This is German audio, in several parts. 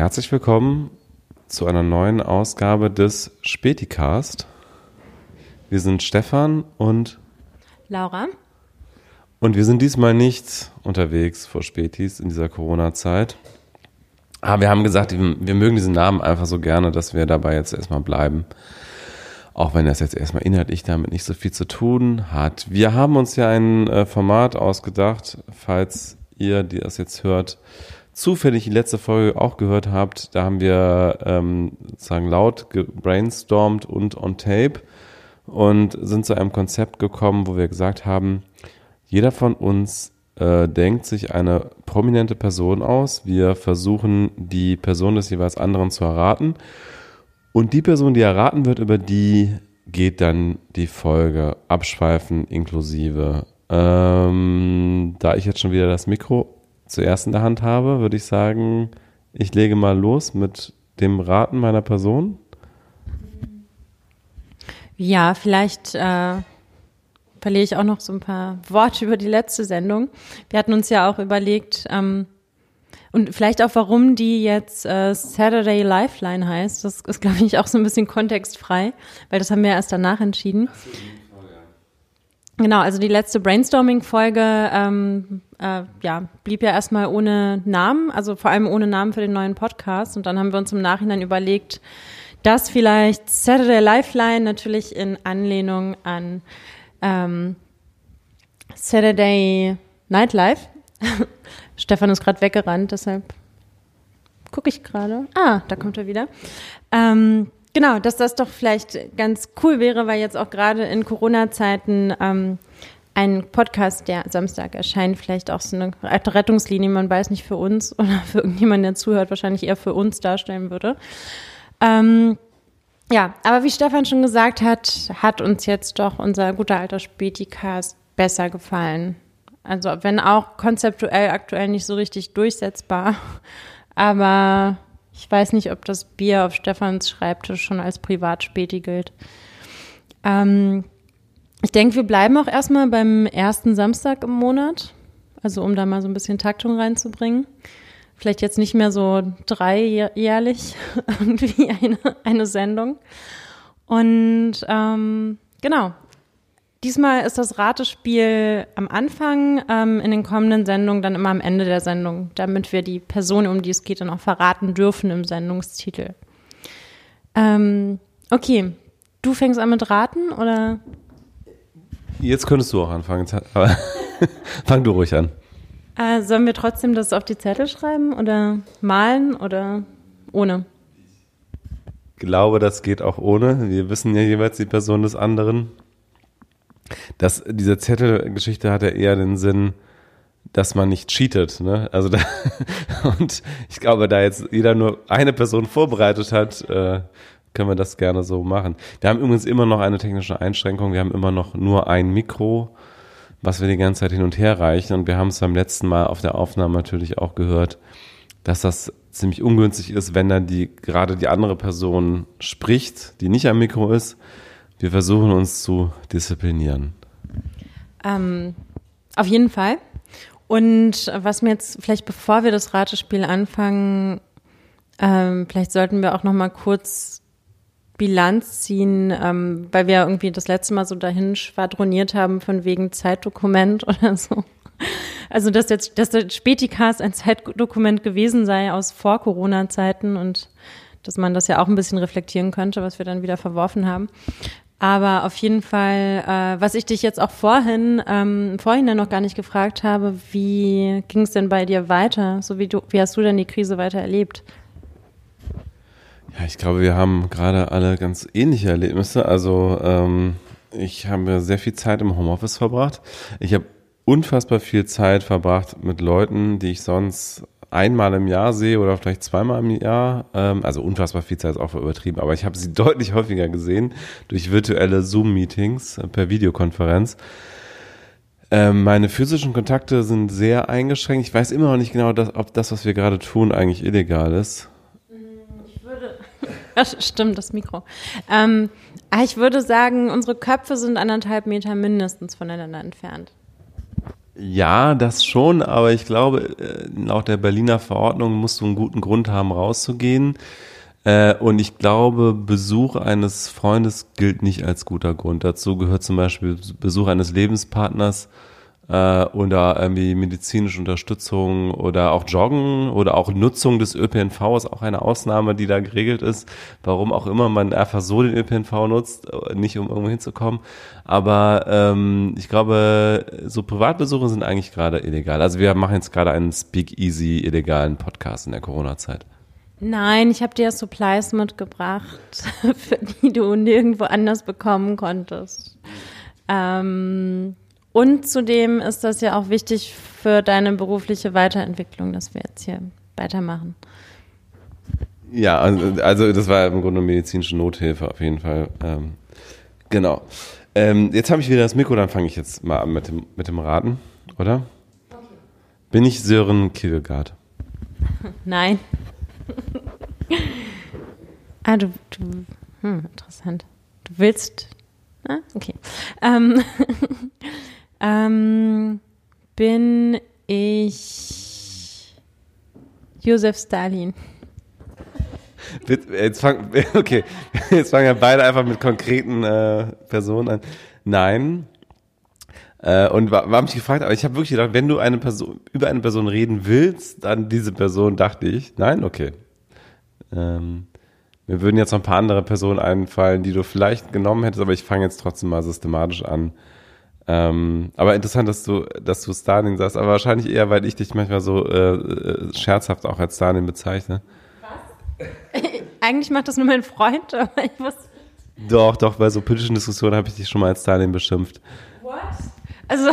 Herzlich willkommen zu einer neuen Ausgabe des Späticast. Wir sind Stefan und Laura. Und wir sind diesmal nicht unterwegs vor Spätis in dieser Corona-Zeit. Aber wir haben gesagt, wir mögen diesen Namen einfach so gerne, dass wir dabei jetzt erstmal bleiben. Auch wenn das jetzt erstmal inhaltlich damit nicht so viel zu tun hat. Wir haben uns ja ein äh, Format ausgedacht, falls ihr, die das jetzt hört, zufällig die letzte Folge auch gehört habt, da haben wir ähm, sozusagen laut gebrainstormt und on tape und sind zu einem Konzept gekommen, wo wir gesagt haben, jeder von uns äh, denkt sich eine prominente Person aus. Wir versuchen, die Person des jeweils anderen zu erraten. Und die Person, die erraten wird, über die geht dann die Folge abschweifen inklusive. Ähm, da ich jetzt schon wieder das Mikro zuerst in der Hand habe, würde ich sagen, ich lege mal los mit dem Raten meiner Person. Ja, vielleicht äh, verliere ich auch noch so ein paar Worte über die letzte Sendung. Wir hatten uns ja auch überlegt, ähm, und vielleicht auch, warum die jetzt äh, Saturday Lifeline heißt. Das ist, glaube ich, auch so ein bisschen kontextfrei, weil das haben wir erst danach entschieden. Genau, also die letzte Brainstorming-Folge ähm, äh, ja, blieb ja erstmal ohne Namen, also vor allem ohne Namen für den neuen Podcast. Und dann haben wir uns im Nachhinein überlegt, dass vielleicht Saturday Lifeline natürlich in Anlehnung an ähm, Saturday Nightlife. Stefan ist gerade weggerannt, deshalb gucke ich gerade. Ah, da kommt er wieder. Ähm, Genau, dass das doch vielleicht ganz cool wäre, weil jetzt auch gerade in Corona-Zeiten ähm, ein Podcast, der Samstag erscheint, vielleicht auch so eine Rettungslinie, man weiß nicht für uns oder für irgendjemanden, der zuhört, wahrscheinlich eher für uns darstellen würde. Ähm, ja, aber wie Stefan schon gesagt hat, hat uns jetzt doch unser guter alter Späticast besser gefallen. Also wenn auch konzeptuell aktuell nicht so richtig durchsetzbar, aber ich weiß nicht, ob das Bier auf Stefans Schreibtisch schon als Privatspäti gilt. Ähm, ich denke, wir bleiben auch erstmal beim ersten Samstag im Monat. Also um da mal so ein bisschen Taktung reinzubringen. Vielleicht jetzt nicht mehr so dreijährlich irgendwie eine, eine Sendung. Und ähm, genau, Diesmal ist das Ratespiel am Anfang, ähm, in den kommenden Sendungen dann immer am Ende der Sendung, damit wir die Person, um die es geht, dann auch verraten dürfen im Sendungstitel. Ähm, okay, du fängst an mit Raten oder? Jetzt könntest du auch anfangen, aber fang du ruhig an. Äh, sollen wir trotzdem das auf die Zettel schreiben oder malen oder ohne? Ich glaube, das geht auch ohne. Wir wissen ja jeweils die Person des anderen. Das, diese Zettelgeschichte hat ja eher den Sinn, dass man nicht cheatet. Ne? Also da, und ich glaube, da jetzt jeder nur eine Person vorbereitet hat, äh, können wir das gerne so machen. Wir haben übrigens immer noch eine technische Einschränkung. Wir haben immer noch nur ein Mikro, was wir die ganze Zeit hin und her reichen. Und wir haben es beim letzten Mal auf der Aufnahme natürlich auch gehört, dass das ziemlich ungünstig ist, wenn dann die gerade die andere Person spricht, die nicht am Mikro ist wir versuchen uns zu disziplinieren. Ähm, auf jeden Fall. Und was mir jetzt vielleicht, bevor wir das Ratespiel anfangen, ähm, vielleicht sollten wir auch noch mal kurz Bilanz ziehen, ähm, weil wir irgendwie das letzte Mal so dahin schwadroniert haben von wegen Zeitdokument oder so. Also dass jetzt, dass der Späticast ein Zeitdokument gewesen sei aus vor Corona-Zeiten und dass man das ja auch ein bisschen reflektieren könnte, was wir dann wieder verworfen haben. Aber auf jeden Fall, äh, was ich dich jetzt auch vorhin, ähm, vorhin noch gar nicht gefragt habe, wie ging es denn bei dir weiter? So wie du, wie hast du denn die Krise weiter erlebt? Ja, ich glaube, wir haben gerade alle ganz ähnliche Erlebnisse. Also ähm, ich habe sehr viel Zeit im Homeoffice verbracht. Ich habe unfassbar viel Zeit verbracht mit Leuten, die ich sonst einmal im Jahr sehe oder vielleicht zweimal im Jahr, ähm, also unfassbar viel Zeit ist auch übertrieben, aber ich habe sie deutlich häufiger gesehen durch virtuelle Zoom-Meetings äh, per Videokonferenz. Ähm, meine physischen Kontakte sind sehr eingeschränkt. Ich weiß immer noch nicht genau, dass, ob das, was wir gerade tun, eigentlich illegal ist. Ich würde. stimmt, das Mikro. Ähm, ah, ich würde sagen, unsere Köpfe sind anderthalb Meter mindestens voneinander entfernt. Ja, das schon, aber ich glaube, äh, laut der Berliner Verordnung musst du einen guten Grund haben, rauszugehen. Äh, und ich glaube, Besuch eines Freundes gilt nicht als guter Grund. Dazu gehört zum Beispiel Besuch eines Lebenspartners äh, oder irgendwie medizinische Unterstützung oder auch Joggen oder auch Nutzung des ÖPNV ist auch eine Ausnahme, die da geregelt ist. Warum auch immer man einfach so den ÖPNV nutzt, nicht um irgendwo hinzukommen. Aber ähm, ich glaube, so Privatbesuche sind eigentlich gerade illegal. Also wir machen jetzt gerade einen Speak-Easy illegalen Podcast in der Corona-Zeit. Nein, ich habe dir Supplies mitgebracht, für die du nirgendwo anders bekommen konntest. Ähm, und zudem ist das ja auch wichtig für deine berufliche Weiterentwicklung, dass wir jetzt hier weitermachen. Ja, also, also das war im Grunde medizinische Nothilfe auf jeden Fall. Ähm, genau. Ähm, jetzt habe ich wieder das Mikro, dann fange ich jetzt mal an mit dem, mit dem Raten, oder? Okay. Bin ich Sören Kierkegaard? Nein. ah, du, du hm, interessant. Du willst, ah, okay. Ähm, ähm, bin ich Josef Stalin. Jetzt fangen, okay, jetzt fangen ja beide einfach mit konkreten äh, Personen an. Nein. Äh, und war, war mich gefragt, aber ich habe wirklich gedacht, wenn du eine Person über eine Person reden willst, dann diese Person, dachte ich. Nein, okay. Ähm, mir würden jetzt noch ein paar andere Personen einfallen, die du vielleicht genommen hättest, aber ich fange jetzt trotzdem mal systematisch an. Ähm, aber interessant, dass du, dass du Stalin sagst, aber wahrscheinlich eher, weil ich dich manchmal so äh, äh scherzhaft auch als Stalin bezeichne. Was? Eigentlich macht das nur mein Freund, aber ich wusste. Doch, doch, bei so politischen Diskussionen habe ich dich schon mal als Stalin beschimpft. What? Also,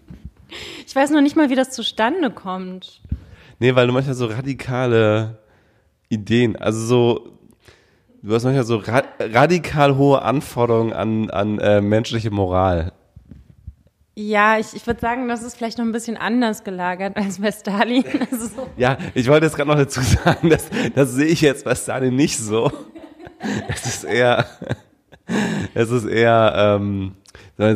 ich weiß noch nicht mal, wie das zustande kommt. Nee, weil du manchmal so radikale Ideen, also so, du hast manchmal so ra radikal hohe Anforderungen an, an äh, menschliche Moral. Ja, ich, ich würde sagen, das ist vielleicht noch ein bisschen anders gelagert als bei Stalin. Also ja, ich wollte jetzt gerade noch dazu sagen, dass, das sehe ich jetzt bei Stalin nicht so. Es ist eher, es ist eher, ähm,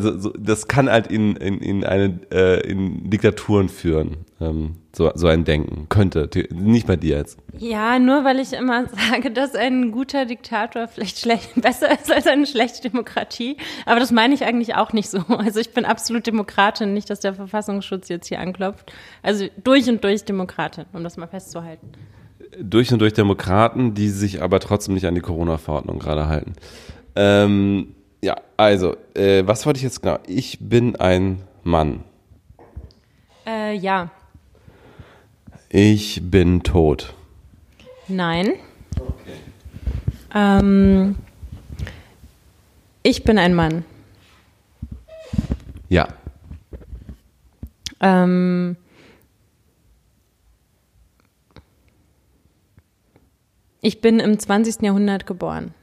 so, so, das kann halt in, in, in eine äh, in Diktaturen führen. Ähm, so, so ein Denken könnte, nicht bei dir jetzt. Ja, nur weil ich immer sage, dass ein guter Diktator vielleicht schlecht, besser ist als eine schlechte Demokratie. Aber das meine ich eigentlich auch nicht so. Also ich bin absolut Demokratin, nicht, dass der Verfassungsschutz jetzt hier anklopft. Also durch und durch Demokratin, um das mal festzuhalten. Durch und durch Demokraten, die sich aber trotzdem nicht an die Corona-Verordnung gerade halten. Ähm, ja, also, äh, was wollte ich jetzt genau? Ich bin ein Mann. Äh, ja. Ich bin tot. Nein. Okay. Ähm, ich bin ein Mann. Ja. Ähm, ich bin im 20. Jahrhundert geboren.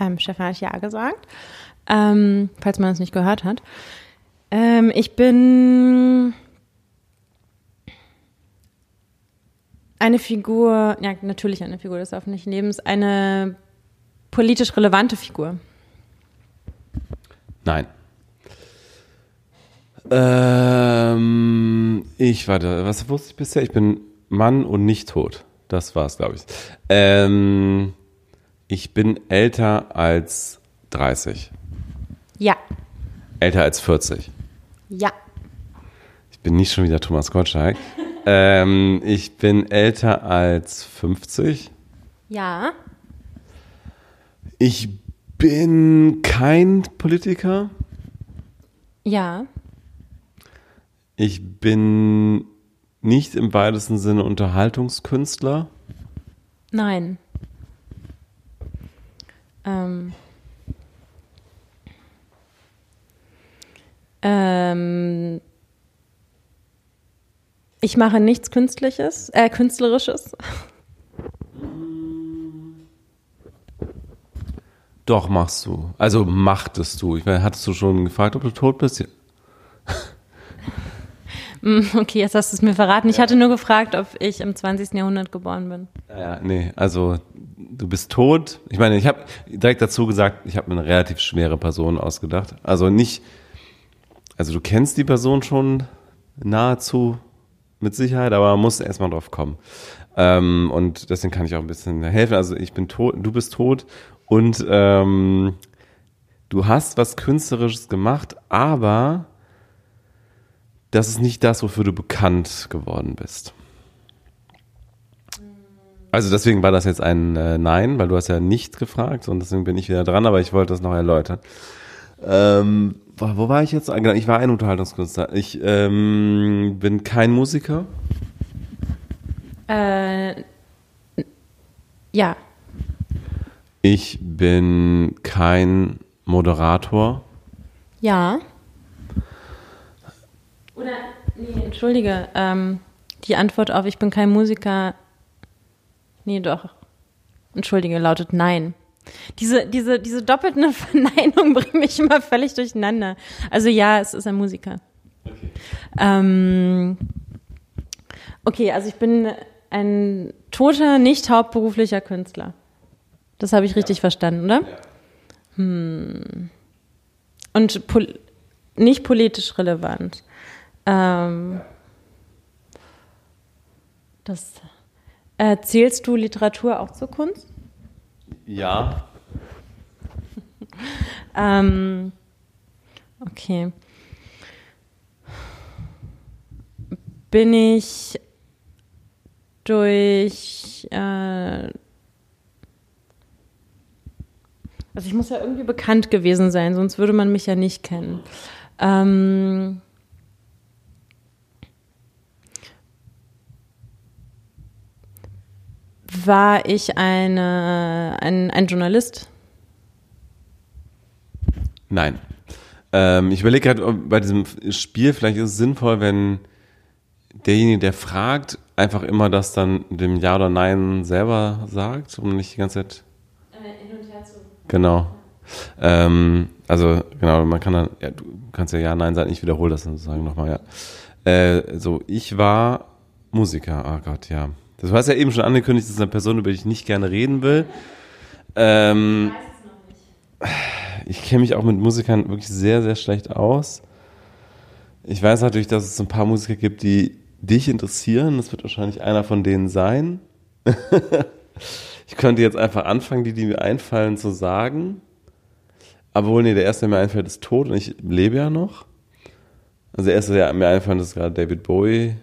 Ähm, Stefan hat ja gesagt, ähm, falls man es nicht gehört hat. Ähm, ich bin eine Figur, ja, natürlich eine Figur des öffentlichen Lebens, eine politisch relevante Figur. Nein. Ähm, ich warte, was wusste ich bisher? Ich bin Mann und nicht tot. Das war's, glaube ich. Ähm, ich bin älter als 30. Ja. Älter als 40. Ja. Ich bin nicht schon wieder Thomas Gottschalk. ähm, ich bin älter als 50. Ja. Ich bin kein Politiker. Ja. Ich bin nicht im weitesten Sinne Unterhaltungskünstler. Nein. Ähm, ähm, ich mache nichts Künstliches, äh, Künstlerisches. Doch, machst du. Also machtest du. Ich meine, hattest du schon gefragt, ob du tot bist? Mm, okay, jetzt hast du es mir verraten. Ich hatte nur gefragt, ob ich im 20. Jahrhundert geboren bin. Ja, nee, also du bist tot. Ich meine, ich habe direkt dazu gesagt, ich habe mir eine relativ schwere Person ausgedacht. Also nicht, also du kennst die Person schon nahezu mit Sicherheit, aber man muss erstmal drauf kommen. Ähm, und deswegen kann ich auch ein bisschen helfen. Also ich bin tot, du bist tot und ähm, du hast was Künstlerisches gemacht, aber das ist nicht das, wofür du bekannt geworden bist. Also deswegen war das jetzt ein äh, Nein, weil du hast ja nicht gefragt und deswegen bin ich wieder dran, aber ich wollte das noch erläutern. Ähm, wo, war ich jetzt? Ah, genau, Ich war ein Unterhaltungskünstler. Ich ähm, bin kein Musiker. Äh, ja. Ich bin kein Moderator. Ja. Oder, nee, entschuldige, ähm, die Antwort auf Ich bin kein Musiker, nee, doch, entschuldige, lautet Nein. Diese, diese, diese doppelte Verneinung bringt mich immer völlig durcheinander. Also ja, es ist ein Musiker. Okay, ähm, okay also ich bin ein toter, nicht hauptberuflicher Künstler. Das habe ich richtig ja. verstanden, oder? Ja. Hm. Und pol nicht politisch relevant. Ähm, das erzählst du Literatur auch zur Kunst? Ja. ähm, okay. Bin ich durch äh, also ich muss ja irgendwie bekannt gewesen sein, sonst würde man mich ja nicht kennen. Ähm, war ich eine, ein, ein Journalist? Nein. Ähm, ich überlege gerade bei diesem Spiel, vielleicht ist es sinnvoll, wenn derjenige, der fragt, einfach immer das dann dem Ja oder Nein selber sagt und nicht die ganze Zeit. Äh, hin und her zu. Genau. Ähm, also, genau, man kann dann, ja, du kannst ja Ja, Nein sagen, ich wiederhole das sozusagen nochmal, ja. Äh, so, ich war Musiker, oh Gott, ja. Das war ja eben schon angekündigt, das ist eine Person, über die ich nicht gerne reden will. Ähm, ich kenne mich auch mit Musikern wirklich sehr, sehr schlecht aus. Ich weiß natürlich, dass es ein paar Musiker gibt, die dich interessieren. Das wird wahrscheinlich einer von denen sein. ich könnte jetzt einfach anfangen, die, die mir einfallen, zu sagen. Aber wohl, nee, der erste, der mir einfällt, ist tot und ich lebe ja noch. Also der erste, der mir einfällt, ist gerade David Bowie,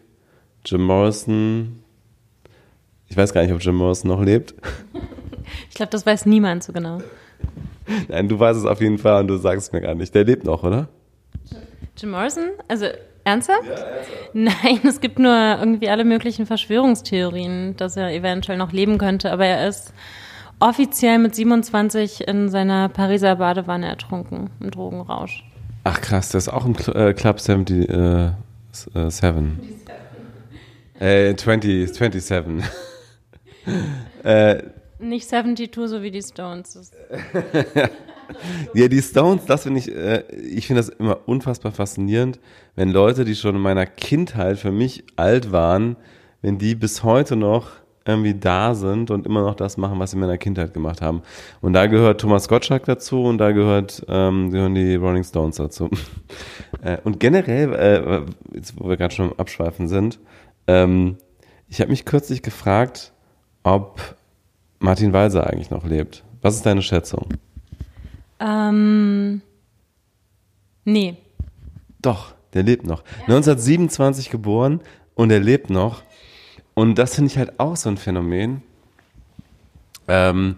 Jim Morrison, ich weiß gar nicht, ob Jim Morrison noch lebt. Ich glaube, das weiß niemand so genau. Nein, du weißt es auf jeden Fall und du sagst es mir gar nicht. Der lebt noch, oder? Jim Morrison? Also ernsthaft? Ja, ernsthaft. Nein, es gibt nur irgendwie alle möglichen Verschwörungstheorien, dass er eventuell noch leben könnte, aber er ist offiziell mit 27 in seiner Pariser Badewanne ertrunken, im Drogenrausch. Ach krass, der ist auch im äh, Club 77. Äh, äh, 20, 27. äh, Nicht 72, so wie die Stones. ja, die Stones, das finde ich, äh, ich finde das immer unfassbar faszinierend, wenn Leute, die schon in meiner Kindheit für mich alt waren, wenn die bis heute noch irgendwie da sind und immer noch das machen, was sie in meiner Kindheit gemacht haben. Und da gehört Thomas Gottschalk dazu und da gehört, ähm, gehören die Rolling Stones dazu. äh, und generell, äh, jetzt, wo wir gerade schon am Abschweifen sind, ähm, ich habe mich kürzlich gefragt, ob Martin Walser eigentlich noch lebt. Was ist deine Schätzung? Ähm, nee. Doch, der lebt noch. Ja. 1927 geboren und er lebt noch. Und das finde ich halt auch so ein Phänomen. Ähm,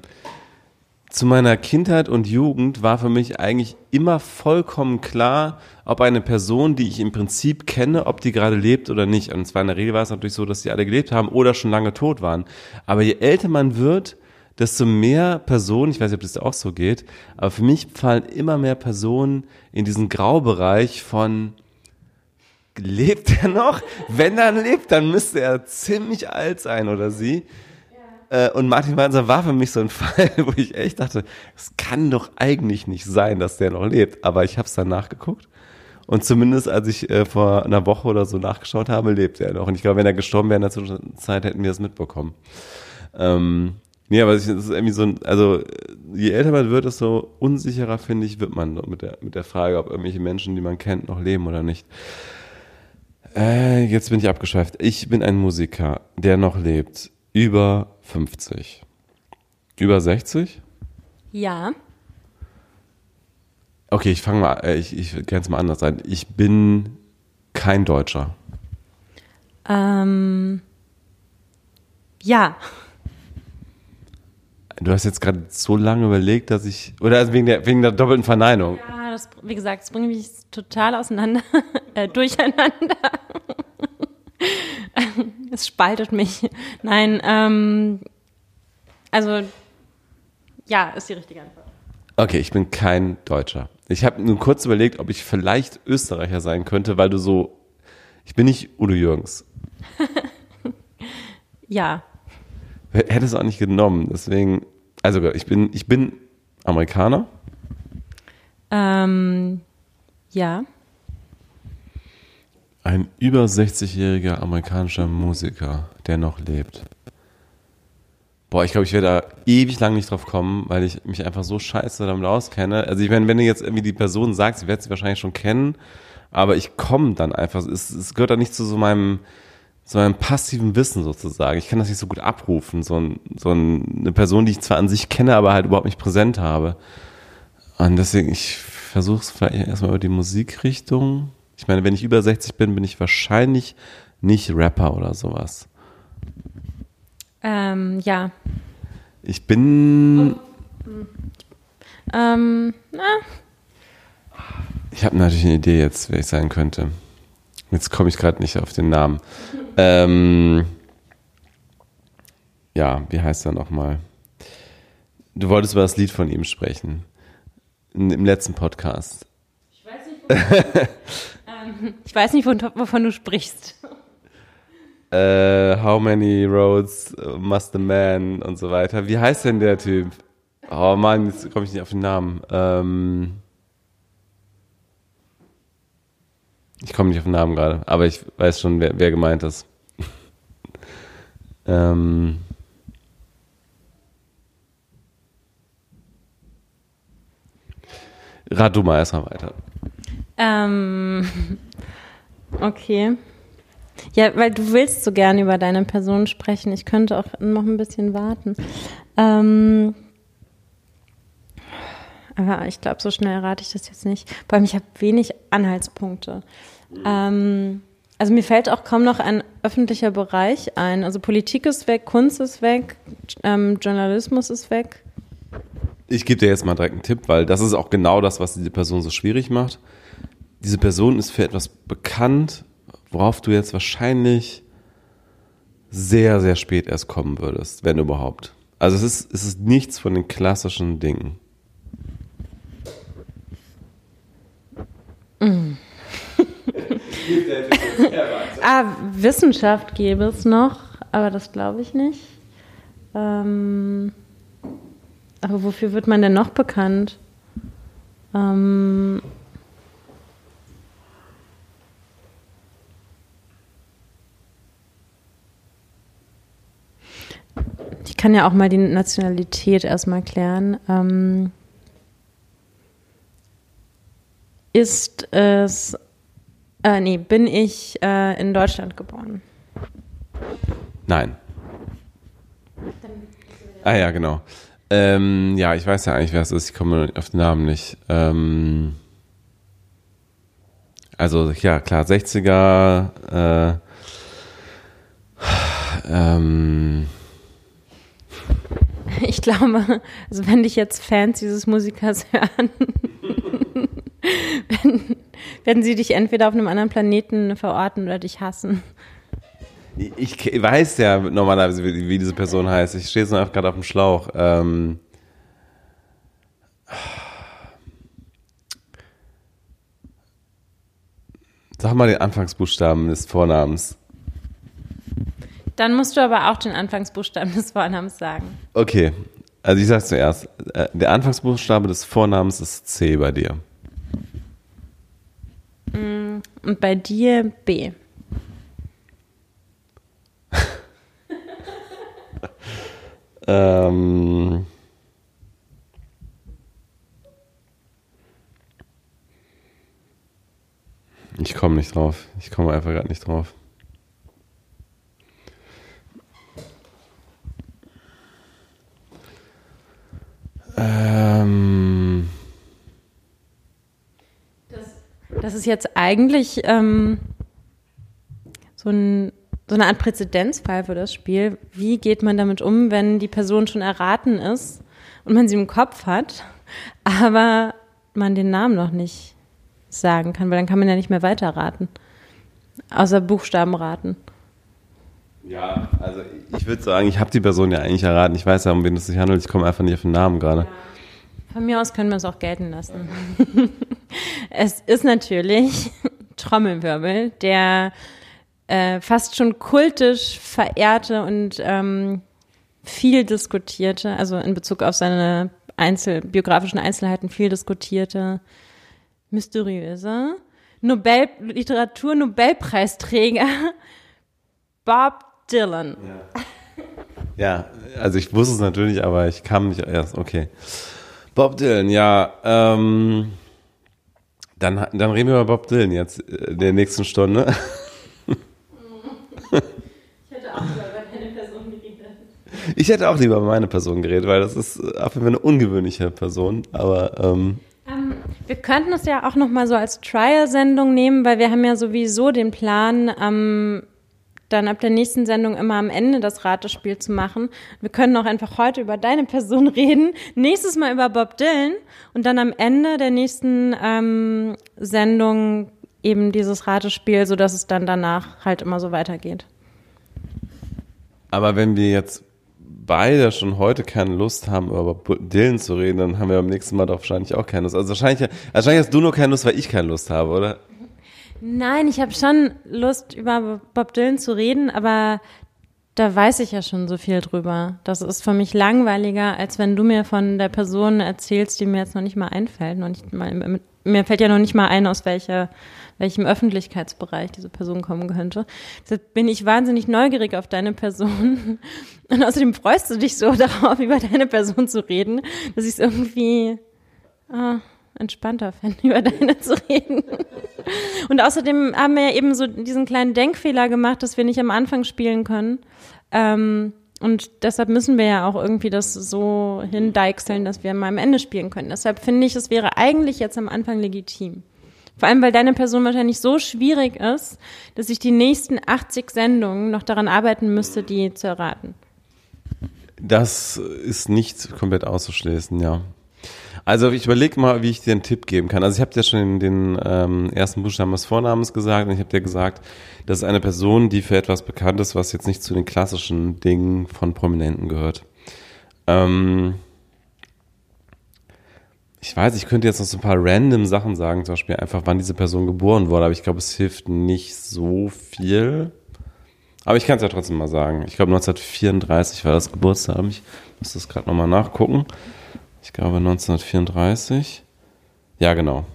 zu meiner Kindheit und Jugend war für mich eigentlich immer vollkommen klar, ob eine Person, die ich im Prinzip kenne, ob die gerade lebt oder nicht. Und zwar in der Regel war es natürlich so, dass die alle gelebt haben oder schon lange tot waren. Aber je älter man wird, desto mehr Personen, ich weiß nicht, ob das auch so geht, aber für mich fallen immer mehr Personen in diesen Graubereich von lebt er noch? Wenn er lebt, dann müsste er ziemlich alt sein oder sie. Äh, und Martin Walser war für mich so ein Fall, wo ich echt dachte, es kann doch eigentlich nicht sein, dass der noch lebt. Aber ich habe es dann nachgeguckt. Und zumindest als ich äh, vor einer Woche oder so nachgeschaut habe, lebt er noch. Und ich glaube, wenn er gestorben wäre in der Zwischenzeit, hätten wir es mitbekommen. Ähm, Nee, aber es ist irgendwie so ein, also je älter man wird, desto unsicherer, finde ich, wird man mit der, mit der Frage, ob irgendwelche Menschen, die man kennt, noch leben oder nicht. Äh, jetzt bin ich abgeschweift. Ich bin ein Musiker, der noch lebt. Über 50. Über 60? Ja. Okay, ich fange mal, äh, ich, ich grenze mal anders ein. Ich bin kein Deutscher. Ähm, ja. Du hast jetzt gerade so lange überlegt, dass ich. Oder also wegen der, wegen der doppelten Verneinung. Ja, das, wie gesagt, das bringt mich total auseinander, äh, durcheinander. es spaltet mich. Nein, ähm, also ja, ist die richtige Antwort. Okay, ich bin kein Deutscher. Ich habe nur kurz überlegt, ob ich vielleicht Österreicher sein könnte, weil du so. Ich bin nicht Udo Jürgens. Ja. Hätte es auch nicht genommen. Deswegen, also ich bin, ich bin Amerikaner. Ähm, ja. Ein über 60-jähriger amerikanischer Musiker, der noch lebt. Boah, ich glaube, ich werde da ewig lang nicht drauf kommen, weil ich mich einfach so scheiße damit auskenne. Also ich meine, wenn du jetzt irgendwie die Person sagst, sie wird sie wahrscheinlich schon kennen, aber ich komme dann einfach, es, es gehört dann nicht zu so meinem, so einem passiven Wissen sozusagen. Ich kann das nicht so gut abrufen, so, ein, so eine Person, die ich zwar an sich kenne, aber halt überhaupt nicht präsent habe. Und deswegen, ich versuche es vielleicht erstmal über die Musikrichtung. Ich meine, wenn ich über 60 bin, bin ich wahrscheinlich nicht Rapper oder sowas. Ähm, ja. Ich bin. Ähm, na, Ich habe natürlich eine Idee jetzt, wer ich sein könnte. Jetzt komme ich gerade nicht auf den Namen. Ähm, ja, wie heißt er nochmal? Du wolltest über das Lied von ihm sprechen. Im letzten Podcast. ich weiß nicht, ähm, ich weiß nicht wovon, du sprichst. Äh, how many roads must a man und so weiter. Wie heißt denn der Typ? Oh Mann, jetzt komme ich nicht auf den Namen. Ähm, ich komme nicht auf den Namen gerade, aber ich weiß schon, wer, wer gemeint ist. ähm, rat du mal erstmal weiter. Ähm, okay. Ja, weil du willst so gerne über deine Person sprechen. Ich könnte auch noch ein bisschen warten. Ähm, aber ich glaube, so schnell rate ich das jetzt nicht. Vor allem, ich habe wenig Anhaltspunkte. Ähm, also mir fällt auch kaum noch ein öffentlicher Bereich ein. Also Politik ist weg, Kunst ist weg, ähm, Journalismus ist weg. Ich gebe dir jetzt mal direkt einen Tipp, weil das ist auch genau das, was diese Person so schwierig macht. Diese Person ist für etwas bekannt, worauf du jetzt wahrscheinlich sehr, sehr spät erst kommen würdest, wenn überhaupt. Also es ist, es ist nichts von den klassischen Dingen. Ah, Wissenschaft gäbe es noch, aber das glaube ich nicht. Ähm, aber wofür wird man denn noch bekannt? Ähm, ich kann ja auch mal die Nationalität erstmal klären. Ähm, ist es, äh, nee, bin ich äh, in Deutschland geboren? Nein. Ah ja, genau. Ähm, ja, ich weiß ja eigentlich, wer es ist. Ich komme auf den Namen nicht. Ähm, also ja, klar, 60er. Äh, ähm, Ich glaube, also wenn dich jetzt Fans dieses Musikers hören, werden, werden sie dich entweder auf einem anderen Planeten verorten oder dich hassen. Ich weiß ja normalerweise, wie, wie diese Person heißt. Ich stehe so einfach gerade auf dem Schlauch. Ähm, sag mal den Anfangsbuchstaben des Vornamens. Dann musst du aber auch den Anfangsbuchstaben des Vornamens sagen. Okay, also ich sag's zuerst. Äh, Der Anfangsbuchstabe des Vornamens ist C bei dir. Und bei dir B. Ähm, ich komme nicht drauf. Ich komme einfach gerade nicht drauf. Ähm, Das ist jetzt eigentlich ähm, so, ein, so eine Art Präzedenzfall für das Spiel. Wie geht man damit um, wenn die Person schon erraten ist und man sie im Kopf hat, aber man den Namen noch nicht sagen kann, weil dann kann man ja nicht mehr weiterraten. Außer Buchstaben raten. Ja, also ich würde sagen, ich habe die Person ja eigentlich erraten. Ich weiß ja, um wen es sich handelt. Ich komme einfach nicht auf den Namen gerade. Von mir aus können wir es auch gelten lassen. es ist natürlich Trommelwirbel, der äh, fast schon kultisch verehrte und ähm, viel diskutierte, also in Bezug auf seine Einzel biografischen Einzelheiten viel diskutierte, mysteriöse Nobel Literatur-Nobelpreisträger Bob Dylan. Ja, also ich wusste es natürlich, aber ich kam nicht erst. Okay. Bob Dylan, ja. Ähm, dann, dann reden wir über Bob Dylan jetzt äh, in der nächsten Stunde. Ich hätte auch über eine Person geredet. Ich hätte auch lieber über meine Person geredet, weil das ist auf jeden Fall eine ungewöhnliche Person. Aber ähm, Ähm, wir könnten es ja auch noch mal so als Trial-Sendung nehmen, weil wir haben ja sowieso den Plan, ähm, dann ab der nächsten Sendung immer am Ende das Ratespiel zu machen. Wir können auch einfach heute über deine Person reden, nächstes Mal über Bob Dylan und dann am Ende der nächsten ähm, Sendung eben dieses Ratespiel, sodass es dann danach halt immer so weitergeht. Aber wenn wir jetzt beide schon heute keine Lust haben, über Dylan zu reden, dann haben wir beim nächsten Mal doch wahrscheinlich auch keine Lust. Also wahrscheinlich, wahrscheinlich hast du nur keine Lust, weil ich keine Lust habe, oder? Nein, ich habe schon Lust, über Bob Dylan zu reden, aber da weiß ich ja schon so viel drüber. Das ist für mich langweiliger, als wenn du mir von der Person erzählst, die mir jetzt noch nicht mal einfällt. Noch nicht mal, mir fällt ja noch nicht mal ein, aus welcher, welchem Öffentlichkeitsbereich diese Person kommen könnte. Deshalb bin ich wahnsinnig neugierig auf deine Person. Und außerdem freust du dich so darauf, über deine Person zu reden, dass ich es irgendwie ah, entspannter fände, über deine zu reden. Und außerdem haben wir ja eben so diesen kleinen Denkfehler gemacht, dass wir nicht am Anfang spielen können. Ähm, und deshalb müssen wir ja auch irgendwie das so hindeichseln, dass wir mal am Ende spielen können. Deshalb finde ich, es wäre eigentlich jetzt am Anfang legitim. Vor allem, weil deine Person wahrscheinlich so schwierig ist, dass ich die nächsten 80 Sendungen noch daran arbeiten müsste, die zu erraten. Das ist nicht komplett auszuschließen, ja. Also ich überlege mal, wie ich dir einen Tipp geben kann. Also ich habe dir schon den, den ähm, ersten Buchstaben des Vornamens gesagt und ich habe dir gesagt, das ist eine Person, die für etwas bekannt ist, was jetzt nicht zu den klassischen Dingen von Prominenten gehört. Ähm, ich weiß, ich könnte jetzt noch so ein paar random Sachen sagen, zum Beispiel einfach, wann diese Person geboren wurde, aber ich glaube, es hilft nicht so viel. Aber ich kann es ja trotzdem mal sagen. Ich glaube, 1934 war das Geburtstag. Ich muss das gerade nochmal nachgucken. Ich glaube 1934. Ja, genau.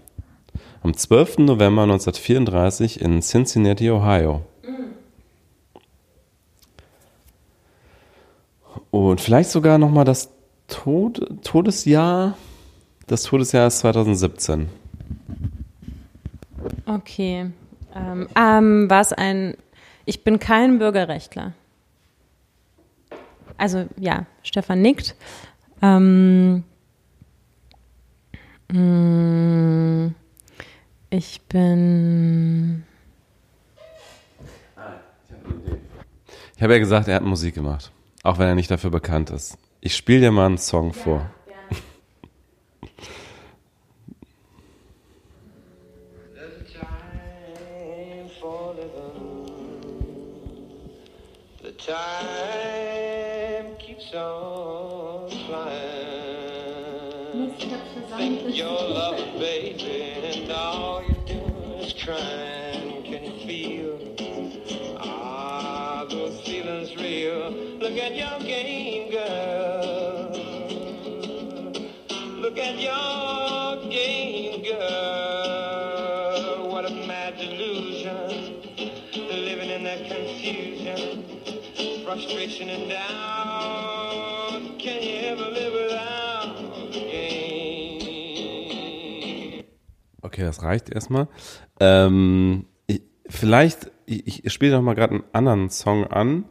Am 12. November 1934 in Cincinnati, Ohio. Und vielleicht sogar nochmal das Tod Todesjahr. Das Todesjahr ist 2017. Okay. Ähm, ähm, war es ein. Ich bin kein Bürgerrechtler. Also ja, Stefan nickt. Ähm, ich bin. Ich habe ja gesagt, er hat Musik gemacht. Auch wenn er nicht dafür bekannt ist. Ich spiele dir mal einen Song vor. The time for living. The time keeps on Think you're baby, and all you do is crying. Can feel? Ah, those feelings real. Look at your game, girl. Look at your game, girl. What a mad delusion. Living in that confusion. frustration and doubt. Can you ever live without Okay, das reicht erstmal. Ähm, ich, vielleicht, ich, ich spiele noch mal gerade einen anderen Song an.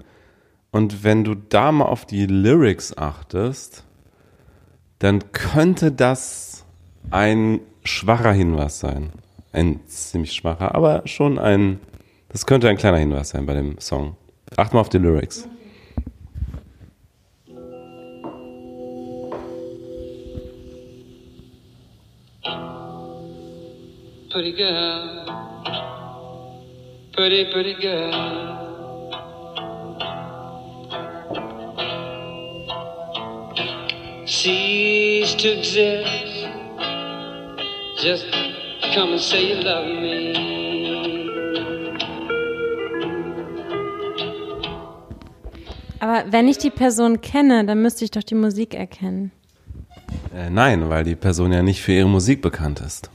Und wenn du da mal auf die Lyrics achtest, dann könnte das ein schwacher Hinweis sein. Ein ziemlich schwacher, aber schon ein, das könnte ein kleiner Hinweis sein bei dem Song. Acht mal auf die Lyrics. Pretty girl, pretty, pretty girl. Cease to exist. Just come and say you love me. Aber wenn ich die Person kenne, dann müsste ich doch die Musik erkennen. Äh, nein, weil die Person ja nicht für ihre Musik bekannt ist.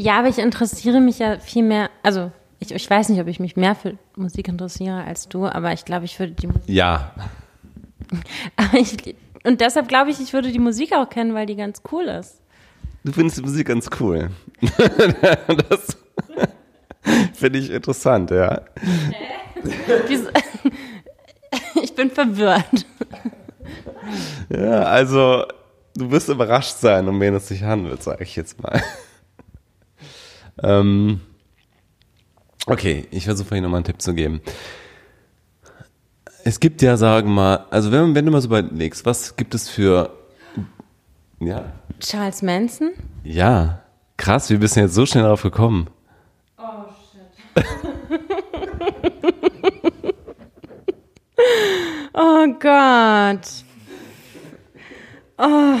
Ja, aber ich interessiere mich ja viel mehr, also ich, ich weiß nicht, ob ich mich mehr für Musik interessiere als du, aber ich glaube, ich würde die Musik. Ja, Aber ich, und deshalb glaube ich, ich würde die Musik auch kennen, weil die ganz cool ist. du findest die Musik ganz cool. das finde ich interessant, ja. Ich bin verwirrt. Ja, also du wirst überrascht sein, um wen es sich handelt, sage ich jetzt mal. Ähm, okay, ich versuche Ihnen nochmal einen Tipp zu geben. Es gibt ja, sagen wir mal, also wenn, wenn du mal so überlegst, was gibt es für, ja, Charles Manson? ja, krass, wie bist du jetzt so schnell darauf gekommen? Oh Gott. Oh.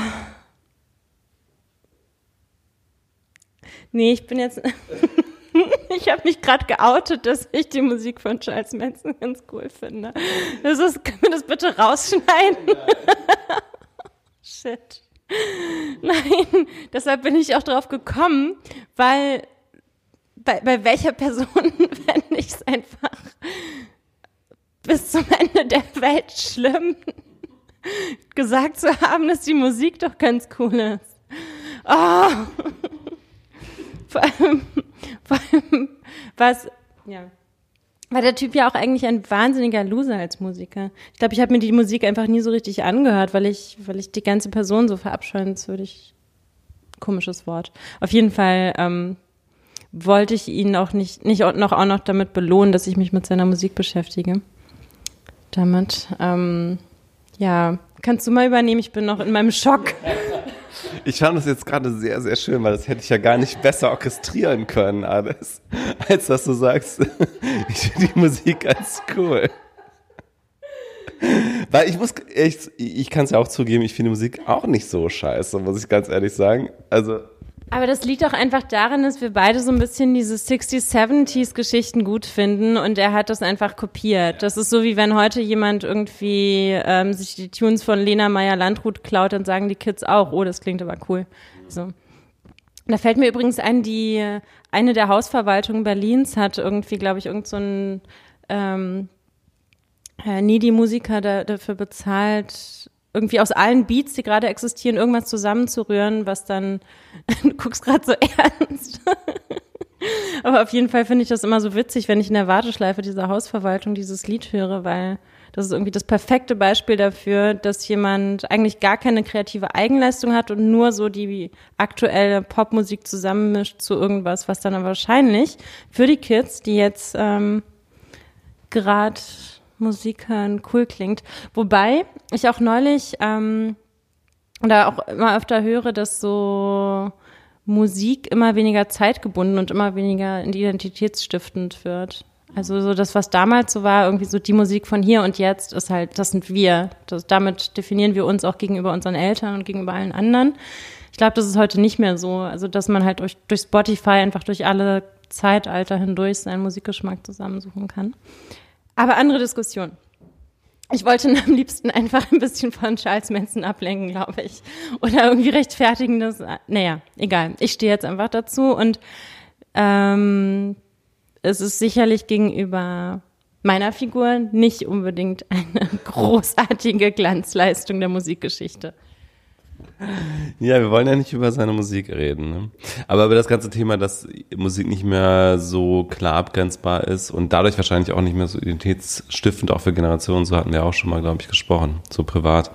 Nee, ich bin jetzt. ich habe mich gerade geoutet, dass ich die Musik von Charles Manson ganz cool finde. Das ist, können wir das bitte rausschneiden? Shit. Nein, deshalb bin ich auch drauf gekommen, weil bei, bei welcher Person fände ich es einfach bis zum Ende der Welt schlimm, gesagt zu haben, dass die Musik doch ganz cool ist. Oh. Vor allem, vor allem was, ja. War der Typ ja auch eigentlich ein wahnsinniger Loser als Musiker. Ich glaube, ich habe mir die Musik einfach nie so richtig angehört, weil ich, weil ich die ganze Person so verabscheuenswürdig, komisches Wort. Auf jeden Fall ähm, wollte ich ihn auch nicht, nicht auch noch, auch noch damit belohnen, dass ich mich mit seiner Musik beschäftige. Damit, ähm, ja, kannst du mal übernehmen, ich bin noch in meinem Schock. Ich fand das jetzt gerade sehr, sehr schön, weil das hätte ich ja gar nicht besser orchestrieren können, alles, als dass du sagst, ich finde die Musik ganz cool. Weil ich muss, ich, ich kann es ja auch zugeben, ich finde die Musik auch nicht so scheiße, muss ich ganz ehrlich sagen. Also, Aber das liegt auch einfach daran, dass wir beide so ein bisschen diese 60s, 70s Geschichten gut finden und er hat das einfach kopiert. Das ist so wie wenn heute jemand irgendwie ähm, sich die Tunes von Lena Meyer-Landrut klaut, dann sagen die Kids auch, oh, das klingt aber cool. So. Da fällt mir übrigens ein, die eine der Hausverwaltungen Berlins hat irgendwie, glaube ich, irgend so ein ähm, äh, Needy-Musiker da, dafür bezahlt, irgendwie aus allen Beats, die gerade existieren, irgendwas zusammenzurühren, was dann, du guckst gerade so ernst. Aber auf jeden Fall finde ich das immer so witzig, wenn ich in der Warteschleife dieser Hausverwaltung dieses Lied höre, weil das ist irgendwie das perfekte Beispiel dafür, dass jemand eigentlich gar keine kreative Eigenleistung hat und nur so die aktuelle Popmusik zusammenmischt zu irgendwas, was dann wahrscheinlich für die Kids, die jetzt ähm, gerade Musik hören, cool klingt. Wobei ich auch neulich ähm, oder auch immer öfter höre, dass so Musik immer weniger zeitgebunden und immer weniger identitätsstiftend wird. Also so das, was damals so war, irgendwie so die Musik von hier und jetzt ist halt, das sind wir. Das, damit definieren wir uns auch gegenüber unseren Eltern und gegenüber allen anderen. Ich glaube, das ist heute nicht mehr so. Also dass man halt durch, durch Spotify einfach durch alle Zeitalter hindurch seinen Musikgeschmack zusammensuchen kann. Aber andere Diskussion. Ich wollte am liebsten einfach ein bisschen von Charles Manson ablenken, glaube ich. Oder irgendwie rechtfertigen, dass, naja, egal. Ich stehe jetzt einfach dazu und ähm, es ist sicherlich gegenüber meiner Figur nicht unbedingt eine großartige Glanzleistung der Musikgeschichte. Ja, wir wollen ja nicht über seine Musik reden. Ne? Aber über das ganze Thema, dass Musik nicht mehr so klar abgrenzbar ist und dadurch wahrscheinlich auch nicht mehr so identitätsstiftend, auch für Generationen, so hatten wir auch schon mal, glaube ich, gesprochen, so privat.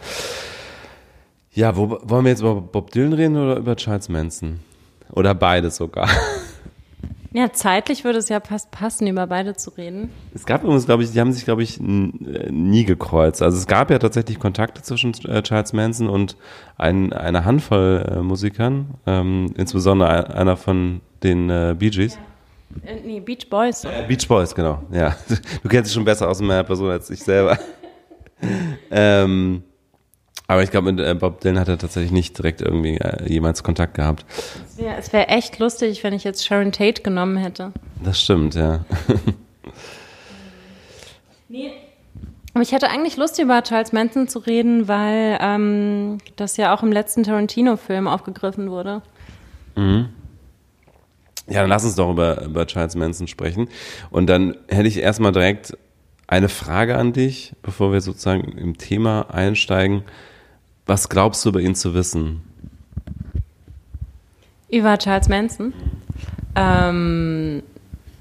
Ja, wo, wollen wir jetzt über Bob Dylan reden oder über Charles Manson? Oder beides sogar. Ja, zeitlich würde es ja fast passen, über beide zu reden. Es gab übrigens, glaube ich, die haben sich, glaube ich, äh, nie gekreuzt. Also es gab ja tatsächlich Kontakte zwischen äh, Charles Manson und ein, einer Handvoll äh, Musikern, ähm, insbesondere ein- einer von den äh, Bee Gees. Äh, nee, Beach Boys. Äh, Beach Boys, genau. Ja, du kennst dich schon besser aus meiner Person als ich selber. ähm, aber ich glaube, mit äh, Bob Dylan hat er tatsächlich nicht direkt irgendwie äh, jemals Kontakt gehabt. Es wäre es wär echt lustig, wenn ich jetzt Sharon Tate genommen hätte. Das stimmt, ja. Nee. Aber ich hätte eigentlich Lust, über Charles Manson zu reden, weil ähm, das ja auch im letzten Tarantino-Film aufgegriffen wurde. Ja, dann lass uns doch über, über Charles Manson sprechen. Und dann hätte ich erstmal direkt eine Frage an dich, bevor wir sozusagen im Thema einsteigen. Was glaubst du über ihn zu wissen? Über Charles Manson. Ähm,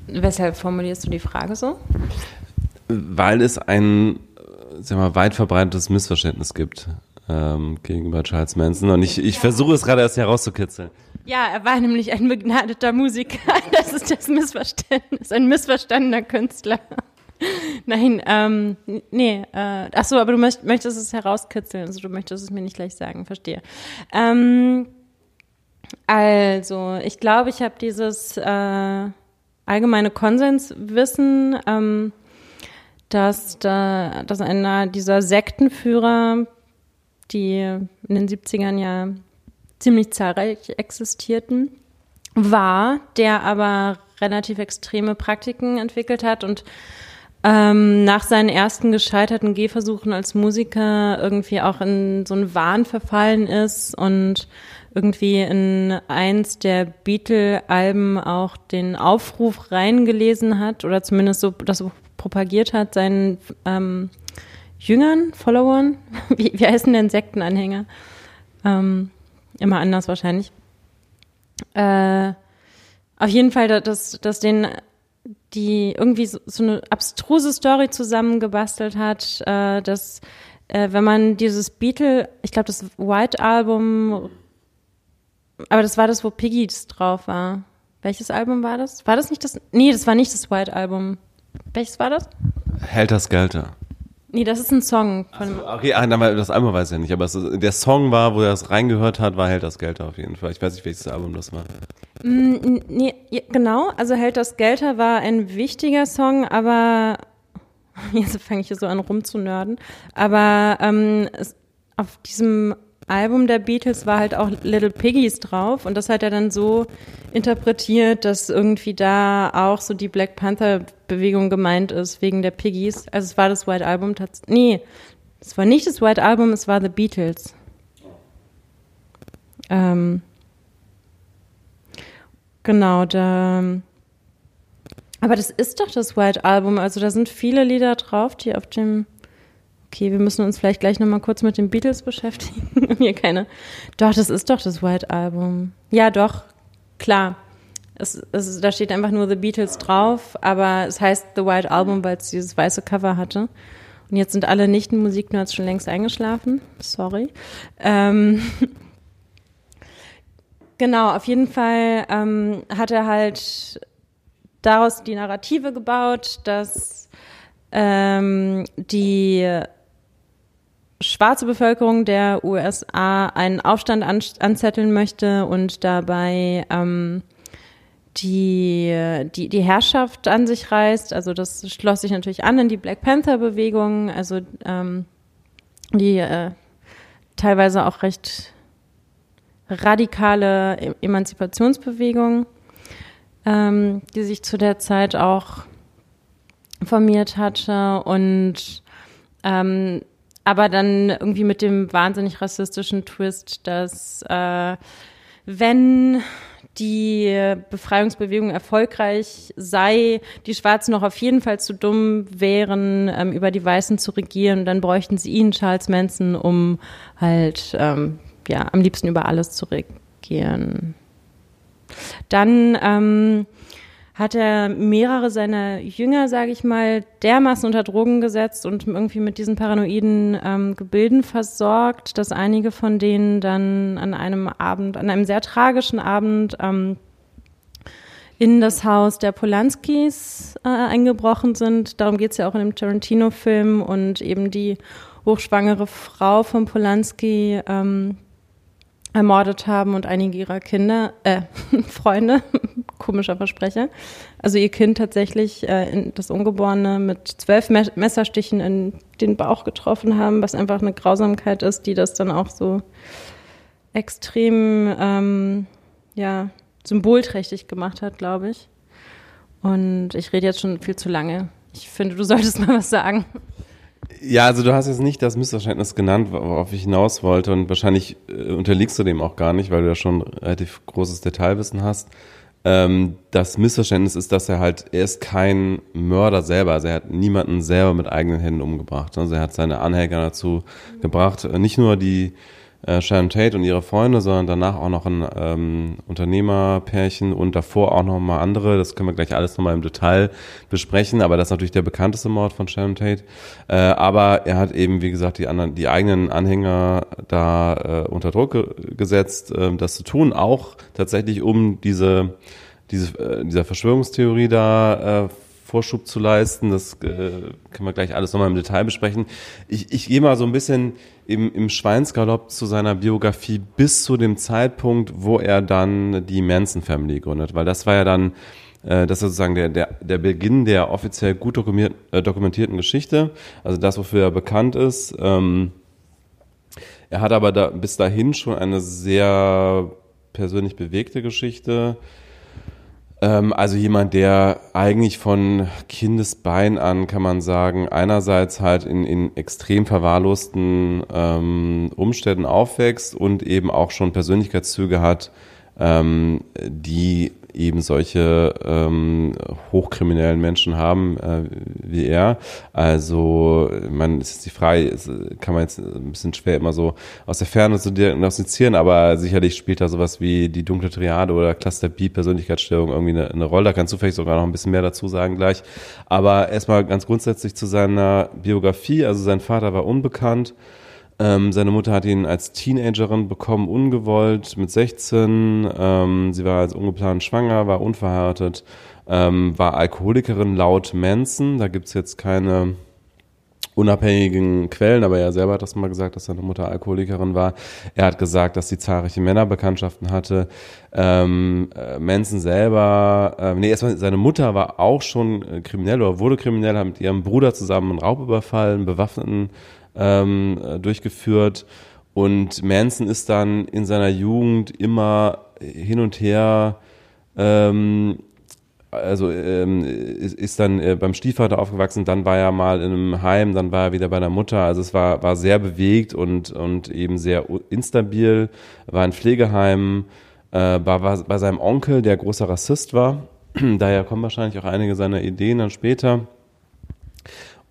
weshalb formulierst du die Frage so? Weil es ein, sag mal, weit verbreitetes Missverständnis gibt ähm, gegenüber Charles Manson. Und ich, ich versuche es gerade erst herauszukitzeln. Ja, er war nämlich ein begnadeter Musiker. Das ist das Missverständnis. Ein missverstandener Künstler. Nein, ähm, nee, äh, ach so, aber du möcht, möchtest es herauskitzeln, also du möchtest es mir nicht gleich sagen, verstehe. Ähm, also, ich glaube, ich habe dieses äh, allgemeine Konsenswissen, ähm, dass, da, dass einer dieser Sektenführer, die in den 70ern ja ziemlich zahlreich existierten, war, der aber relativ extreme Praktiken entwickelt hat und ähm, nach seinen ersten gescheiterten Gehversuchen als Musiker irgendwie auch in so einen Wahn verfallen ist und irgendwie in eins der Beatle-Alben auch den Aufruf reingelesen hat oder zumindest so das so propagiert hat, seinen ähm, Jüngern, Followern, wie, wie heißen denn Sektenanhänger? Ähm, immer anders wahrscheinlich. Äh, auf jeden Fall, da- dass, dass den die irgendwie so, so eine abstruse Story zusammengebastelt hat, äh, dass äh, wenn man dieses Beatle, ich glaube das White Album, aber das war das, wo Piggies drauf war. Welches Album war das? War das nicht das? Nee, das war nicht das White Album. Welches war das? Helter Skelter. Nee, das ist ein Song von. Okay, ah, das Album weiß ich ja nicht, aber ist, der Song war, wo er es reingehört hat, war Helter Skelter auf jeden Fall. Ich weiß nicht, welches Album das war. Mm, Nee, genau, also Hält das Gelter war ein wichtiger Song, aber jetzt fange ich hier so an rumzunörden. Aber ähm, es, auf diesem Album der Beatles war halt auch Little Piggies drauf und das hat er dann so interpretiert, dass irgendwie da auch so die Black Panther Bewegung gemeint ist wegen der Piggies. Also es war das White Album tatsächlich. Nee, es war nicht das White Album, es war The Beatles. Ähm, Genau, da. Aber das ist doch das White Album. Also da sind viele Lieder drauf, die auf dem. Okay, wir müssen uns vielleicht gleich nochmal kurz mit den Beatles beschäftigen. Mir keine. Doch, das ist doch das White Album. Ja, doch, klar. Es, es, da steht einfach nur The Beatles drauf, aber es heißt The White Album, weil es dieses weiße Cover hatte. Und jetzt sind alle Nicht-Musiknerds schon längst eingeschlafen. Sorry. Ähm, Genau, auf jeden Fall ähm, hat er halt daraus die Narrative gebaut, dass ähm, die schwarze Bevölkerung der USA einen Aufstand an, anzetteln möchte und dabei ähm, die, die, die Herrschaft an sich reißt. Also das schloss sich natürlich an in die Black Panther-Bewegung, also ähm, die äh, teilweise auch recht radikale Emanzipationsbewegung, ähm, die sich zu der Zeit auch formiert hatte und ähm, aber dann irgendwie mit dem wahnsinnig rassistischen Twist, dass äh, wenn die Befreiungsbewegung erfolgreich sei, die Schwarzen noch auf jeden Fall zu dumm wären, ähm, über die Weißen zu regieren. Dann bräuchten sie ihn, Charles Manson, um halt ähm, ja am liebsten über alles zu regieren. Dann ähm, hat er mehrere seiner Jünger, sage ich mal, dermaßen unter Drogen gesetzt und irgendwie mit diesen paranoiden ähm, Gebilden versorgt, dass einige von denen dann an einem Abend, an einem sehr tragischen Abend ähm, in das Haus der Polanskis äh, eingebrochen sind. Darum geht es ja auch in dem Tarantino-Film und eben die hochschwangere Frau von Polanski ähm, ermordet haben und einige ihrer Kinder, äh, Freunde, komischer Versprecher, also ihr Kind tatsächlich, äh, in, das Ungeborene, mit zwölf Me Messerstichen in den Bauch getroffen haben, was einfach eine Grausamkeit ist, die das dann auch so extrem, ähm, ja, symbolträchtig gemacht hat, glaube ich. Und ich rede jetzt schon viel zu lange. Ich finde, du solltest mal was sagen. Ja, also du hast jetzt nicht das Missverständnis genannt, worauf ich hinaus wollte und wahrscheinlich äh, unterliegst du dem auch gar nicht, weil du ja schon relativ großes Detailwissen hast. Ähm, das Missverständnis ist, dass er halt, er ist kein Mörder selber, also er hat niemanden selber mit eigenen Händen umgebracht. Also er hat seine Anhänger dazu gebracht, äh, nicht nur die äh, Sharon Tate und ihre Freunde, sondern danach auch noch ein ähm, Unternehmerpärchen und davor auch noch mal andere. Das können wir gleich alles noch mal im Detail besprechen, aber das ist natürlich der bekannteste Mord von Sharon Tate. Äh, aber er hat eben, wie gesagt, die anderen, die eigenen Anhänger da äh, unter Druck ge gesetzt, äh, das zu tun, auch tatsächlich um diese, diese äh, dieser Verschwörungstheorie da äh, Vorschub zu leisten. Das äh, können wir gleich alles nochmal im Detail besprechen. Ich, ich gehe mal so ein bisschen im, im Schweinsgalopp zu seiner Biografie bis zu dem Zeitpunkt, wo er dann die Manson Family gründet, weil das war ja dann äh, das ist sozusagen der, der, der Beginn der offiziell gut äh, dokumentierten Geschichte, also das, wofür er bekannt ist. Ähm, er hat aber da, bis dahin schon eine sehr persönlich bewegte Geschichte. Ähm, also jemand, der eigentlich von Kindesbein an, kann man sagen, einerseits halt in, in extrem verwahrlosten ähm, Umständen aufwächst und eben auch schon Persönlichkeitszüge hat, ähm, die eben solche ähm, hochkriminellen Menschen haben äh, wie er. Also, man ist jetzt die Frage, ist, kann man jetzt ein bisschen schwer immer so aus der Ferne zu diagnostizieren, aber sicherlich spielt da sowas wie die dunkle Triade oder Cluster B Persönlichkeitsstörung irgendwie eine, eine Rolle. Da kannst du vielleicht sogar noch ein bisschen mehr dazu sagen gleich. Aber erstmal ganz grundsätzlich zu seiner Biografie. Also sein Vater war unbekannt. Ähm, seine Mutter hat ihn als Teenagerin bekommen, ungewollt, mit 16. Ähm, sie war als ungeplant schwanger, war unverheiratet, ähm, war Alkoholikerin laut Manson. Da gibt's jetzt keine unabhängigen Quellen, aber er selber hat das mal gesagt, dass seine Mutter Alkoholikerin war. Er hat gesagt, dass sie zahlreiche Männerbekanntschaften hatte. Ähm, äh, Manson selber, äh, nee, erstmal seine Mutter war auch schon äh, kriminell oder wurde kriminell, hat mit ihrem Bruder zusammen einen Raubüberfall, einen bewaffneten ähm, äh, durchgeführt. Und Manson ist dann in seiner Jugend immer hin und her, ähm, also ähm, ist, ist dann äh, beim Stiefvater aufgewachsen, dann war er mal in einem Heim, dann war er wieder bei der Mutter. Also es war, war sehr bewegt und, und eben sehr instabil, war in Pflegeheimen, äh, war, war bei seinem Onkel, der großer Rassist war. Daher kommen wahrscheinlich auch einige seiner Ideen dann später.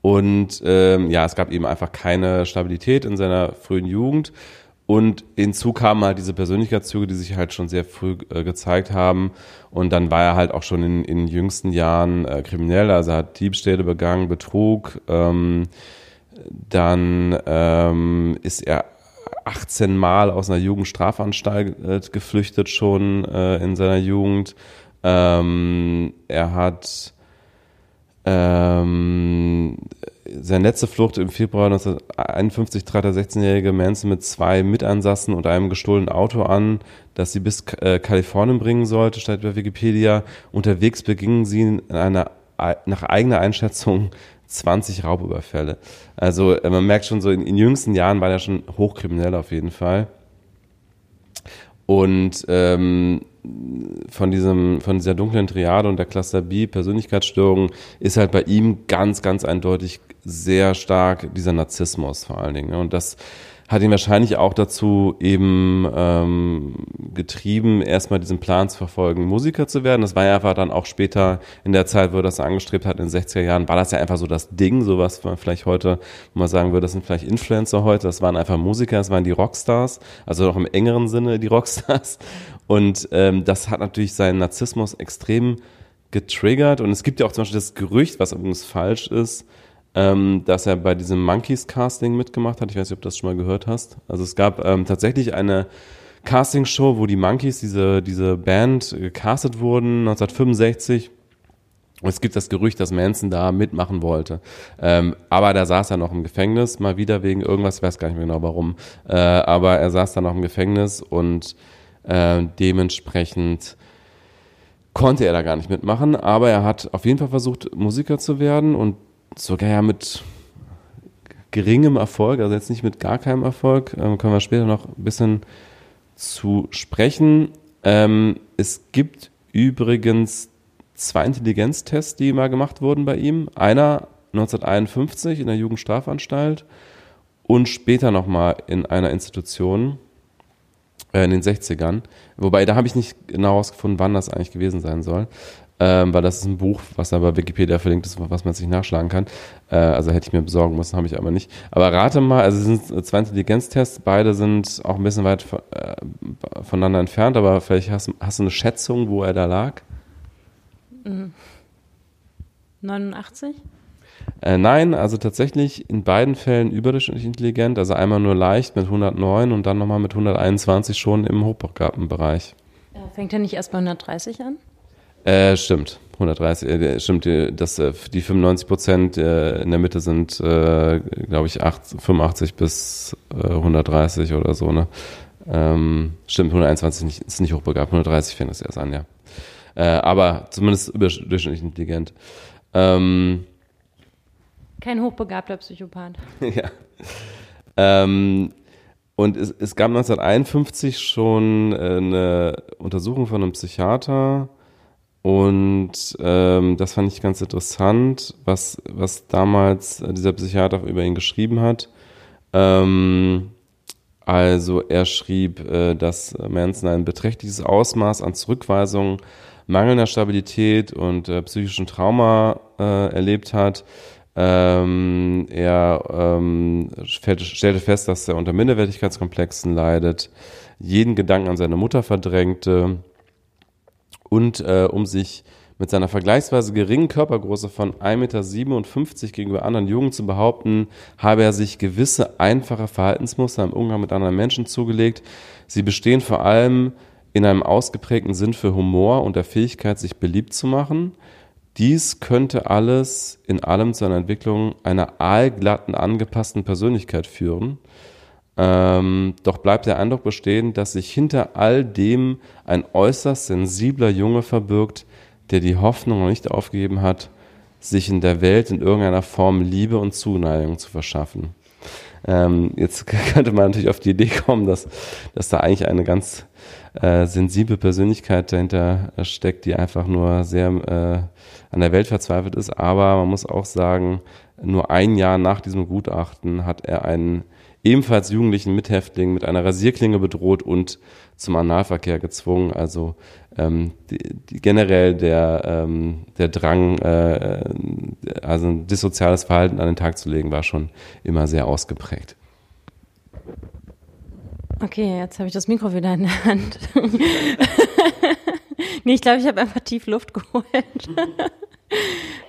Und ähm, ja, es gab eben einfach keine Stabilität in seiner frühen Jugend. Und hinzu kamen halt diese Persönlichkeitszüge, die sich halt schon sehr früh äh, gezeigt haben. Und dann war er halt auch schon in, in jüngsten Jahren äh, kriminell, also er hat Diebstähle begangen, Betrug. Ähm, dann ähm, ist er 18 Mal aus einer Jugendstrafanstalt äh, geflüchtet schon äh, in seiner Jugend. Ähm, er hat ähm, seine letzte Flucht im Februar 1951 trat der 16-jährige Manson mit zwei Mitansassen und einem gestohlenen Auto an, das sie bis äh, Kalifornien bringen sollte, steht bei Wikipedia. Unterwegs begingen sie in einer, nach eigener Einschätzung 20 Raubüberfälle. Also äh, man merkt schon so, in, in jüngsten Jahren war er schon hochkriminell auf jeden Fall. Und ähm, von diesem, von dieser dunklen Triade und der Cluster B Persönlichkeitsstörung ist halt bei ihm ganz, ganz eindeutig sehr stark dieser Narzissmus vor allen Dingen. Ne? Und das hat ihn wahrscheinlich auch dazu eben ähm, getrieben, erstmal diesen Plan zu verfolgen, Musiker zu werden. Das war ja einfach dann auch später in der Zeit, wo er das angestrebt hat, in den 60er Jahren, war das ja einfach so das Ding, so was man vielleicht heute, wo man sagen würde, das sind vielleicht Influencer heute, das waren einfach Musiker, das waren die Rockstars, also auch im engeren Sinne die Rockstars. Und ähm, das hat natürlich seinen Narzissmus extrem getriggert. Und es gibt ja auch zum Beispiel das Gerücht, was übrigens falsch ist, ähm, dass er bei diesem Monkeys Casting mitgemacht hat. Ich weiß nicht, ob du das schon mal gehört hast. Also es gab ähm, tatsächlich eine Castingshow, wo die Monkeys, diese, diese Band, gecastet wurden, 1965. Und es gibt das Gerücht, dass Manson da mitmachen wollte. Ähm, aber da saß er noch im Gefängnis, mal wieder wegen irgendwas, ich weiß gar nicht mehr genau warum. Äh, aber er saß da noch im Gefängnis und äh, dementsprechend konnte er da gar nicht mitmachen. Aber er hat auf jeden Fall versucht, Musiker zu werden und sogar ja mit geringem Erfolg, also jetzt nicht mit gar keinem Erfolg, ähm, können wir später noch ein bisschen zu sprechen. Ähm, es gibt übrigens zwei Intelligenztests, die mal gemacht wurden bei ihm. Einer 1951 in der Jugendstrafanstalt und später nochmal in einer Institution äh, in den 60ern. Wobei, da habe ich nicht genau herausgefunden, wann das eigentlich gewesen sein soll ähm, weil das ist ein Buch, was da bei Wikipedia verlinkt ist, was man sich nachschlagen kann. Äh, also hätte ich mir besorgen müssen, habe ich aber nicht. Aber rate mal, also es sind zwei Intelligenztests, beide sind auch ein bisschen weit äh, voneinander entfernt, aber vielleicht hast, hast du eine Schätzung, wo er da lag? 89? Äh, nein, also tatsächlich in beiden Fällen überdurchschnittlich intelligent, also einmal nur leicht mit 109 und dann nochmal mit 121 schon im Hochbegabtenbereich. Fängt er nicht erst bei 130 an? Äh, stimmt. 130, äh, stimmt, die- das, äh, die 95 Prozent äh, in der Mitte sind, äh, glaube ich, 8, 85 bis äh, 130 oder so, ne? Ähm, stimmt, 121 nicht, ist nicht hochbegabt, 130 fängt das erst an, ja. Äh, aber zumindest überdurchschnittlich intelligent. Ähm, Kein hochbegabter Psychopath. ja. Ähm, und es, es gab 1951 schon äh, eine Untersuchung von einem Psychiater und ähm, das fand ich ganz interessant, was, was damals äh, dieser Psychiater über ihn geschrieben hat. Ähm, also er schrieb, äh, dass Manson ein beträchtliches Ausmaß an Zurückweisung, mangelnder Stabilität und äh, psychischen Trauma äh, erlebt hat. Ähm, er ähm, stellte, fest, dass er unter Minderwertigkeitskomplexen leidet, jeden Gedanken an seine Mutter verdrängte und äh, um sich mit seiner vergleichsweise geringen Körpergröße von 1,57 Meter gegenüber anderen Jungen zu behaupten, habe er sich gewisse einfache Verhaltensmuster im Umgang mit anderen Menschen zugelegt. Sie bestehen vor allem in einem ausgeprägten Sinn für Humor und der Fähigkeit, sich beliebt zu machen. Dies könnte alles in allem zu einer Entwicklung einer aalglatten, angepassten Persönlichkeit führen. Ähm, doch bleibt der Eindruck bestehen, dass sich hinter all dem ein äußerst sensibler Junge verbirgt, der die Hoffnung noch nicht aufgegeben hat, sich in der Welt in irgendeiner Form Liebe und Zuneigung zu verschaffen. Ähm, jetzt könnte man natürlich auf die Idee kommen, dass, dass da eigentlich eine ganz äh, sensible Persönlichkeit dahinter steckt, die einfach nur sehr äh, an der Welt verzweifelt ist. Aber man muss auch sagen, nur ein Jahr nach diesem Gutachten hat er einen ebenfalls jugendlichen Mithäftling mit einer Rasierklinge bedroht und zum Analverkehr gezwungen. Also ähm, die, die generell der, ähm, der Drang, äh, also ein dissoziales Verhalten an den Tag zu legen, war schon immer sehr ausgeprägt. Okay, jetzt habe ich das Mikro wieder in der Hand. nee, ich glaube, ich habe einfach tief Luft geholt.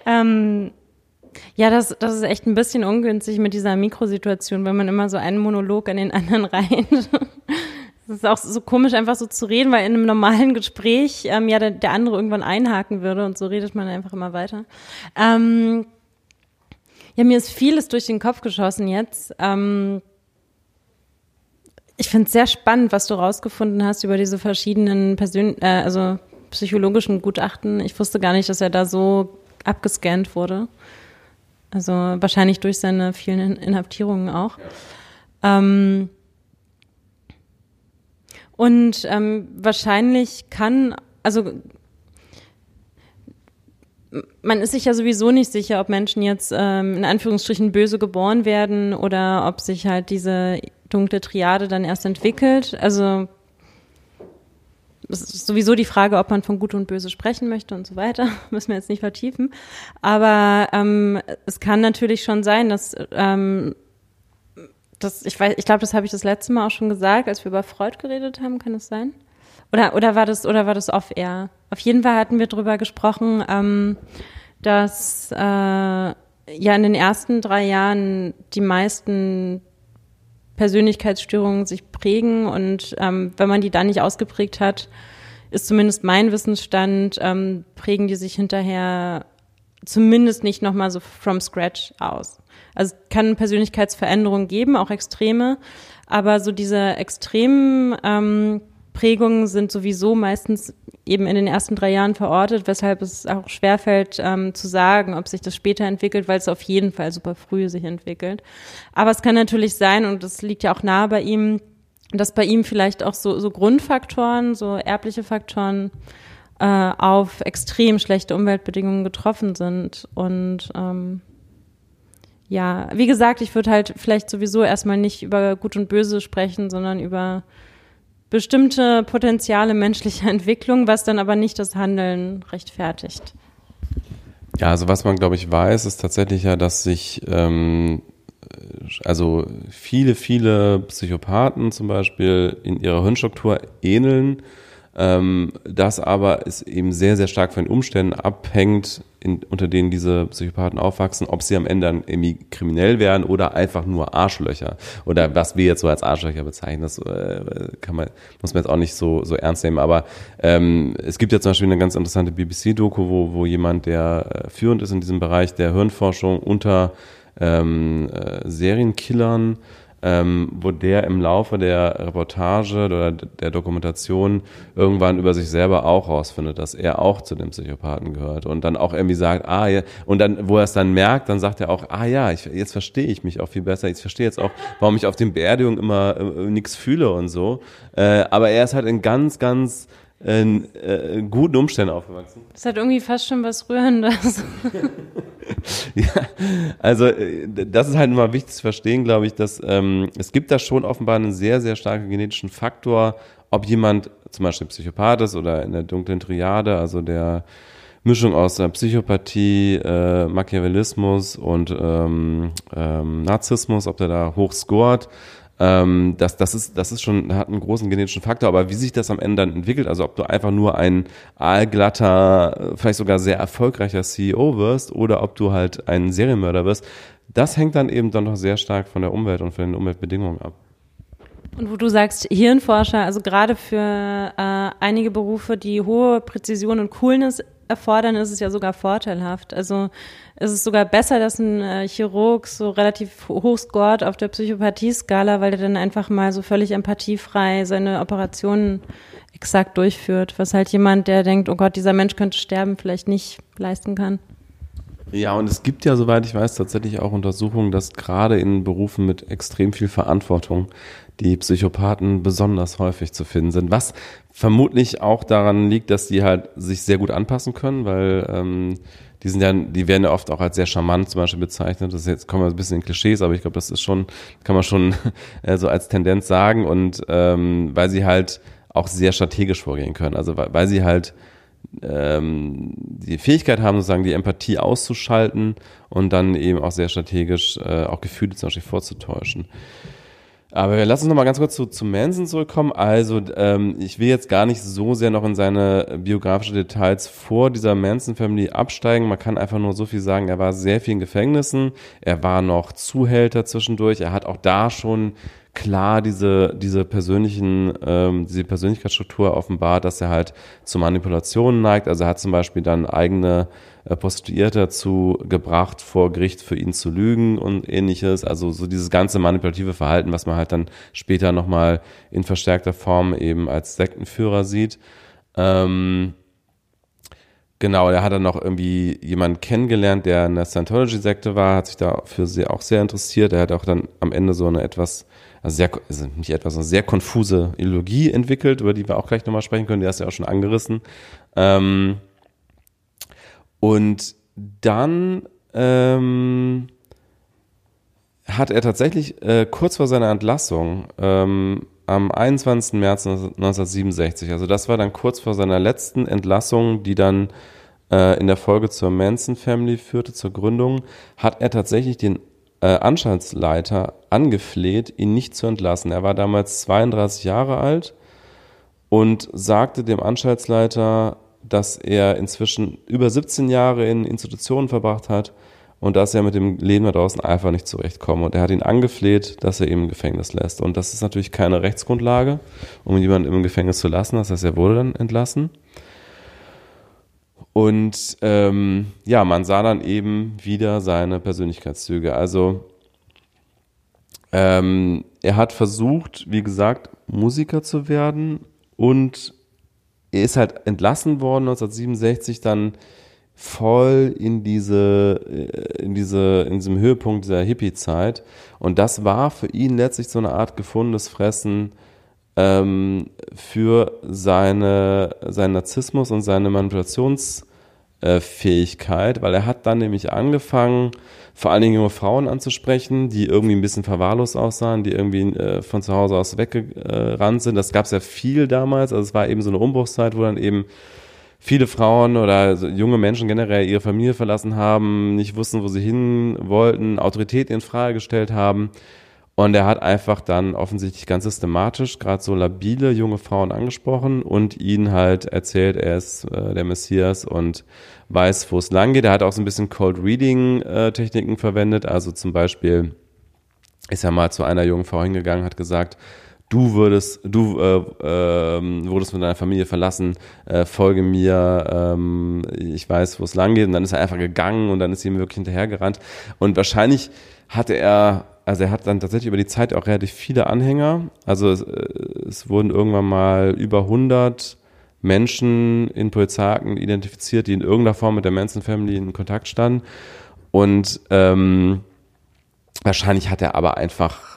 ähm, ja, das, das ist echt ein bisschen ungünstig mit dieser Mikrosituation, wenn man immer so einen Monolog an den anderen rein. Es ist auch so komisch, einfach so zu reden, weil in einem normalen Gespräch ähm, ja der, der andere irgendwann einhaken würde und so redet man einfach immer weiter. Ähm, ja, mir ist vieles durch den Kopf geschossen jetzt. Ähm, ich finde es sehr spannend, was du rausgefunden hast über diese verschiedenen Persön äh, also psychologischen Gutachten. Ich wusste gar nicht, dass er da so abgescannt wurde. Also wahrscheinlich durch seine vielen Inhaftierungen auch. Ähm, und ähm, wahrscheinlich kann, also man ist sich ja sowieso nicht sicher, ob Menschen jetzt ähm, in Anführungsstrichen böse geboren werden oder ob sich halt diese dunkle Triade dann erst entwickelt. Also es ist sowieso die Frage, ob man von Gut und Böse sprechen möchte und so weiter. Müssen wir jetzt nicht vertiefen. Aber ähm, es kann natürlich schon sein, dass ähm, das, ich weiß, ich glaube, das habe ich das letzte Mal auch schon gesagt, als wir über Freud geredet haben, kann das sein? Oder, oder war das, oder war das off-air? Auf jeden Fall hatten wir drüber gesprochen, ähm, dass äh, ja in den ersten drei Jahren die meisten Persönlichkeitsstörungen sich prägen und ähm, wenn man die dann nicht ausgeprägt hat, ist zumindest mein Wissensstand, ähm, prägen die sich hinterher zumindest nicht nochmal so from scratch aus. Also es kann Persönlichkeitsveränderungen geben, auch extreme, aber so diese extremen ähm, Prägungen sind sowieso meistens eben in den ersten drei Jahren verortet, weshalb es auch schwerfällt ähm, zu sagen, ob sich das später entwickelt, weil es auf jeden Fall super früh sich entwickelt. Aber es kann natürlich sein, und das liegt ja auch nahe bei ihm, dass bei ihm vielleicht auch so, so Grundfaktoren, so erbliche Faktoren äh, auf extrem schlechte Umweltbedingungen getroffen sind. Und ähm, ja, wie gesagt, ich würde halt vielleicht sowieso erstmal nicht über Gut und Böse sprechen, sondern über bestimmte Potenziale menschlicher Entwicklung, was dann aber nicht das Handeln rechtfertigt. Ja, also was man, glaube ich, weiß, ist tatsächlich ja, dass sich ähm, also viele, viele Psychopathen zum Beispiel in ihrer Hirnstruktur ähneln ähm, das aber ist eben sehr, sehr stark von den Umständen abhängt, in, unter denen diese Psychopathen aufwachsen, ob sie am Ende dann irgendwie kriminell werden oder einfach nur Arschlöcher. Oder was wir jetzt so als Arschlöcher bezeichnen, das äh, kann man, muss man jetzt auch nicht so, so ernst nehmen. Aber ähm, es gibt ja zum Beispiel eine ganz interessante BBC-Doku, wo, wo jemand, der äh, führend ist in diesem Bereich der Hirnforschung unter ähm, äh, Serienkillern ähm, wo der im Laufe der Reportage oder der Dokumentation irgendwann über sich selber auch rausfindet, dass er auch zu den Psychopathen gehört und dann auch irgendwie sagt, ah ja, und dann, wo er es dann merkt, dann sagt er auch, ah ja, ich, jetzt verstehe ich mich auch viel besser, ich verstehe jetzt auch, warum ich auf den Beerdigungen immer äh, nichts fühle und so. Äh, aber er ist halt in ganz, ganz in äh, guten Umständen aufgewachsen. Das hat irgendwie fast schon was Rührendes. ja, also äh, das ist halt immer wichtig zu verstehen, glaube ich, dass ähm, es gibt da schon offenbar einen sehr, sehr starken genetischen Faktor, ob jemand zum Beispiel Psychopath ist oder in der dunklen Triade, also der Mischung aus äh, Psychopathie, äh, Machiavellismus und ähm, ähm, Narzissmus, ob der da hoch scored. Ähm, das, das, ist, das ist schon, hat einen großen genetischen Faktor, aber wie sich das am Ende dann entwickelt, also ob du einfach nur ein aalglatter, vielleicht sogar sehr erfolgreicher CEO wirst oder ob du halt ein Serienmörder wirst, das hängt dann eben dann noch sehr stark von der Umwelt und von den Umweltbedingungen ab. Und wo du sagst, Hirnforscher, also gerade für äh, einige Berufe, die hohe Präzision und Coolness erfordern, ist es ja sogar vorteilhaft. Also es ist sogar besser, dass ein äh, Chirurg so relativ hoch scored auf der Psychopathie-Skala, weil er dann einfach mal so völlig empathiefrei seine Operationen exakt durchführt, was halt jemand, der denkt, oh Gott, dieser Mensch könnte sterben, vielleicht nicht leisten kann. Ja, und es gibt ja, soweit ich weiß, tatsächlich auch Untersuchungen, dass gerade in Berufen mit extrem viel Verantwortung die Psychopathen besonders häufig zu finden sind, was vermutlich auch daran liegt, dass die halt sich sehr gut anpassen können, weil ähm, die sind ja, die werden ja oft auch als sehr charmant zum Beispiel bezeichnet. Das ist jetzt kommen wir ein bisschen in Klischees, aber ich glaube, das ist schon, kann man schon äh, so als Tendenz sagen und ähm, weil sie halt auch sehr strategisch vorgehen können. Also weil, weil sie halt ähm, die Fähigkeit haben, sozusagen die Empathie auszuschalten und dann eben auch sehr strategisch äh, auch Gefühle zum Beispiel vorzutäuschen. Aber lass uns noch mal ganz kurz zu, zu Manson zurückkommen. Also ähm, ich will jetzt gar nicht so sehr noch in seine biografische Details vor dieser Manson-Family absteigen. Man kann einfach nur so viel sagen, er war sehr viel in Gefängnissen, er war noch Zuhälter zwischendurch, er hat auch da schon klar diese, diese persönlichen, ähm, diese Persönlichkeitsstruktur offenbart, dass er halt zu Manipulationen neigt. Also er hat zum Beispiel dann eigene äh, Prostituierte dazu gebracht, vor Gericht für ihn zu lügen und ähnliches. Also so dieses ganze manipulative Verhalten, was man halt dann später nochmal in verstärkter Form eben als Sektenführer sieht. Ähm, Genau, er hat dann noch irgendwie jemanden kennengelernt, der in der Scientology-Sekte war, hat sich dafür sehr, auch sehr interessiert. Er hat auch dann am Ende so eine etwas also sehr, also nicht etwas, eine sehr konfuse Ideologie entwickelt, über die wir auch gleich nochmal sprechen können, die hast du ja auch schon angerissen. Ähm, und dann ähm, hat er tatsächlich äh, kurz vor seiner Entlassung ähm, am 21. März 1967, also das war dann kurz vor seiner letzten Entlassung, die dann äh, in der Folge zur Manson Family führte, zur Gründung, hat er tatsächlich den äh, Anstaltsleiter angefleht, ihn nicht zu entlassen. Er war damals 32 Jahre alt und sagte dem Anstaltsleiter, dass er inzwischen über 17 Jahre in Institutionen verbracht hat und dass er mit dem Leben da draußen einfach nicht zurechtkomme. Und er hat ihn angefleht, dass er ihn im Gefängnis lässt. Und das ist natürlich keine Rechtsgrundlage, um jemanden im Gefängnis zu lassen. Das heißt, er wurde dann entlassen. Und ähm, ja, man sah dann eben wieder seine Persönlichkeitszüge. Also ähm, er hat versucht, wie gesagt, Musiker zu werden und er ist halt entlassen worden 1967 dann voll in diese, äh, in diese, in diesem Höhepunkt dieser Hippie-Zeit. Und das war für ihn letztlich so eine Art gefundenes Fressen ähm, für seine, seinen Narzissmus und seine Manipulationsfähigkeit, weil er hat dann nämlich angefangen, vor allen Dingen junge Frauen anzusprechen, die irgendwie ein bisschen verwahrlost aussahen, die irgendwie äh, von zu Hause aus weggerannt sind. Das gab es ja viel damals. Also es war eben so eine Umbruchszeit, wo dann eben viele Frauen oder junge Menschen generell ihre Familie verlassen haben, nicht wussten, wo sie hin wollten, Autorität in Frage gestellt haben. Und er hat einfach dann offensichtlich ganz systematisch gerade so labile junge Frauen angesprochen und ihnen halt erzählt, er ist äh, der Messias und weiß, wo es lang geht. Er hat auch so ein bisschen Cold Reading äh, verwendet. Also zum Beispiel ist er mal zu einer jungen Frau hingegangen, hat gesagt, du würdest, du äh, äh, wurdest von deiner Familie verlassen, äh, folge mir, ähm, ich weiß, wo es lang geht. Und dann ist er einfach gegangen und dann ist sie ihm wirklich hinterhergerannt. Und wahrscheinlich hatte er, also er hat dann tatsächlich über die Zeit auch relativ viele Anhänger. Also es, äh, es wurden irgendwann mal über 100 Menschen in Polizeiakten identifiziert, die in irgendeiner Form mit der Manson Family in Kontakt standen. Und ähm, wahrscheinlich hat er aber einfach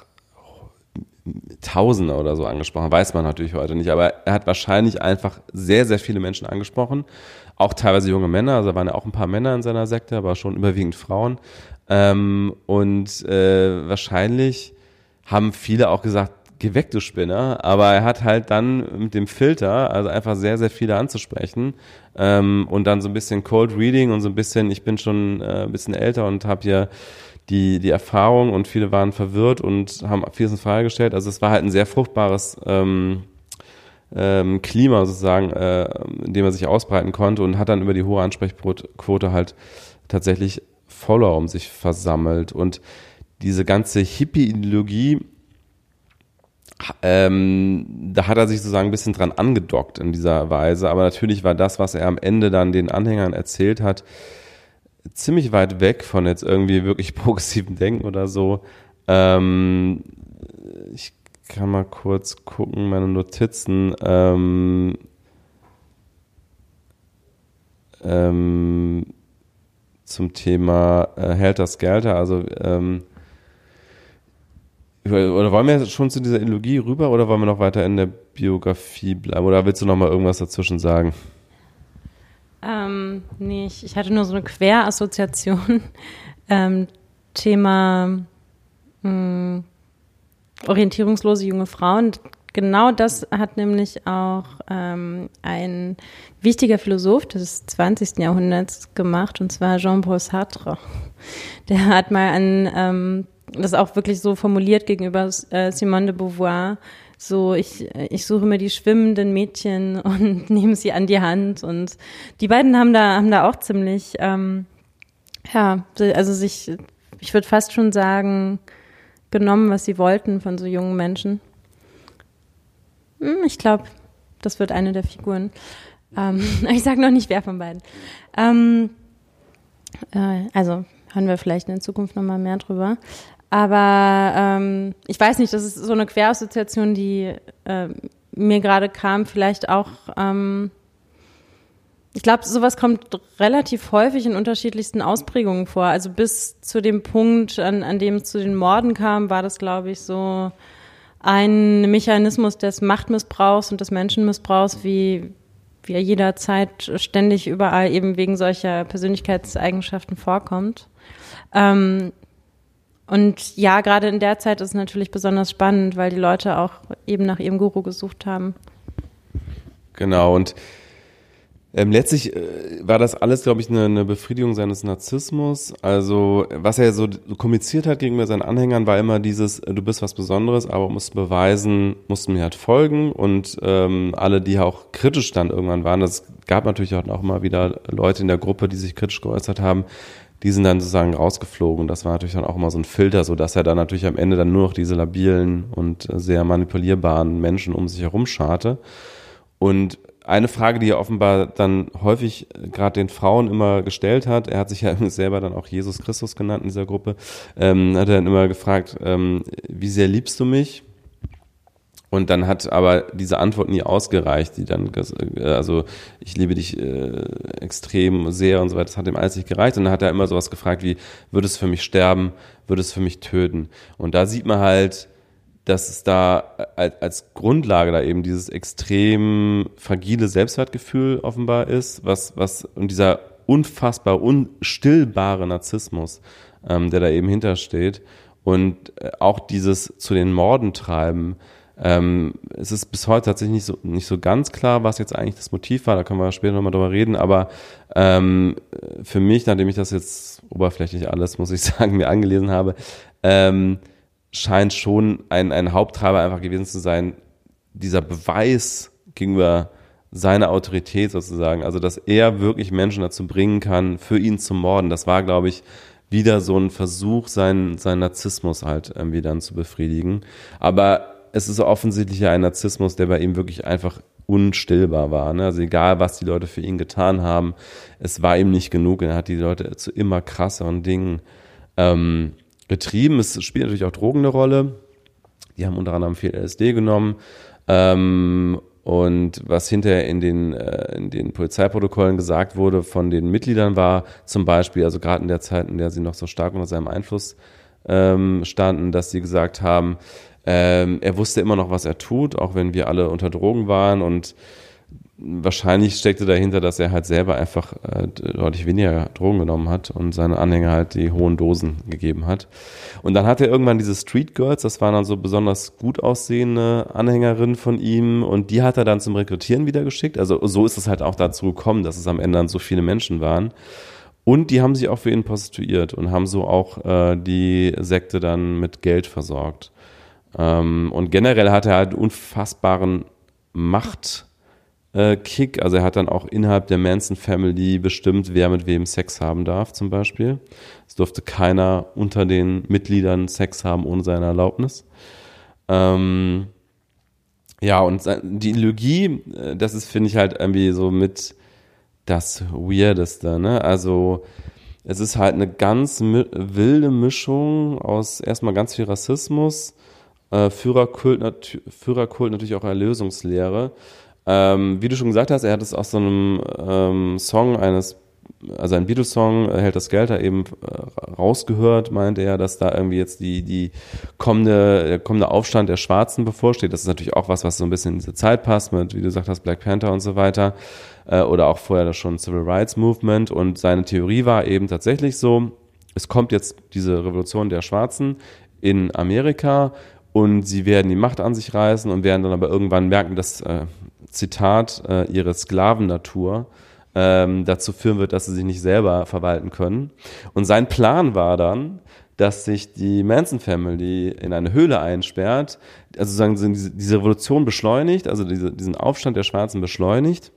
Tausende oder so angesprochen, weiß man natürlich heute nicht, aber er hat wahrscheinlich einfach sehr, sehr viele Menschen angesprochen, auch teilweise junge Männer, also waren ja auch ein paar Männer in seiner Sekte, aber schon überwiegend Frauen. Ähm, und äh, wahrscheinlich haben viele auch gesagt, geh weg, du Spinner, aber er hat halt dann mit dem Filter, also einfach sehr, sehr viele anzusprechen ähm, und dann so ein bisschen Cold Reading und so ein bisschen, ich bin schon äh, ein bisschen älter und habe hier die, die Erfahrung und viele waren verwirrt und haben vieles in Frage gestellt. Also es war halt ein sehr fruchtbares ähm, ähm, Klima sozusagen, äh, in dem er sich ausbreiten konnte und hat dann über die hohe Ansprechquote halt tatsächlich Follower um sich versammelt. Und diese ganze Hippie-Ideologie, ähm, da hat er sich sozusagen ein bisschen dran angedockt in dieser Weise. Aber natürlich war das, was er am Ende dann den Anhängern erzählt hat, ziemlich weit weg von jetzt irgendwie wirklich progressiven Denken oder so. Ähm, ich kann mal kurz gucken, meine Notizen. Ähm, ähm, zum Thema äh, Helter Skelter, also ähm, oder wollen wir schon zu dieser Ideologie rüber oder wollen wir noch weiter in der Biografie bleiben? Oder willst du noch mal irgendwas dazwischen sagen? Ähm, nee, ich, ich hatte nur so eine Querassoziation. Ähm, Thema mh, hm, orientierungslose junge Frauen. Genau das hat nämlich auch ähm, ein wichtiger Philosoph des 20. Jahrhunderts gemacht, und zwar Jean-Paul Sartre. Der hat mal an, ähm, das auch wirklich so formuliert gegenüber äh, Simone de Beauvoir, so ich, ich suche mir die schwimmenden Mädchen und nehme sie an die Hand und die beiden haben da, haben da auch ziemlich, ähm, ja, also sich, ich würde fast schon sagen, genommen, was sie wollten von so jungen Menschen. Hm, ich glaube, das wird eine der Figuren. Ähm, ich sage noch nicht, wer von beiden. Ähm, äh, also hören wir vielleicht in Zukunft noch mal mehr drüber. Aber ähm, ich weiß nicht, das ist so eine Querassoziation, die äh, mir gerade kam, vielleicht auch. Ähm, ich glaube, sowas kommt relativ häufig in unterschiedlichsten Ausprägungen vor. Also bis zu dem Punkt, an, an dem es zu den Morden kam, war das, glaube ich, so ein Mechanismus des Machtmissbrauchs und des Menschenmissbrauchs, wie, er jederzeit ständig überall eben wegen solcher Persönlichkeitseigenschaften vorkommt. Ähm, Und ja, gerade in der Zeit ist es natürlich besonders spannend, weil die Leute auch eben nach ihrem Guru gesucht haben. Genau, und ähm, letztlich äh, war das alles, glaube ich, eine, eine Befriedigung seines Narzissmus. Also, was er so kommuniziert hat gegenüber seinen Anhängern, war immer dieses, äh, du bist was Besonderes, aber musst beweisen, mussten mir halt folgen. Und ähm, alle, die auch kritisch dann irgendwann waren, das gab natürlich auch immer wieder Leute in der Gruppe, die sich kritisch geäußert haben, die sind dann sozusagen rausgeflogen. Das war natürlich dann auch immer so ein Filter, so dass er dann natürlich am Ende dann nur noch diese labilen und äh, sehr manipulierbaren Menschen um sich herum scharte. Und eine Frage, die er offenbar dann häufig äh, gerade den Frauen immer gestellt hat, er hat sich ja selber dann auch Jesus Christus genannt in dieser Gruppe, ähm, hat er dann immer gefragt, ähm, wie sehr liebst du mich? Und dann hat aber diese Antwort nie ausgereicht, die dann, äh, also ich liebe dich äh, extrem sehr und so weiter, das hat ihm alles nicht gereicht. Und dann hat er immer sowas gefragt wie, würdest du für mich sterben, würdest du für mich töten? Und da sieht man halt, dass es da als, als Grundlage da eben dieses extrem fragile Selbstwertgefühl offenbar ist, was, was, und dieser unfassbar unstillbare Narzissmus, ähm, der da eben hintersteht. Und äh, auch dieses zu den Morden treiben, ähm, es ist bis heute tatsächlich nicht so, nicht so ganz klar, was jetzt eigentlich das Motiv war, da können wir später nochmal drüber reden, aber ähm, für mich, nachdem ich das jetzt oberflächlich alles, muss ich sagen, mir angelesen habe, ähm, scheint schon ein, ein Haupttreiber einfach gewesen zu sein, dieser Beweis gegenüber seiner Autorität sozusagen, also dass er wirklich Menschen dazu bringen kann, für ihn zu morden. Das war, glaube ich, wieder so ein Versuch, seinen, seinen Narzissmus halt irgendwie dann zu befriedigen. Aber es ist offensichtlich ja ein Narzissmus, der bei ihm wirklich einfach unstillbar war. Ne? Also egal, was die Leute für ihn getan haben, es war ihm nicht genug. Er hat die Leute zu immer krasseren Dingen ähm, getrieben. Es spielt natürlich auch Drogen eine Rolle. Die haben unter anderem viel LSD genommen. Ähm, und was hinterher in den, äh, in den Polizeiprotokollen gesagt wurde von den Mitgliedern war zum Beispiel, also gerade in der Zeit, in der sie noch so stark unter seinem Einfluss ähm, standen, dass sie gesagt haben, ähm, er wusste immer noch, was er tut, auch wenn wir alle unter Drogen waren und wahrscheinlich steckte dahinter, dass er halt selber einfach äh, deutlich weniger Drogen genommen hat und seine Anhänger halt die hohen Dosen gegeben hat. Und dann hat er irgendwann diese Street Girls, das waren dann so besonders gut aussehende Anhängerinnen von ihm und die hat er dann zum Rekrutieren wieder geschickt. Also so ist es halt auch dazu gekommen, dass es am Ende dann so viele Menschen waren. Und die haben sich auch für ihn prostituiert und haben so auch äh, die Sekte dann mit Geld versorgt. Ähm, und generell hat er halt unfassbaren Machtkick. Äh, also er hat dann auch innerhalb der Manson Family bestimmt, wer mit wem Sex haben darf, zum Beispiel. Es durfte keiner unter den Mitgliedern Sex haben ohne seine Erlaubnis. Ähm, ja, und die Ideologie, äh, das ist, finde ich, halt irgendwie so mit das Weirdeste, ne? Also, es ist halt eine ganz wilde Mischung aus erstmal ganz viel Rassismus, äh, Führerkult, nat Führerkult natürlich auch Erlösungslehre. Ähm, wie du schon gesagt hast, er hat es aus so einem ähm, Song eines, also ein Beatles-Song, äh, hält das Geld da eben äh, rausgehört, meinte er, dass da irgendwie jetzt die, die kommende, der kommende Aufstand der Schwarzen bevorsteht. Das ist natürlich auch was, was so ein bisschen in diese Zeit passt, mit, wie du gesagt hast, Black Panther und so weiter. Äh, oder auch vorher das schon Civil Rights Movement. Und seine Theorie war eben tatsächlich so, es kommt jetzt diese Revolution der Schwarzen in Amerika und sie werden die Macht an sich reißen und werden dann aber irgendwann merken, dass, äh, Zitat, äh, ihre Sklavennatur ähm, dazu führen wird, dass sie sich nicht selber verwalten können. Und sein Plan war dann, dass sich die Manson Family in eine Höhle einsperrt, also sozusagen diese, diese Revolution beschleunigt, also diese, diesen Aufstand der Schwarzen beschleunigt.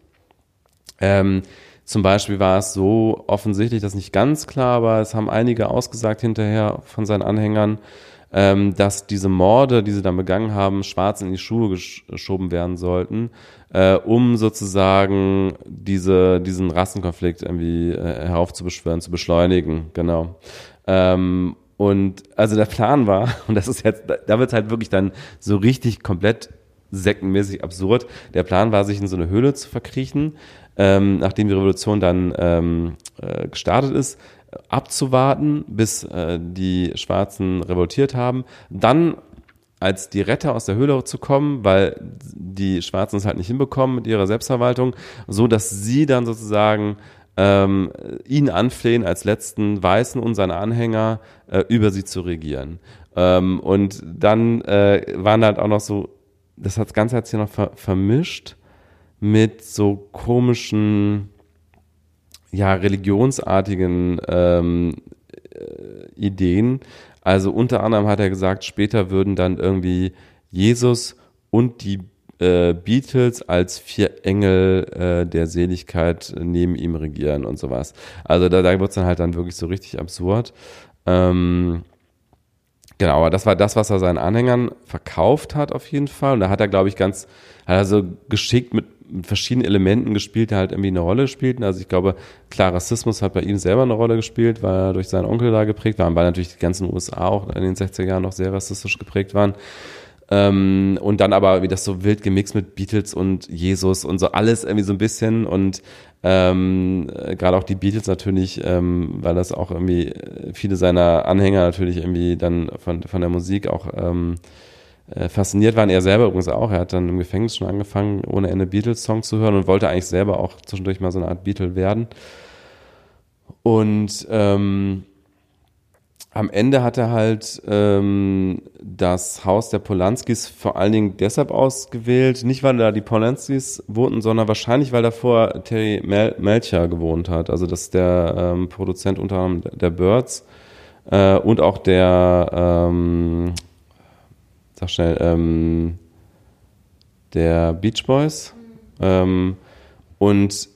Ähm, zum Beispiel war es so offensichtlich, dass nicht ganz klar war, es haben einige ausgesagt hinterher von seinen Anhängern, ähm, dass diese Morde, die sie dann begangen haben, schwarz in die Schuhe geschoben werden sollten, äh, um sozusagen diese, diesen Rassenkonflikt irgendwie äh, heraufzubeschwören, zu beschleunigen, genau. Ähm, und also der Plan war, und das ist jetzt, da wird halt wirklich dann so richtig komplett sektenmäßig absurd. Der Plan war, sich in so eine Höhle zu verkriechen, ähm, nachdem die Revolution dann ähm, äh, gestartet ist, abzuwarten, bis äh, die Schwarzen revoltiert haben, dann als die Retter aus der Höhle zu kommen, weil die Schwarzen es halt nicht hinbekommen mit ihrer Selbstverwaltung, so dass sie dann sozusagen ähm, ihn anflehen als letzten Weißen und seine Anhänger äh, über sie zu regieren. Ähm, und dann äh, waren halt auch noch so, das hat das Ganze hat sich noch ver vermischt mit so komischen, ja, religionsartigen ähm, äh, Ideen. Also unter anderem hat er gesagt, später würden dann irgendwie Jesus und die äh, Beatles als vier Engel äh, der Seligkeit neben ihm regieren und sowas. Also da, da wird es dann halt dann wirklich so richtig absurd. Ähm, genau, aber das war das, was er seinen Anhängern verkauft hat auf jeden Fall. Und da hat er, glaube ich, ganz, hat er so geschickt mit mit verschiedenen Elementen gespielt, die halt irgendwie eine Rolle spielten. Also ich glaube, klar, Rassismus hat bei ihm selber eine Rolle gespielt, weil er durch seinen Onkel da geprägt war, weil natürlich die ganzen USA auch in den 60er Jahren noch sehr rassistisch geprägt waren. Ähm, und dann aber wie das so wild gemixt mit Beatles und Jesus und so alles irgendwie so ein bisschen und ähm, gerade auch die Beatles natürlich, ähm, weil das auch irgendwie viele seiner Anhänger natürlich irgendwie dann von, von der Musik auch ähm, äh, fasziniert waren. Er selber übrigens auch. Er hat dann im Gefängnis schon angefangen, ohne Ende Beatles-Songs zu hören und wollte eigentlich selber auch zwischendurch mal so eine Art Beatle werden. Und ähm, am Ende hat er halt ähm, das Haus der Polanskis vor allen Dingen deshalb ausgewählt, nicht weil da die Polanskis wohnten, sondern wahrscheinlich, weil davor Terry Mel Melcher gewohnt hat. Also das ist der ähm, Produzent unter anderem der Birds äh, und auch der ähm, sag schnell, ähm, der Beach Boys. Ähm, und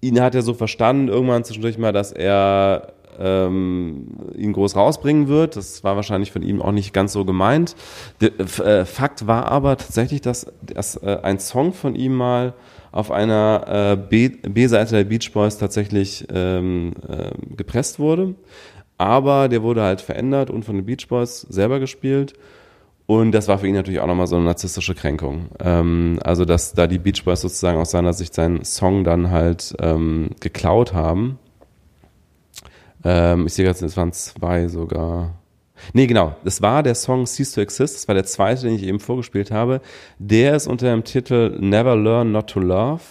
ihn hat er so verstanden, irgendwann zwischendurch mal, dass er ähm, ihn groß rausbringen wird. Das war wahrscheinlich von ihm auch nicht ganz so gemeint. Der, äh, Fakt war aber tatsächlich, dass, dass äh, ein Song von ihm mal auf einer äh, B-Seite der Beach Boys tatsächlich ähm, äh, gepresst wurde. Aber der wurde halt verändert und von den Beach Boys selber gespielt. Und das war für ihn natürlich auch nochmal so eine narzisstische Kränkung. Ähm, also, dass da die Beach Boys sozusagen aus seiner Sicht seinen Song dann halt ähm, geklaut haben. Ähm, ich sehe gerade, es waren zwei sogar. Nee, genau. Das war der Song Cease to Exist. Das war der zweite, den ich eben vorgespielt habe. Der ist unter dem Titel Never Learn Not to Love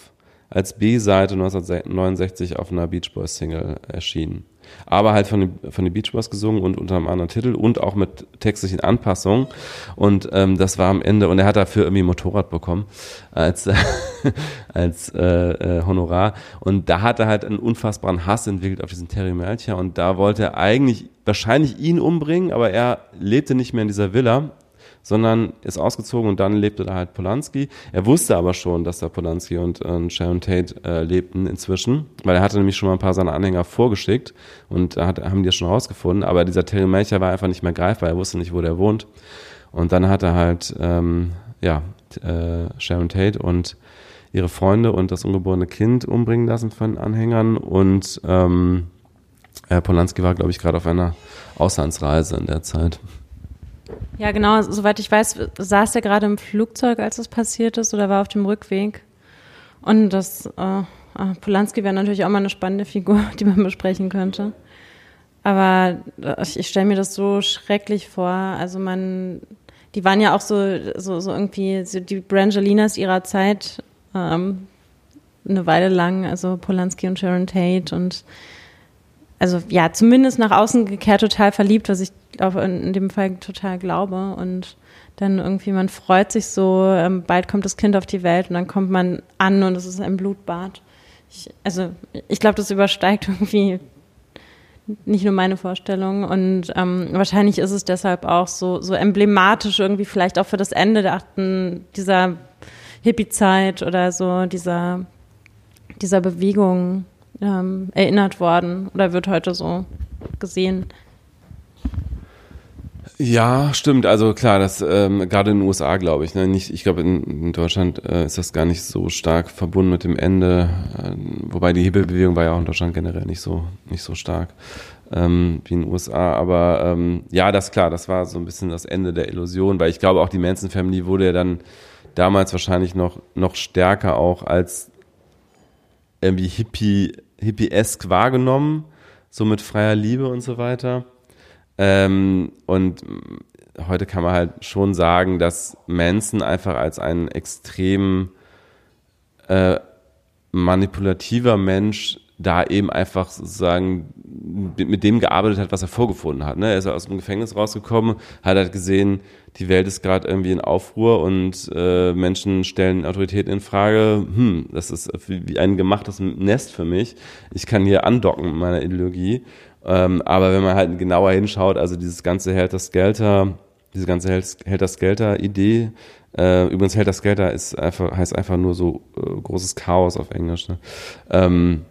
als B-Seite 1969 auf einer Beach Boys Single erschienen aber halt von den, von den Beach Boys gesungen und unter einem anderen Titel und auch mit textlichen Anpassungen. Und ähm, das war am Ende, und er hat dafür irgendwie Motorrad bekommen als, als äh, äh, Honorar. Und da hat er halt einen unfassbaren Hass entwickelt auf diesen Terry Melcher und da wollte er eigentlich wahrscheinlich ihn umbringen, aber er lebte nicht mehr in dieser Villa sondern ist ausgezogen und dann lebte da halt Polanski. Er wusste aber schon, dass da Polanski und äh, Sharon Tate äh, lebten inzwischen, weil er hatte nämlich schon mal ein paar seiner Anhänger vorgeschickt und hat, haben die das schon rausgefunden, aber dieser Terry Melcher war einfach nicht mehr greifbar, er wusste nicht, wo der wohnt. Und dann hat er halt, ähm, ja, äh, Sharon Tate und ihre Freunde und das ungeborene Kind umbringen lassen von Anhängern und ähm, äh, Polanski war, glaube ich, gerade auf einer Auslandsreise in der Zeit. Ja, genau. Soweit ich weiß, saß er gerade im Flugzeug, als das passiert ist, oder war auf dem Rückweg. Und das äh, äh Polanski wäre natürlich auch mal eine spannende Figur, die man besprechen könnte. Aber äh, ich, ich stelle mir das so schrecklich vor. Also man, die waren ja auch so, so, so irgendwie so die Brangelinas ihrer Zeit ähm, eine Weile lang, also Polanski und Sharon Tate und also ja, zumindest nach außen gekehrt total verliebt, was ich auch in dem Fall total glaube. Und dann irgendwie, man freut sich so, ähm, bald kommt das Kind auf die Welt und dann kommt man an und es ist ein Blutbad. Ich, also ich glaube, das übersteigt irgendwie nicht nur meine Vorstellung und ähm, wahrscheinlich ist es deshalb auch so, so emblematisch irgendwie vielleicht auch für das Ende der achten, dieser Hippie-Zeit oder so, dieser, dieser Bewegung ähm, erinnert worden oder wird heute so gesehen. Ja, stimmt. Also klar, das ähm, gerade in den USA, glaube ich. Ne? Nicht, ich glaube, in, in Deutschland äh, ist das gar nicht so stark verbunden mit dem Ende. Äh, wobei die Hebelbewegung war ja auch in Deutschland generell nicht so nicht so stark ähm, wie in den USA. Aber ähm, ja, das klar, das war so ein bisschen das Ende der Illusion, weil ich glaube, auch die Manson Family wurde ja dann damals wahrscheinlich noch noch stärker auch als irgendwie Hippie Hippie-esk wahrgenommen, so mit freier Liebe und so weiter. Ähm, und heute kann man halt schon sagen, dass Manson einfach als ein extrem äh, manipulativer Mensch da eben einfach sozusagen mit dem gearbeitet hat, was er vorgefunden hat. Ne? Er ist aus dem Gefängnis rausgekommen, hat halt gesehen, die Welt ist gerade irgendwie in Aufruhr und äh, Menschen stellen Autoritäten in Frage. Hm, das ist wie ein gemachtes Nest für mich. Ich kann hier andocken mit meiner Ideologie. Ähm, aber wenn man halt genauer hinschaut, also dieses ganze Helter-Skelter, diese ganze Helter-Skelter-Idee, äh, übrigens Helter-Skelter ist einfach, heißt einfach nur so äh, großes Chaos auf Englisch. Ne? Ähm,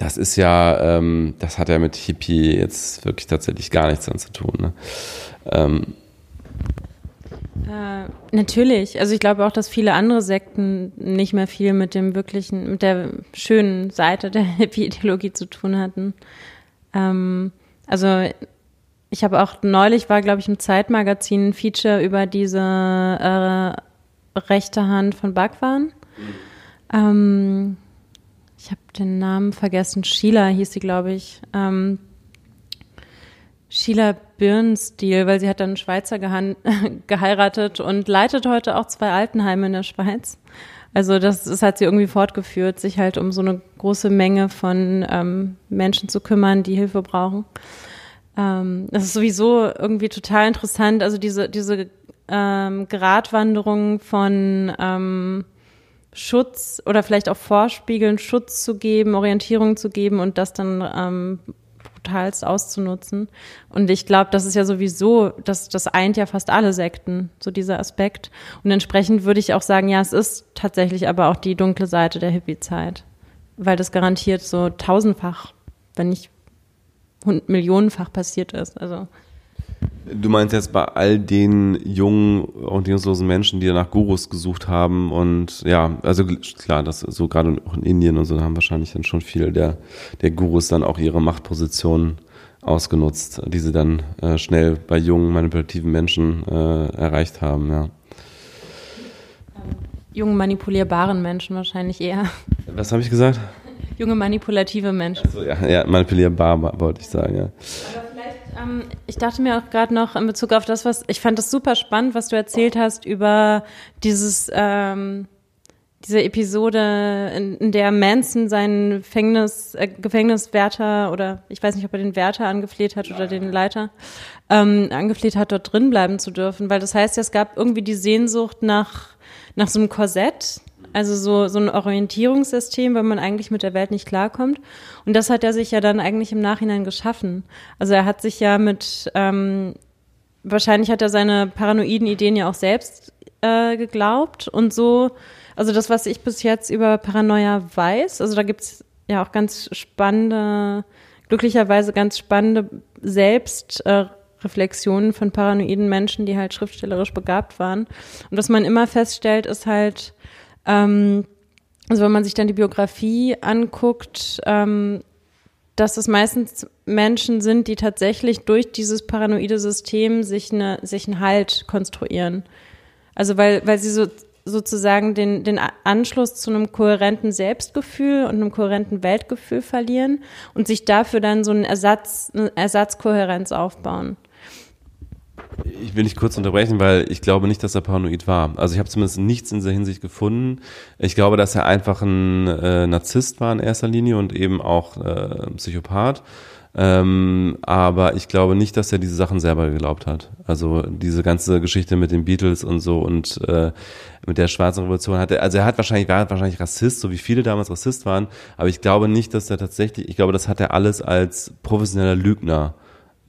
das ist ja, ähm, das hat ja mit Hippie jetzt wirklich tatsächlich gar nichts zu tun. Ne? Ähm, äh, natürlich. Also ich glaube auch, dass viele andere Sekten nicht mehr viel mit dem wirklichen, mit der schönen Seite der Hippie-Ideologie zu tun hatten. Ähm, also ich habe auch neulich war, glaube ich, im Zeitmagazin ein Feature über diese äh, rechte Hand von Bhagwan. Mhm. Ähm, ich habe den Namen vergessen. Sheila hieß sie, glaube ich. Ähm, Sheila Birnstil, weil sie hat dann einen Schweizer geheiratet und leitet heute auch zwei Altenheime in der Schweiz. Also das, das hat sie irgendwie fortgeführt, sich halt um so eine große Menge von ähm, Menschen zu kümmern, die Hilfe brauchen. Ähm, das ist sowieso irgendwie total interessant. Also diese, diese ähm, Gratwanderung von ähm, Schutz oder vielleicht auch Vorspiegeln, Schutz zu geben, Orientierung zu geben und das dann ähm, brutalst auszunutzen. Und ich glaube, das ist ja sowieso, das, das eint ja fast alle Sekten, so dieser Aspekt. Und entsprechend würde ich auch sagen, ja, es ist tatsächlich aber auch die dunkle Seite der Hippie-Zeit. Weil das garantiert so tausendfach, wenn nicht millionenfach passiert ist. Also Du meinst jetzt bei all den jungen, orientierungslosen Menschen, die nach Gurus gesucht haben und ja, also klar, das so gerade auch in Indien und so haben wahrscheinlich dann schon viele der, der Gurus dann auch ihre Machtpositionen ausgenutzt, die sie dann äh, schnell bei jungen, manipulativen Menschen äh, erreicht haben, ja. Jungen, manipulierbaren Menschen wahrscheinlich eher. Was habe ich gesagt? Junge, manipulative Menschen. Also, ja, ja, manipulierbar wollte ich sagen, ja. Ähm, ich dachte mir auch gerade noch in Bezug auf das, was ich fand das super spannend, was du erzählt hast über dieses ähm, diese Episode, in, in der Manson seinen Gefängnis, äh, Gefängniswärter oder ich weiß nicht, ob er den Wärter angefleht hat oder den Leiter ähm, angefleht hat, dort drin bleiben zu dürfen, weil das heißt, es gab irgendwie die Sehnsucht nach nach so einem Korsett, also so, so ein Orientierungssystem, weil man eigentlich mit der Welt nicht klarkommt. Und das hat er sich ja dann eigentlich im Nachhinein geschaffen. Also er hat sich ja mit, ähm, wahrscheinlich hat er seine paranoiden Ideen ja auch selbst äh, geglaubt. Und so, also das, was ich bis jetzt über Paranoia weiß, also da gibt's ja auch ganz spannende, glücklicherweise ganz spannende Selbstreflexionen von paranoiden Menschen, die halt schriftstellerisch begabt waren. Und was man immer feststellt, ist halt, ähm, also wenn man sich dann die Biografie anguckt, ähm, dass es meistens Menschen sind, die tatsächlich durch dieses paranoide System sich, eine, sich einen Halt konstruieren. Also weil, weil sie so sozusagen den, den Anschluss zu einem kohärenten Selbstgefühl und einem kohärenten Weltgefühl verlieren und sich dafür dann so einen Ersatz, eine Ersatzkohärenz aufbauen. Ich will nicht kurz unterbrechen, weil ich glaube nicht, dass er paranoid war. Also ich habe zumindest nichts in dieser Hinsicht gefunden. Ich glaube, dass er einfach ein äh, Narzisst war in erster Linie und eben auch äh, Psychopath. Ähm, aber ich glaube nicht, dass er diese Sachen selber geglaubt hat. Also diese ganze Geschichte mit den Beatles und so und äh, mit der schwarzen Revolution hat er, also er hat wahrscheinlich, war wahrscheinlich Rassist, so wie viele damals Rassist waren, aber ich glaube nicht, dass er tatsächlich, ich glaube, das hat er alles als professioneller Lügner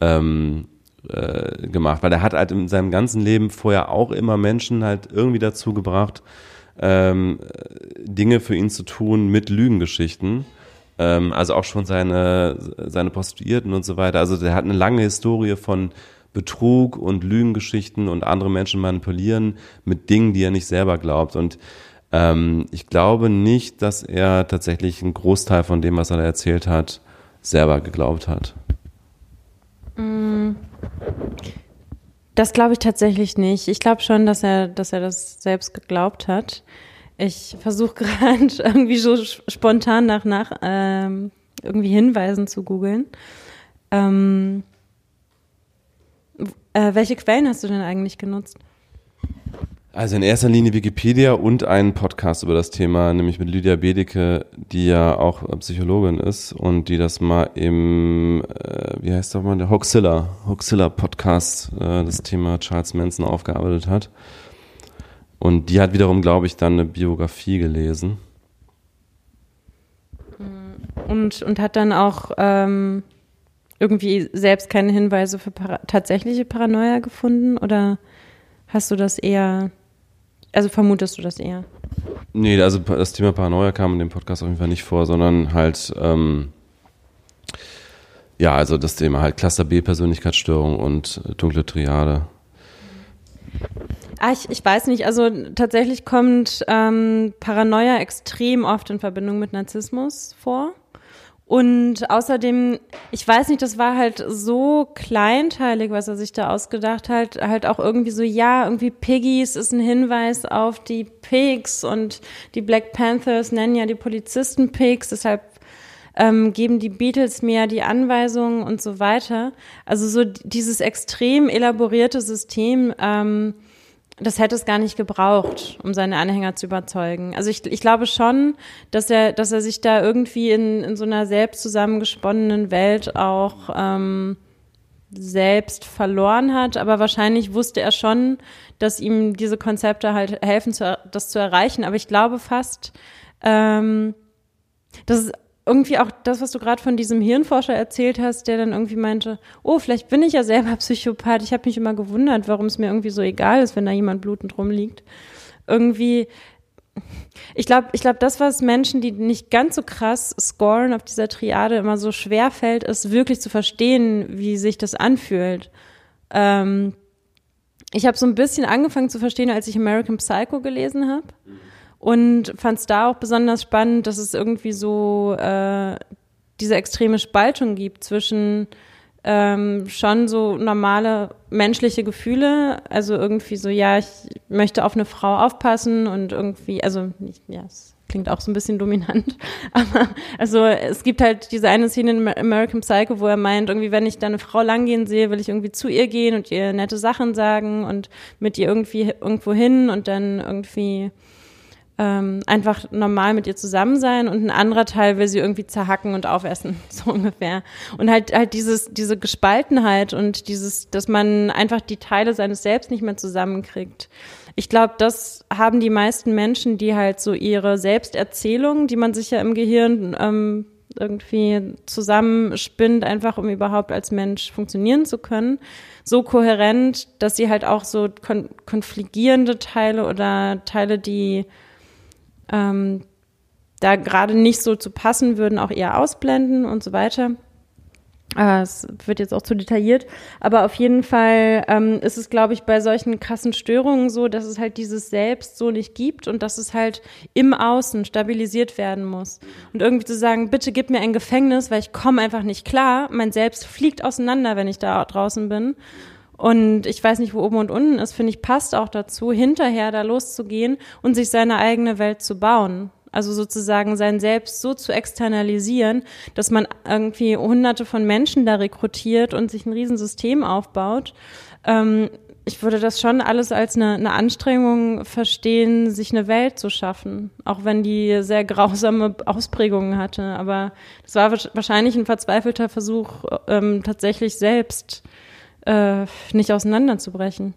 ähm, äh, gemacht, weil er hat halt in seinem ganzen Leben vorher auch immer Menschen halt irgendwie dazu gebracht, ähm, Dinge für ihn zu tun mit Lügengeschichten. Ähm, also auch schon seine, seine Prostituierten und so weiter. Also der hat eine lange Historie von Betrug und Lügengeschichten und andere Menschen manipulieren mit Dingen, die er nicht selber glaubt. Und ähm, ich glaube nicht, dass er tatsächlich einen Großteil von dem, was er da erzählt hat, selber geglaubt hat. Mm. Das glaube ich tatsächlich nicht. Ich glaube schon, dass er, dass er das selbst geglaubt hat. Ich versuche gerade irgendwie so spontan nach, nach ähm, irgendwie Hinweisen zu googeln. Ähm, äh, welche Quellen hast du denn eigentlich genutzt? Also in erster Linie Wikipedia und einen Podcast über das Thema, nämlich mit Lydia Bedeke, die ja auch Psychologin ist und die das mal im, äh, wie heißt das mal, der Hoaxilla, Hoaxilla Podcast, äh, das Thema Charles Manson aufgearbeitet hat. Und die hat wiederum, glaube ich, dann eine Biografie gelesen. Und, und hat dann auch ähm, irgendwie selbst keine Hinweise für para tatsächliche Paranoia gefunden? Oder hast du das eher, also vermutest du das eher? Nee, also das Thema Paranoia kam in dem Podcast auf jeden Fall nicht vor, sondern halt, ähm, ja, also das Thema halt Cluster B Persönlichkeitsstörung und äh, dunkle Triade. Ah, ich, ich weiß nicht, also tatsächlich kommt ähm, Paranoia extrem oft in Verbindung mit Narzissmus vor. Und außerdem, ich weiß nicht, das war halt so kleinteilig, was er sich da ausgedacht hat. Halt auch irgendwie so, ja, irgendwie Piggies ist ein Hinweis auf die Pigs und die Black Panthers nennen ja die Polizisten Pigs, deshalb ähm, geben die Beatles mehr die Anweisungen und so weiter. Also so dieses extrem elaborierte System, ähm, das hätte es gar nicht gebraucht, um seine Anhänger zu überzeugen. Also ich, ich glaube schon, dass er, dass er sich da irgendwie in, in so einer selbst zusammengesponnenen Welt auch ähm, selbst verloren hat, aber wahrscheinlich wusste er schon, dass ihm diese Konzepte halt helfen, zu, das zu erreichen. Aber ich glaube fast, ähm, dass es irgendwie auch das, was du gerade von diesem Hirnforscher erzählt hast, der dann irgendwie meinte, oh, vielleicht bin ich ja selber Psychopath. Ich habe mich immer gewundert, warum es mir irgendwie so egal ist, wenn da jemand blutend rumliegt. Irgendwie, ich glaube, ich glaube, das, was Menschen, die nicht ganz so krass scoren auf dieser Triade, immer so schwer fällt, ist wirklich zu verstehen, wie sich das anfühlt. Ähm, ich habe so ein bisschen angefangen zu verstehen, als ich American Psycho gelesen habe. Und fand es da auch besonders spannend, dass es irgendwie so äh, diese extreme Spaltung gibt zwischen ähm, schon so normale menschliche Gefühle, also irgendwie so, ja, ich möchte auf eine Frau aufpassen und irgendwie, also nicht, ja, es klingt auch so ein bisschen dominant, aber also es gibt halt diese eine Szene in American Psycho, wo er meint, irgendwie, wenn ich da eine Frau langgehen sehe, will ich irgendwie zu ihr gehen und ihr nette Sachen sagen und mit ihr irgendwie irgendwo hin und dann irgendwie ähm, einfach normal mit ihr zusammen sein und ein anderer Teil will sie irgendwie zerhacken und aufessen, so ungefähr. Und halt halt dieses diese Gespaltenheit und dieses, dass man einfach die Teile seines Selbst nicht mehr zusammenkriegt. Ich glaube, das haben die meisten Menschen, die halt so ihre Selbsterzählung, die man sich ja im Gehirn ähm, irgendwie zusammenspinnt, einfach um überhaupt als Mensch funktionieren zu können, so kohärent, dass sie halt auch so kon konfligierende Teile oder Teile, die ähm, da gerade nicht so zu passen würden, auch eher ausblenden und so weiter. Äh, es wird jetzt auch zu detailliert, aber auf jeden Fall ähm, ist es, glaube ich, bei solchen krassen Störungen so, dass es halt dieses Selbst so nicht gibt und dass es halt im Außen stabilisiert werden muss. Und irgendwie zu sagen, bitte gib mir ein Gefängnis, weil ich komme einfach nicht klar, mein Selbst fliegt auseinander, wenn ich da draußen bin. Und ich weiß nicht, wo oben und unten ist, finde ich, passt auch dazu, hinterher da loszugehen und sich seine eigene Welt zu bauen. Also sozusagen sein Selbst so zu externalisieren, dass man irgendwie hunderte von Menschen da rekrutiert und sich ein Riesensystem aufbaut. Ähm, ich würde das schon alles als eine, eine Anstrengung verstehen, sich eine Welt zu schaffen, auch wenn die sehr grausame Ausprägungen hatte. Aber das war wahrscheinlich ein verzweifelter Versuch, ähm, tatsächlich selbst äh, nicht auseinanderzubrechen.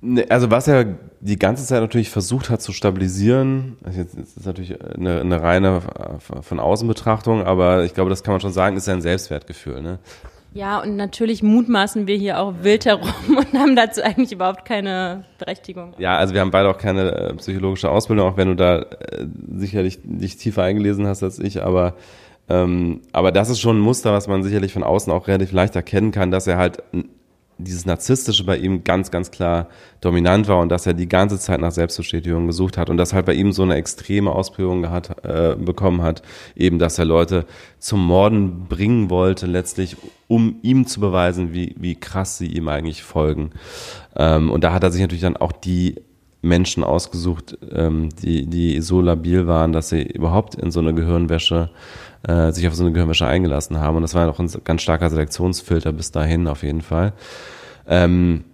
Ne, also was er die ganze Zeit natürlich versucht hat zu stabilisieren, also jetzt ist natürlich eine, eine reine äh, von außen Betrachtung, aber ich glaube, das kann man schon sagen, ist sein Selbstwertgefühl. Ne? Ja, und natürlich mutmaßen wir hier auch wild herum und haben dazu eigentlich überhaupt keine Berechtigung. Ja, also wir haben beide auch keine äh, psychologische Ausbildung, auch wenn du da äh, sicherlich dich tiefer eingelesen hast als ich, aber ähm, aber das ist schon ein Muster, was man sicherlich von außen auch relativ leicht erkennen kann, dass er halt dieses Narzisstische bei ihm ganz, ganz klar dominant war und dass er die ganze Zeit nach Selbstbestätigung gesucht hat und das halt bei ihm so eine extreme Ausprägung gehabt, äh, bekommen hat, eben, dass er Leute zum Morden bringen wollte, letztlich, um ihm zu beweisen, wie, wie krass sie ihm eigentlich folgen. Ähm, und da hat er sich natürlich dann auch die Menschen ausgesucht, ähm, die, die so labil waren, dass sie überhaupt in so eine Gehirnwäsche äh, sich auf so eine Gehirnwäsche eingelassen haben. Und das war noch ein ganz starker Selektionsfilter bis dahin auf jeden Fall. Ähm,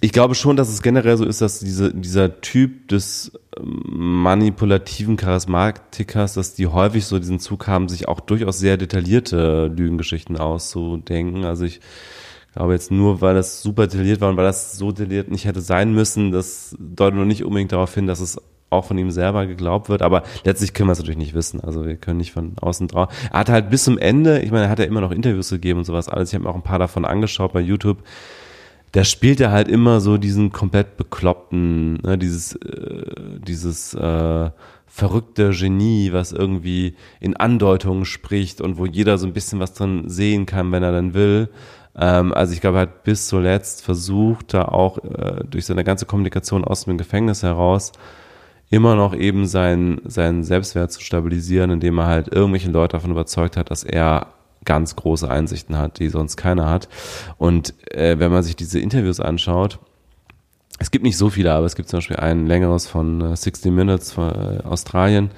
ich glaube schon, dass es generell so ist, dass diese, dieser Typ des ähm, manipulativen Charismatikers, dass die häufig so diesen Zug haben, sich auch durchaus sehr detaillierte Lügengeschichten auszudenken. Also ich glaube jetzt nur, weil das super detailliert war und weil das so detailliert nicht hätte sein müssen, das deutet noch nicht unbedingt darauf hin, dass es auch von ihm selber geglaubt wird, aber letztlich können wir es natürlich nicht wissen. Also wir können nicht von außen drauf. Er hat halt bis zum Ende, ich meine, er hat ja immer noch Interviews gegeben und sowas alles. Ich habe mir auch ein paar davon angeschaut bei YouTube da spielt er halt immer so diesen komplett bekloppten, ne, dieses, äh, dieses äh, verrückte Genie, was irgendwie in Andeutungen spricht und wo jeder so ein bisschen was drin sehen kann, wenn er dann will. Ähm, also ich glaube, er hat bis zuletzt versucht, da auch äh, durch seine ganze Kommunikation aus dem Gefängnis heraus immer noch eben sein, seinen Selbstwert zu stabilisieren, indem er halt irgendwelche Leute davon überzeugt hat, dass er ganz große Einsichten hat, die sonst keiner hat. Und äh, wenn man sich diese Interviews anschaut, es gibt nicht so viele, aber es gibt zum Beispiel ein längeres von äh, 60 Minutes von äh, Australien.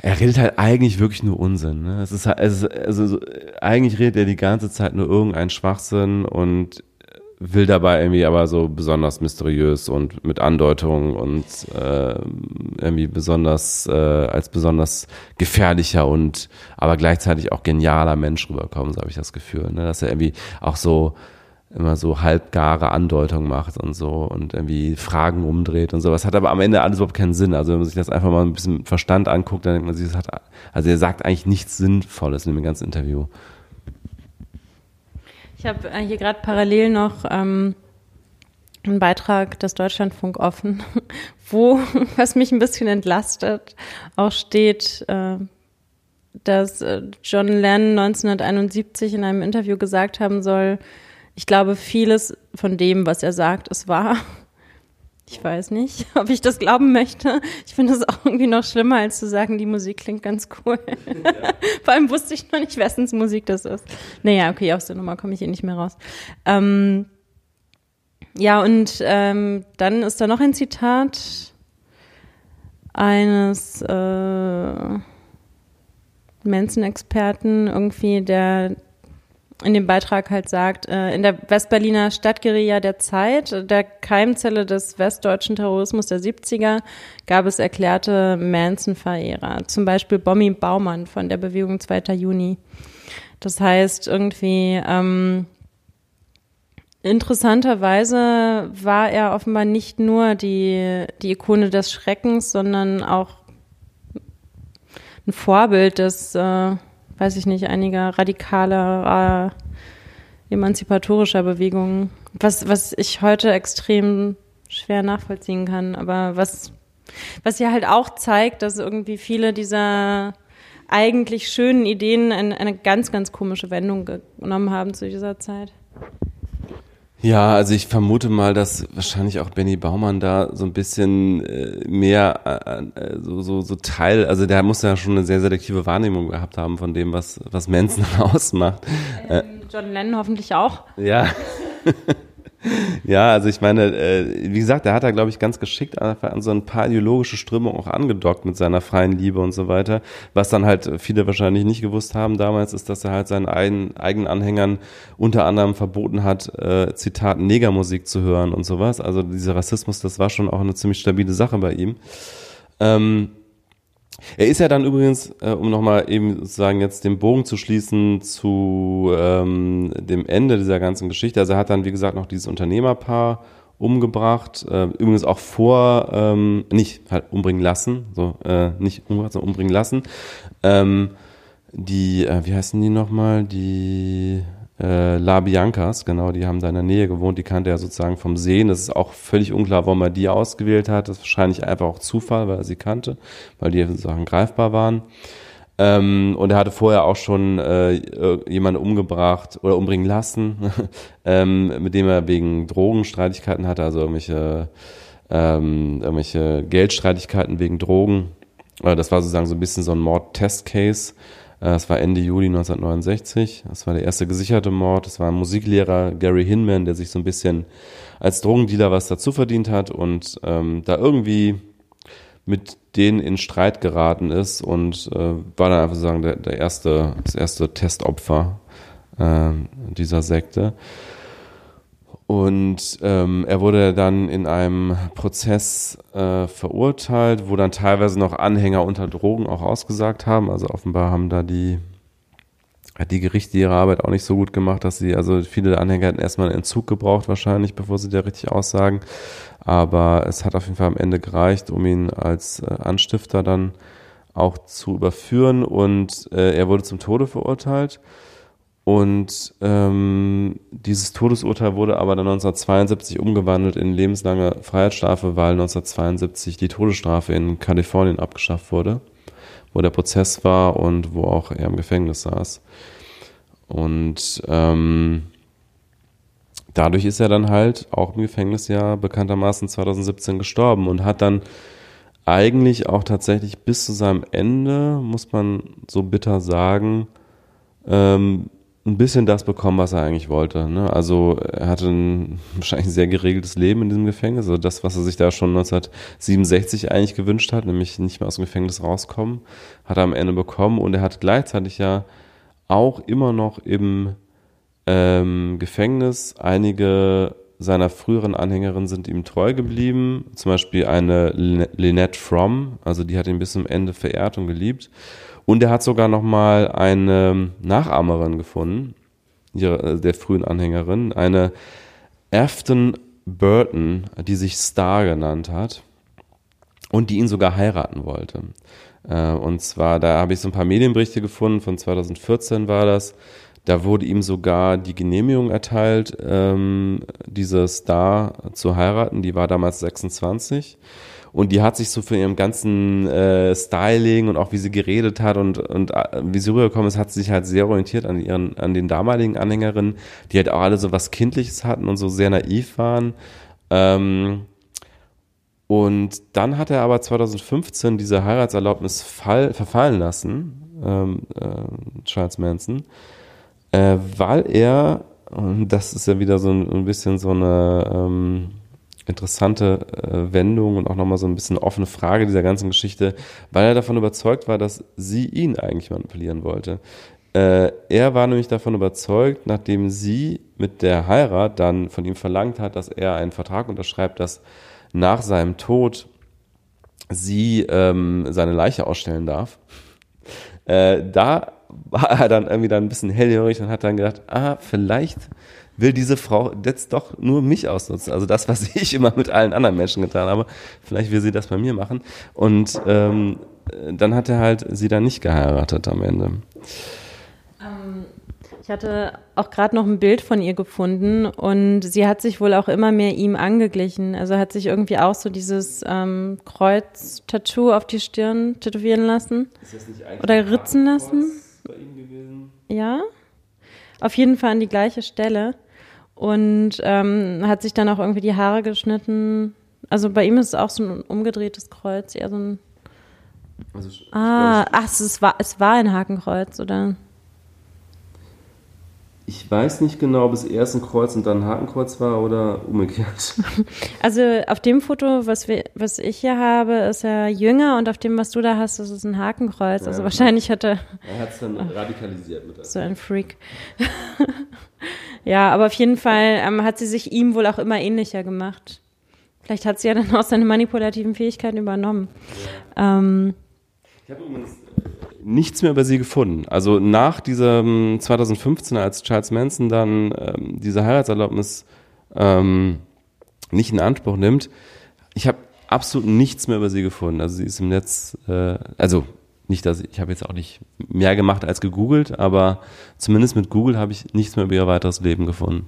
Er redet halt eigentlich wirklich nur Unsinn. Ne? Es ist halt, es ist, also eigentlich redet er die ganze Zeit nur irgendeinen Schwachsinn und will dabei irgendwie aber so besonders mysteriös und mit Andeutungen und äh, irgendwie besonders äh, als besonders gefährlicher und aber gleichzeitig auch genialer Mensch rüberkommen, so habe ich das Gefühl, ne? dass er irgendwie auch so immer so halbgare Andeutungen macht und so und irgendwie Fragen umdreht und sowas. Hat aber am Ende alles überhaupt keinen Sinn. Also wenn man sich das einfach mal ein bisschen mit Verstand anguckt, dann denkt man sich, das hat, also er sagt eigentlich nichts Sinnvolles in dem ganzen Interview. Ich habe äh, hier gerade parallel noch ähm, einen Beitrag des Deutschlandfunk offen, wo, was mich ein bisschen entlastet, auch steht, äh, dass äh, John Lennon 1971 in einem Interview gesagt haben soll, ich glaube, vieles von dem, was er sagt, ist wahr. Ich weiß nicht, ob ich das glauben möchte. Ich finde es auch irgendwie noch schlimmer, als zu sagen, die Musik klingt ganz cool. Ja. Vor allem wusste ich noch nicht, wessens Musik das ist. Naja, okay, aus der Nummer komme ich hier nicht mehr raus. Ähm, ja, und ähm, dann ist da noch ein Zitat eines äh, Manson-Experten, irgendwie, der in dem Beitrag halt sagt, äh, in der Westberliner Stadtguerilla der Zeit, der Keimzelle des westdeutschen Terrorismus der 70er, gab es erklärte Manson-Verehrer. Zum Beispiel Bommi Baumann von der Bewegung 2. Juni. Das heißt, irgendwie, ähm, interessanterweise war er offenbar nicht nur die, die Ikone des Schreckens, sondern auch ein Vorbild des, äh, weiß ich nicht, einiger radikaler, äh, emanzipatorischer Bewegungen, was, was ich heute extrem schwer nachvollziehen kann, aber was, was ja halt auch zeigt, dass irgendwie viele dieser eigentlich schönen Ideen eine, eine ganz, ganz komische Wendung genommen haben zu dieser Zeit. Ja, also ich vermute mal, dass wahrscheinlich auch Benny Baumann da so ein bisschen äh, mehr äh, äh, so, so, so Teil, also der muss ja schon eine sehr selektive Wahrnehmung gehabt haben von dem, was, was Manson ausmacht. Ähm, John Lennon hoffentlich auch. Ja. Ja, also ich meine, äh, wie gesagt, er hat da, glaube ich, ganz geschickt an so ein paar ideologische Strömungen auch angedockt mit seiner freien Liebe und so weiter. Was dann halt viele wahrscheinlich nicht gewusst haben damals, ist, dass er halt seinen eigenen, eigenen Anhängern unter anderem verboten hat, äh, Zitat, Negermusik zu hören und sowas. Also dieser Rassismus, das war schon auch eine ziemlich stabile Sache bei ihm. Ähm, er ist ja dann übrigens, äh, um nochmal eben sozusagen jetzt den Bogen zu schließen zu ähm, dem Ende dieser ganzen Geschichte. Also er hat dann, wie gesagt, noch dieses Unternehmerpaar umgebracht, äh, übrigens auch vor, ähm, nicht halt umbringen lassen, so äh, nicht umgebracht, sondern umbringen lassen. Ähm, die, äh, wie heißen die nochmal? Die äh, La Biancas, genau, die haben da in der Nähe gewohnt, die kannte er sozusagen vom Sehen. Das ist auch völlig unklar, warum er die ausgewählt hat. Das ist wahrscheinlich einfach auch Zufall, weil er sie kannte, weil die sozusagen greifbar waren. Ähm, und er hatte vorher auch schon äh, jemanden umgebracht oder umbringen lassen, ähm, mit dem er wegen Drogenstreitigkeiten hatte, also irgendwelche, ähm, irgendwelche Geldstreitigkeiten wegen Drogen. Äh, das war sozusagen so ein bisschen so ein Mord-Test-Case. Äh, war Ende Juli 1969. Das war der erste gesicherte Mord. Das war ein Musiklehrer, Gary Hinman, der sich so ein bisschen als Drogendealer was dazu verdient hat und ähm, da irgendwie mit denen in Streit geraten ist und äh, war dann einfach sagen der, der erste, das erste Testopfer äh, dieser Sekte. Und ähm, er wurde dann in einem Prozess äh, verurteilt, wo dann teilweise noch Anhänger unter Drogen auch ausgesagt haben. Also offenbar haben da die, hat die Gerichte ihre Arbeit auch nicht so gut gemacht, dass sie, also viele Anhänger hätten erstmal einen Entzug gebraucht wahrscheinlich, bevor sie da richtig aussagen. Aber es hat auf jeden Fall am Ende gereicht, um ihn als äh, Anstifter dann auch zu überführen und äh, er wurde zum Tode verurteilt. Und ähm, dieses Todesurteil wurde aber dann 1972 umgewandelt in lebenslange Freiheitsstrafe, weil 1972 die Todesstrafe in Kalifornien abgeschafft wurde, wo der Prozess war und wo auch er im Gefängnis saß. Und ähm, dadurch ist er dann halt auch im Gefängnis ja bekanntermaßen 2017 gestorben und hat dann eigentlich auch tatsächlich bis zu seinem Ende, muss man so bitter sagen, ähm, ein bisschen das bekommen, was er eigentlich wollte. Ne? Also er hatte ein wahrscheinlich ein sehr geregeltes Leben in diesem Gefängnis. Also das, was er sich da schon 1967 eigentlich gewünscht hat, nämlich nicht mehr aus dem Gefängnis rauskommen, hat er am Ende bekommen. Und er hat gleichzeitig ja auch immer noch im ähm, Gefängnis einige seiner früheren Anhängerinnen sind ihm treu geblieben. Zum Beispiel eine Lynette Fromm, also die hat ihn bis zum Ende verehrt und geliebt. Und er hat sogar noch mal eine Nachahmerin gefunden, äh, der frühen Anhängerin, eine Afton Burton, die sich Star genannt hat und die ihn sogar heiraten wollte. Äh, und zwar, da habe ich so ein paar Medienberichte gefunden, von 2014 war das. Da wurde ihm sogar die Genehmigung erteilt, ähm, diese Star zu heiraten. Die war damals 26. Und die hat sich so für ihrem ganzen äh, Styling und auch wie sie geredet hat und, und äh, wie sie rübergekommen ist, hat sie sich halt sehr orientiert an ihren, an den damaligen Anhängerinnen, die halt auch alle so was Kindliches hatten und so sehr naiv waren. Ähm, und dann hat er aber 2015 diese Heiratserlaubnis fall, verfallen lassen, ähm, äh, Charles Manson, äh, weil er, und das ist ja wieder so ein, ein bisschen so eine ähm, interessante äh, Wendung und auch nochmal so ein bisschen offene Frage dieser ganzen Geschichte, weil er davon überzeugt war, dass sie ihn eigentlich manipulieren wollte. Äh, er war nämlich davon überzeugt, nachdem sie mit der Heirat dann von ihm verlangt hat, dass er einen Vertrag unterschreibt, dass nach seinem Tod sie ähm, seine Leiche ausstellen darf. Äh, da war er dann irgendwie dann ein bisschen hellhörig und hat dann gedacht, ah, vielleicht will diese Frau jetzt doch nur mich ausnutzen. Also das, was ich immer mit allen anderen Menschen getan habe, vielleicht will sie das bei mir machen. Und ähm, dann hat er halt sie dann nicht geheiratet am Ende. Ähm, ich hatte auch gerade noch ein Bild von ihr gefunden und sie hat sich wohl auch immer mehr ihm angeglichen. Also hat sich irgendwie auch so dieses ähm, Kreuz-Tattoo auf die Stirn tätowieren lassen. Ist das nicht eigentlich Oder ritzen lassen? bei ihm gewesen? Ja. Auf jeden Fall an die gleiche Stelle. Und ähm, hat sich dann auch irgendwie die Haare geschnitten. Also bei ihm ist es auch so ein umgedrehtes Kreuz, eher so ein. Also, ich Ah, glaub, ach, es war, es war ein Hakenkreuz, oder? Ich, weiß nicht genau, ob es erst ein Kreuz und dann ein Hakenkreuz war oder umgekehrt. Also auf dem Foto, was, wir, was ich hier habe, ist er jünger und auf dem, was du da hast, ist es ein Hakenkreuz. Also Ja. wahrscheinlich hat er Er hat es dann radikalisiert mit der so ein Freak. ja, aber auf jeden Fall ähm, hat sie sich ihm wohl auch immer ähnlicher gemacht. Vielleicht hat sie ja dann auch seine manipulativen Fähigkeiten übernommen. Ähm, Ich habe übrigens nichts mehr über sie gefunden. Also nach diesem 2015, als Charles Manson dann ähm, diese Heiratserlaubnis ähm, nicht in Anspruch nimmt, ich habe absolut nichts mehr über sie gefunden. Also sie ist im Netz, äh, also nicht, dass ich, ich habe jetzt auch nicht mehr gemacht als gegoogelt, aber zumindest mit Google habe ich nichts mehr über ihr weiteres Leben gefunden.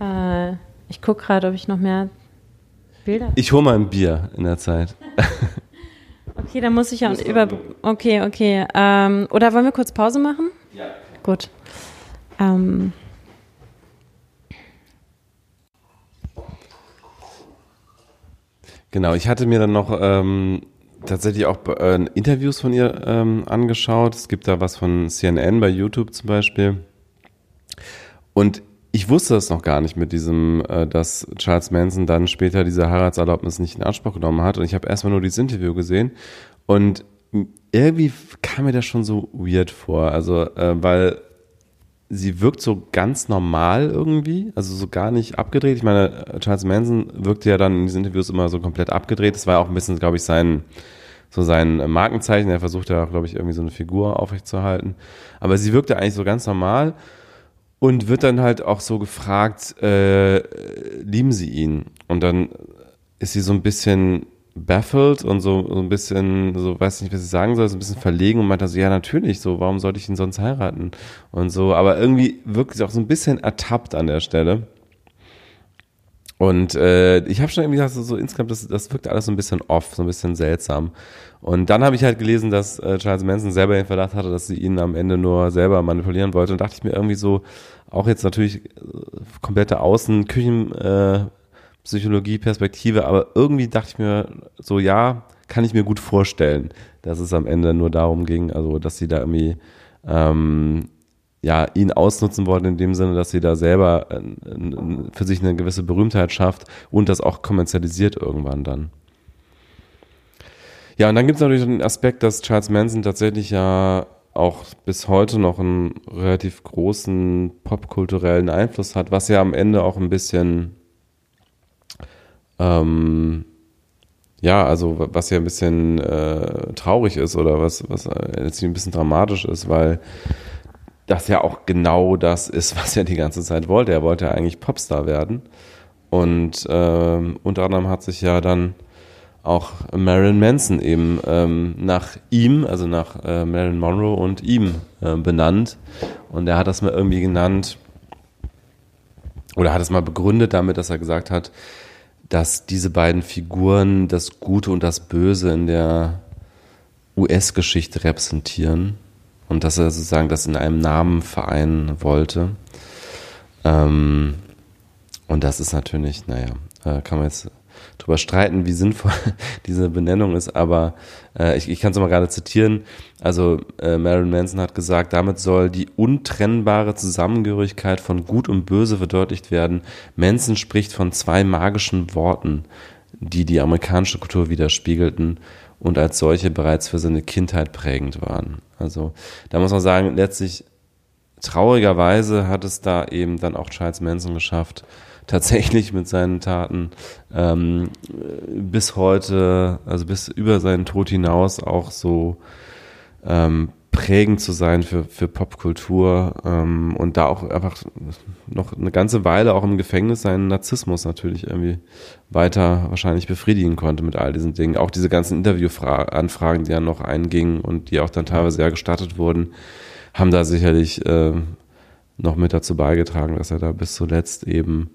äh, ich gucke gerade, ob ich noch mehr Bilder. Ich hole mal ein Bier in der Zeit. Okay, dann muss ich ja über. Okay, okay. Ähm, oder wollen wir kurz Pause machen? Ja. Gut. Ähm, Genau, ich hatte mir dann noch ähm, tatsächlich auch äh, Interviews von ihr ähm, angeschaut. Es gibt da was von CNN bei YouTube zum Beispiel. Und ich wusste das noch gar nicht mit diesem, äh, dass Charles Manson dann später diese Heiratserlaubnis nicht in Anspruch genommen hat. Und ich habe erstmal nur dieses Interview gesehen. Und irgendwie kam mir das schon so weird vor. Also, äh, weil sie wirkt so ganz normal irgendwie, also so gar nicht abgedreht. Ich meine, Charles Manson wirkte ja dann in diesen Interviews immer so komplett abgedreht. Das war ja auch ein bisschen, glaube ich, sein, so sein Markenzeichen. Er versucht ja, glaube ich, irgendwie so eine Figur aufrechtzuerhalten. Aber sie wirkte eigentlich so ganz normal und wird dann halt auch so gefragt, äh, lieben sie ihn? Und dann ist sie so ein bisschen baffled und so, so ein bisschen, so weiß nicht, was ich sagen soll, so ein bisschen verlegen und meint dann so, ja, natürlich, so, warum sollte ich ihn sonst heiraten? Und so, aber irgendwie wirkt sie auch so ein bisschen ertappt an der Stelle. Und äh, ich habe schon irgendwie gedacht, so, so insgesamt, das, das wirkt alles so ein bisschen off, so ein bisschen seltsam. Und dann habe ich halt gelesen, dass äh, Charles Manson selber den Verdacht hatte, dass sie ihn am Ende nur selber manipulieren wollte. Und dachte ich mir irgendwie so, auch jetzt natürlich äh, komplette Außen, Küchen, äh, aber irgendwie dachte ich mir so, ja, kann ich mir gut vorstellen, dass es am Ende nur darum ging, also dass sie da irgendwie ähm, ja, ihn ausnutzen wollten in dem Sinne, dass sie da selber äh, für sich eine gewisse Berühmtheit schafft und das auch kommerzialisiert irgendwann dann. Ja, und dann gibt es natürlich den Aspekt, dass Charles Manson tatsächlich ja auch bis heute noch einen relativ großen popkulturellen Einfluss hat, was ja am Ende auch ein bisschen ähm, ja, also was ja ein bisschen äh, traurig ist oder was, was ein bisschen dramatisch ist, weil das ja auch genau das ist, was er die ganze Zeit wollte. Er wollte ja eigentlich Popstar werden. Und ähm, unter anderem hat sich ja dann auch Marilyn Manson eben ähm, nach ihm, also nach äh, Marilyn Monroe und ihm äh, benannt. Und er hat das mal irgendwie genannt, oder hat es mal begründet damit, dass er gesagt hat, dass diese beiden Figuren das Gute und das Böse in der US-Geschichte repräsentieren und dass er sozusagen das in einem Namen vereinen wollte. Ähm, und das ist natürlich, naja, äh, kann man jetzt drüber streiten, wie sinnvoll diese Benennung ist, aber äh, ich, ich kann es mal gerade zitieren. Also äh, Marilyn Manson hat gesagt, damit soll die untrennbare Zusammengehörigkeit von Gut und Böse verdeutlicht werden. Manson spricht von zwei magischen Worten, die die amerikanische Kultur widerspiegelten und als solche bereits für seine Kindheit prägend waren. Also da muss man sagen, letztlich traurigerweise hat es da eben dann auch Charles Manson geschafft, tatsächlich mit seinen Taten ähm, bis heute, also bis über seinen Tod hinaus auch so ähm, prägend zu sein für, für Popkultur ähm, und da auch einfach noch eine ganze Weile auch im Gefängnis seinen Narzissmus natürlich irgendwie weiter wahrscheinlich befriedigen konnte mit all diesen Dingen. Auch diese ganzen Interviewanfragen, die ja noch eingingen und die auch dann teilweise ja gestartet wurden, haben da sicherlich äh, noch mit dazu beigetragen, dass er da bis zuletzt eben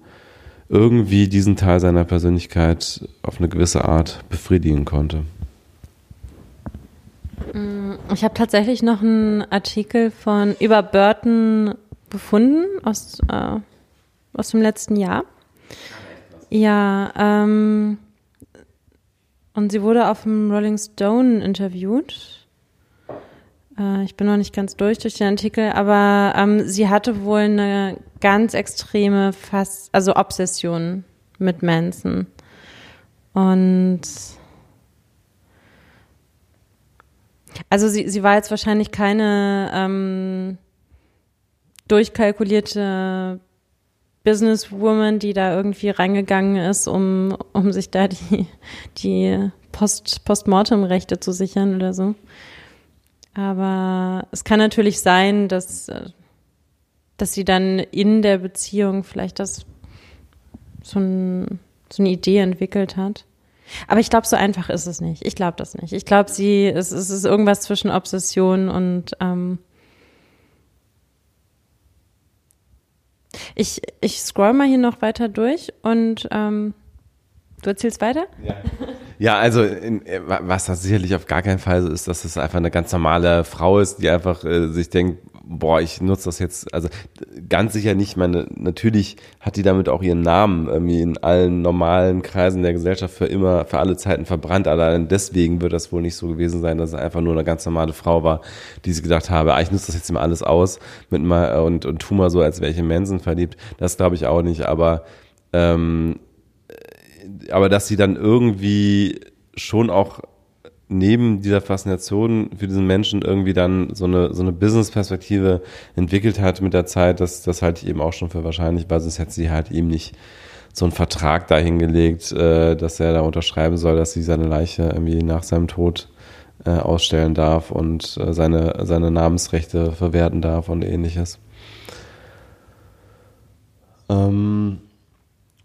irgendwie diesen Teil seiner Persönlichkeit auf eine gewisse Art befriedigen konnte. Mm, ich habe tatsächlich noch einen Artikel von über Burton gefunden aus, äh, aus dem letzten Jahr. Ja, ähm, und sie wurde auf dem Rolling Stone interviewt äh, ich bin noch nicht ganz durch durch den Artikel, aber ähm, sie hatte wohl eine ganz extreme, fast, also Obsession mit Manson. Und also sie, sie war jetzt wahrscheinlich keine ähm, durchkalkulierte Businesswoman, die da irgendwie reingegangen ist, um, um sich da die, die Post, Postmortem-Rechte zu sichern oder so. Aber es kann natürlich sein, dass, äh, dass sie dann in der Beziehung vielleicht das so, ein, so eine Idee entwickelt hat. Aber ich glaube, so einfach ist es nicht. Ich glaube das nicht. Ich glaube, sie, es, es ist irgendwas zwischen Obsession und ähm, ich, ich scroll mal hier noch weiter durch und ähm, du erzählst weiter? Ja. Ja, also in, was das sicherlich auf gar keinen Fall so ist, dass es einfach eine ganz normale Frau ist, die einfach äh, sich denkt, boah, ich nutze das jetzt, also ganz sicher nicht. Meine, natürlich hat die damit auch ihren Namen irgendwie in allen normalen Kreisen der Gesellschaft für immer, für alle Zeiten verbrannt. Allein deswegen wird das wohl nicht so gewesen sein, dass es einfach nur eine ganz normale Frau war, die sich gedacht habe, ah, ich nutze das jetzt immer alles aus mit mal und, und tu mal so, als wäre ich in Mensen verliebt. Das glaube ich auch nicht, aber ähm, aber dass sie dann irgendwie schon auch neben dieser Faszination für diesen Menschen irgendwie dann so eine, so eine Business-Perspektive entwickelt hat mit der Zeit, das, das halte ich eben auch schon für wahrscheinlich, weil sonst hätte sie halt ihm nicht so einen Vertrag dahingelegt, äh, dass er da unterschreiben soll, dass sie seine Leiche irgendwie nach seinem Tod äh, ausstellen darf und äh, seine, seine Namensrechte verwerten darf und ähnliches. Ähm,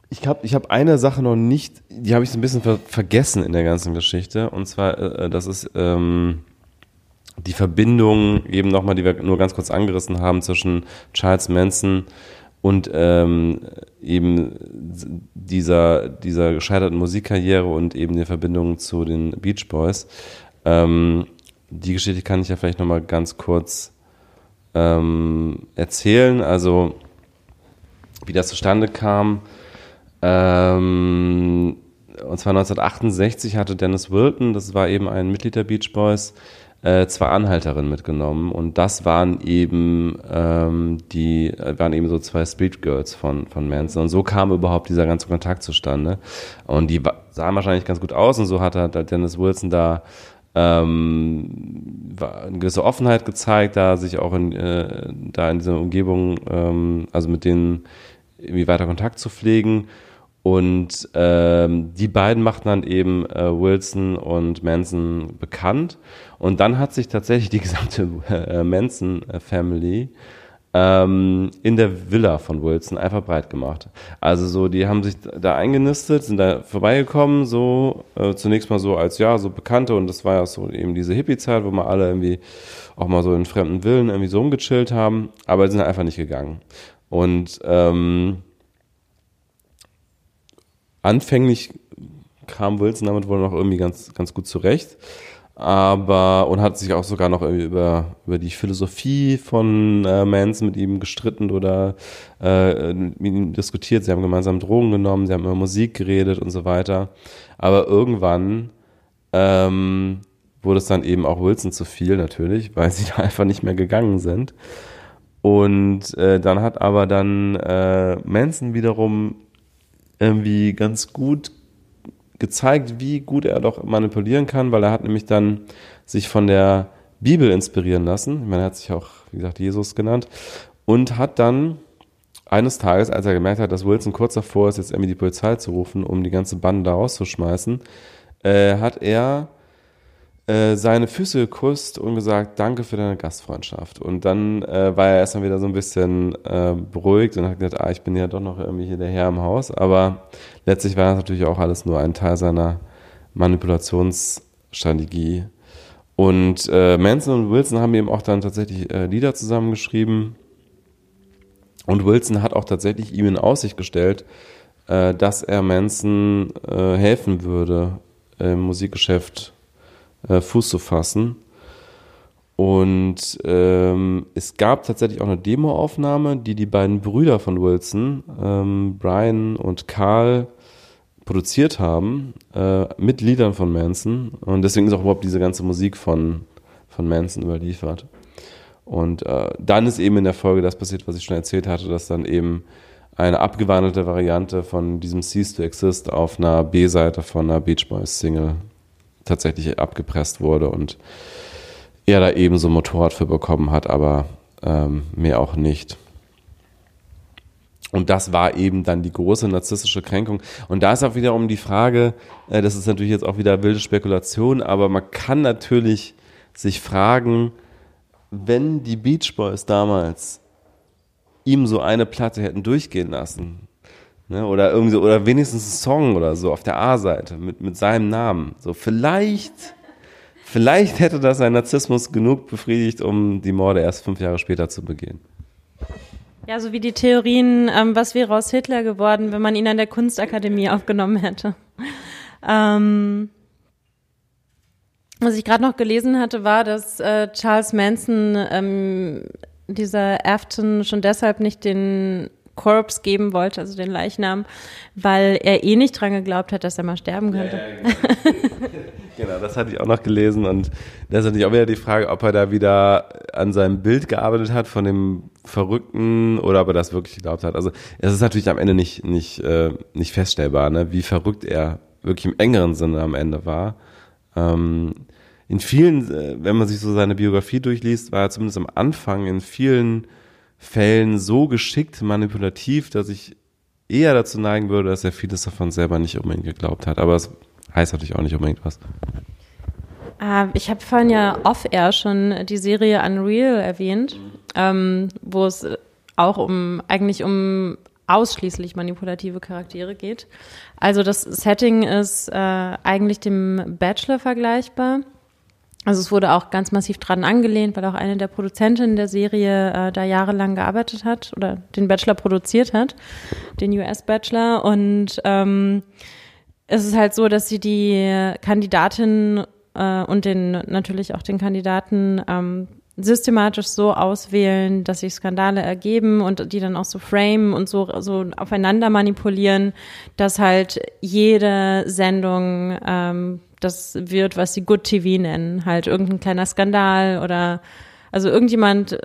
ich habe ich hab eine Sache noch nicht, die habe ich so ein bisschen ver vergessen in der ganzen Geschichte. Und zwar, äh, das ist ähm, die Verbindung, eben nochmal, die wir nur ganz kurz angerissen haben, zwischen Charles Manson und ähm, eben dieser, dieser gescheiterten Musikkarriere und eben der Verbindung zu den Beach Boys. Ähm, die Geschichte kann ich ja vielleicht nochmal ganz kurz ähm, erzählen. Also, wie das zustande kam. Ähm, und zwar 1968 hatte Dennis Wilton, das war eben ein Mitglied der Beach Boys, äh, zwei Anhalterinnen mitgenommen. Und das waren eben ähm, die waren eben so zwei Street Girls von von Manson. Und so kam überhaupt dieser ganze Kontakt zustande. Und die sahen wahrscheinlich ganz gut aus. Und so hat er Dennis Wilson da ähm, eine gewisse Offenheit gezeigt, da sich auch in, äh, da in dieser Umgebung, ähm, also mit denen irgendwie weiter Kontakt zu pflegen. Und ähm, die beiden machten dann eben äh, Wilson und Manson bekannt. Und dann hat sich tatsächlich die gesamte äh, Manson-Family ähm, in der Villa von Wilson einfach breit gemacht. Also so, die haben sich da eingenistet, sind da vorbeigekommen, so äh, zunächst mal so als ja, so Bekannte und das war ja so eben diese Hippie-Zeit, wo wir alle irgendwie auch mal so in fremden Villen irgendwie so rumgechillt haben, aber sind einfach nicht gegangen. Und ähm, anfänglich kam Wilson damit wohl noch irgendwie ganz, ganz gut zurecht. Aber, und hat sich auch sogar noch irgendwie über, über die Philosophie von äh, Manson mit ihm gestritten oder äh, mit ihm diskutiert. Sie haben gemeinsam Drogen genommen, sie haben über Musik geredet und so weiter. Aber irgendwann ähm, wurde es dann eben auch Wilson zu viel natürlich, weil sie da einfach nicht mehr gegangen sind. Und äh, dann hat aber dann äh, Manson wiederum irgendwie ganz gut gezeigt, wie gut er doch manipulieren kann, weil er hat nämlich dann sich von der Bibel inspirieren lassen. Ich meine, er hat sich auch, wie gesagt, Jesus genannt und hat dann eines Tages, als er gemerkt hat, dass Wilson kurz davor ist, jetzt irgendwie die Polizei zu rufen, um die ganze Bande da rauszuschmeißen, äh, hat er äh, seine Füße geküsst und gesagt, danke für deine Gastfreundschaft. Und dann äh, war er erstmal wieder so ein bisschen äh, beruhigt und hat gesagt, ah, ich bin ja doch noch irgendwie hier der Herr im Haus. Aber letztlich war das natürlich auch alles nur ein Teil seiner Manipulationsstrategie. Und äh, Manson und Wilson haben eben auch dann tatsächlich äh, Lieder zusammengeschrieben. Und Wilson hat auch tatsächlich ihm in Aussicht gestellt, äh, dass er Manson äh, helfen würde, im Musikgeschäft äh, Fuß zu fassen. Und ähm, es gab tatsächlich auch eine Demoaufnahme, die die beiden Brüder von Wilson, ähm, Brian und Carl, produziert haben, äh, mit Liedern von Manson. Und deswegen ist auch überhaupt diese ganze Musik von, von Manson überliefert. Und äh, dann ist eben in der Folge das passiert, was ich schon erzählt hatte, dass dann eben eine abgewandelte Variante von diesem Cease to Exist auf einer B-Seite von einer Beach Boys Single tatsächlich abgepresst wurde und er da eben so ein Motorrad für bekommen hat, aber ähm, mehr auch nicht. Und das war eben dann die große narzisstische Kränkung. Und da ist auch wiederum die Frage, äh, das ist natürlich jetzt auch wieder wilde Spekulation, aber man kann natürlich sich fragen, wenn die Beach Boys damals ihm so eine Platte hätten durchgehen lassen, Ne? Oder irgendwie so, oder wenigstens ein Song oder so auf der A-Seite mit, mit seinem Namen. So, vielleicht, vielleicht hätte das sein Narzissmus genug befriedigt, um die Morde erst fünf Jahre später zu begehen. Ja, so wie die Theorien, ähm, was wäre aus Hitler geworden, wenn man ihn an der Kunstakademie aufgenommen hätte. Ähm, was ich gerade noch gelesen hatte, war, dass äh, Charles Manson ähm, dieser Afton schon deshalb nicht den Corpse geben wollte, also den Leichnam, weil er eh nicht dran geglaubt hat, dass er mal sterben könnte. Ja, ja, genau. genau, das hatte ich auch noch gelesen und da ist natürlich auch wieder die Frage, ob er da wieder an seinem Bild gearbeitet hat von dem Verrückten oder ob er das wirklich geglaubt hat. Also es ist natürlich am Ende nicht, nicht, äh, nicht feststellbar, ne, wie verrückt er wirklich im engeren Sinne am Ende war. Ähm, in vielen, äh, wenn man sich so seine Biografie durchliest, war er zumindest am Anfang in vielen Fällen so geschickt manipulativ, dass ich eher dazu neigen würde, dass er vieles davon selber nicht unbedingt geglaubt hat. Aber es heißt natürlich auch nicht unbedingt was. Äh, ich habe vorhin ja off-air schon die Serie Unreal erwähnt, ähm, wo es auch um eigentlich um ausschließlich manipulative Charaktere geht. Also das Setting ist äh, eigentlich dem Bachelor vergleichbar. Also es wurde auch ganz massiv dran angelehnt, weil auch eine der Produzentinnen der Serie äh, da jahrelang gearbeitet hat oder den Bachelor produziert hat, den US-Bachelor. Und ähm, es ist halt so, dass sie die Kandidatin äh, und den natürlich auch den Kandidaten ähm, systematisch so auswählen, dass sich Skandale ergeben und die dann auch so framen und so, so aufeinander manipulieren, dass halt jede Sendung ähm, das wird, was sie Good TV nennen, halt irgendein kleiner Skandal oder also irgendjemand äh,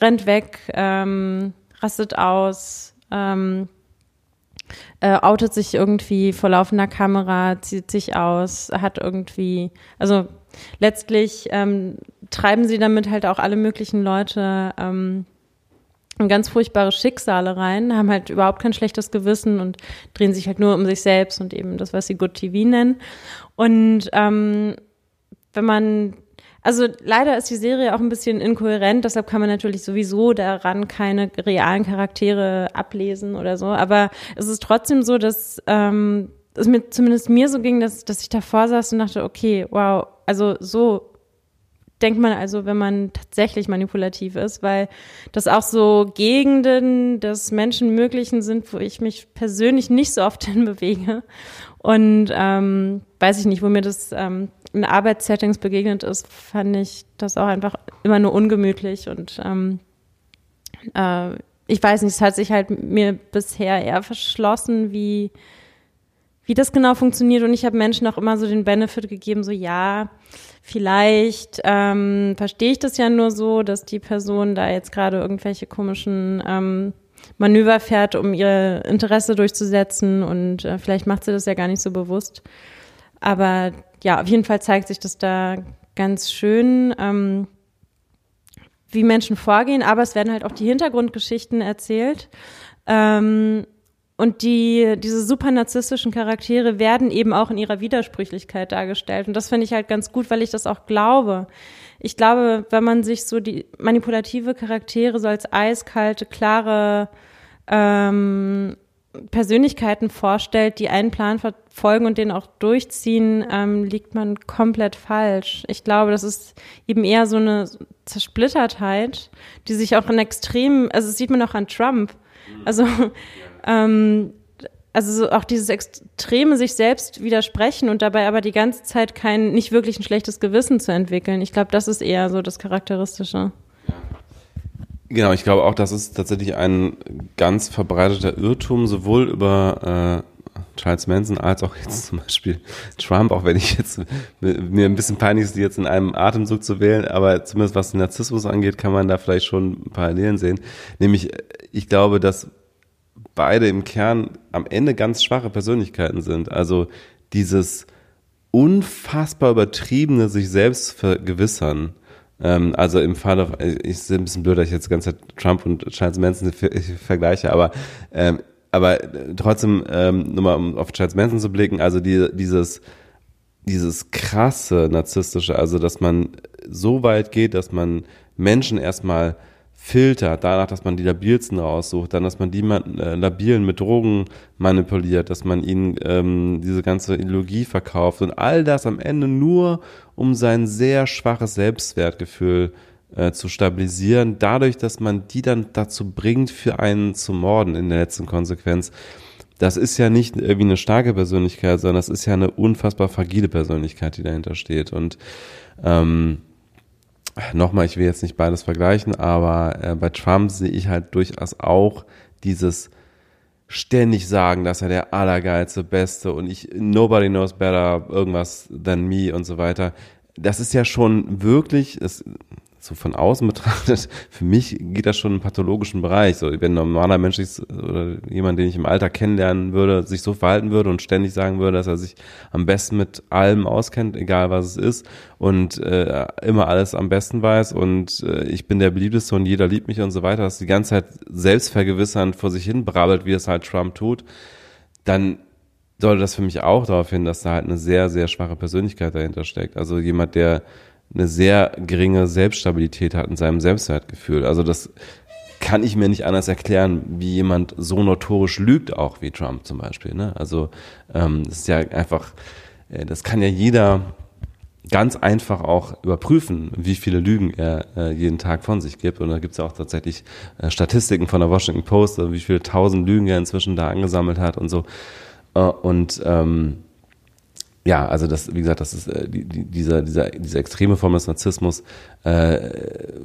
rennt weg, ähm, rastet aus, ähm, äh, outet sich irgendwie vor laufender Kamera, zieht sich aus, hat irgendwie, also letztlich ähm, treiben sie damit halt auch alle möglichen Leute ähm, ganz furchtbare Schicksale rein, haben halt überhaupt kein schlechtes Gewissen und drehen sich halt nur um sich selbst und eben das, was sie Good TV nennen. Und ähm, wenn man also leider ist die Serie auch ein bisschen inkohärent, deshalb kann man natürlich sowieso daran keine realen Charaktere ablesen oder so. Aber es ist trotzdem so, dass ähm, es mir zumindest mir so ging, dass, dass ich davor saß und dachte, okay, wow, also so denkt man also, wenn man tatsächlich manipulativ ist, weil das auch so Gegenden des Menschenmöglichen sind, wo ich mich persönlich nicht so oft hinbewege. Und ähm, weiß ich nicht, wo mir das ähm, in Arbeitssettings begegnet ist, fand ich das auch einfach immer nur ungemütlich und ähm, äh, ich weiß nicht, es hat sich halt mir bisher eher verschlossen, wie wie das genau funktioniert. Und ich habe Menschen auch immer so den Benefit gegeben, so ja, vielleicht ähm, verstehe ich das ja nur so, dass die Person da jetzt gerade irgendwelche komischen ähm, Manöver fährt, um ihr Interesse durchzusetzen und äh, vielleicht macht sie das ja gar nicht so bewusst. Aber ja, auf jeden Fall zeigt sich das da ganz schön, ähm, wie Menschen vorgehen, aber es werden halt auch die Hintergrundgeschichten erzählt. Ähm, und die, diese super narzisstischen Charaktere werden eben auch in ihrer Widersprüchlichkeit dargestellt. Und das finde ich halt ganz gut, weil ich das auch glaube. Ich glaube, wenn man sich so die manipulative Charaktere so als eiskalte, klare ähm, Persönlichkeiten vorstellt, die einen Plan verfolgen und den auch durchziehen, ähm, liegt man komplett falsch. Ich glaube, das ist eben eher so eine Zersplittertheit, die sich auch in extremen, also das sieht man auch an Trump. Also ähm, also so auch dieses extreme sich selbst widersprechen und dabei aber die ganze Zeit kein nicht wirklich ein schlechtes Gewissen zu entwickeln. Ich glaube, das ist eher so das Charakteristische. Genau, ich glaube auch, das ist tatsächlich ein ganz verbreiteter Irrtum, sowohl über äh, Charles Manson als auch jetzt zum Beispiel Trump, auch wenn ich jetzt mir ein bisschen peinlich ist, die jetzt in einem Atemzug zu wählen, aber zumindest was den Narzissmus angeht, kann man da vielleicht schon Parallelen sehen. Nämlich, ich glaube, dass beide im Kern am Ende ganz schwache Persönlichkeiten sind. Also dieses unfassbar übertriebene sich selbst vergewissern. Ähm, also im Fall, ich sehe ein bisschen blöd, dass ich jetzt die ganze Zeit Trump und Charles Manson vergleiche, aber ähm, aber trotzdem ähm, nur mal um auf Charles Manson zu blicken, also die, dieses dieses krasse narzisstische, also dass man so weit geht, dass man Menschen erstmal filtert, danach, dass man die labilsten raussucht, dann, dass man die äh, labilen mit Drogen manipuliert, dass man ihnen ähm, diese ganze Ideologie verkauft und all das am Ende nur, um sein sehr schwaches Selbstwertgefühl äh, zu stabilisieren, dadurch, dass man die dann dazu bringt, für einen zu morden in der letzten Konsequenz. Das ist ja nicht irgendwie eine starke Persönlichkeit, sondern das ist ja eine unfassbar fragile Persönlichkeit, die dahinter steht. Und ähm, nochmal, ich will jetzt nicht beides vergleichen, aber äh, bei Trump sehe ich halt durchaus auch dieses ständig sagen, dass er der allergeilste, beste und ich, nobody knows better, irgendwas than me und so weiter. Das ist ja schon wirklich, es so von außen betrachtet, für mich geht das schon in einen pathologischen Bereich. So, wenn ein normaler Mensch sich, oder jemand, den ich im Alter kennenlernen würde, sich so verhalten würde und ständig sagen würde, dass er sich am besten mit allem auskennt, egal was es ist, und äh, immer alles am besten weiß und äh, ich bin der beliebteste und jeder liebt mich und so weiter, dass die ganze Zeit selbstvergewissernd vor sich hin brabbelt, wie es halt Trump tut, dann sollte das für mich auch darauf hin, dass da halt eine sehr, sehr schwache Persönlichkeit dahinter steckt. Also jemand, der eine sehr geringe Selbststabilität hat in seinem Selbstwertgefühl. Also das kann ich mir nicht anders erklären, wie jemand so notorisch lügt, auch wie Trump zum Beispiel. Ne? Also ähm, das ist ja einfach, äh, das kann ja jeder ganz einfach auch überprüfen, wie viele Lügen er äh, jeden Tag von sich gibt. Und da gibt es ja auch tatsächlich äh, Statistiken von der Washington Post, wie viele tausend Lügen er inzwischen da angesammelt hat und so. Äh, und ähm, ja, also das, wie gesagt, das ist äh, die, die, dieser, dieser, diese extreme Form des Narzissmus äh,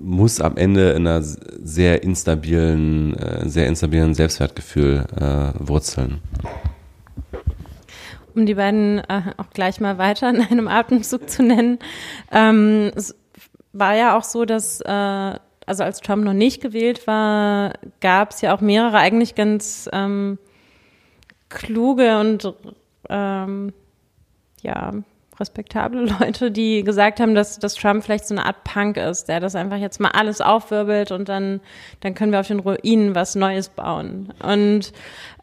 muss am Ende in einer sehr instabilen, äh, sehr instabilen Selbstwertgefühl äh, wurzeln. Um die beiden äh, auch gleich mal weiter in einem Atemzug zu nennen. Ähm, es war ja auch so, dass äh, also als Trump noch nicht gewählt war, gab es ja auch mehrere eigentlich ganz ähm, kluge und ähm, ja, respektable Leute, die gesagt haben, dass, dass Trump vielleicht so eine Art Punk ist, der das einfach jetzt mal alles aufwirbelt und dann, dann können wir auf den Ruinen was Neues bauen. Und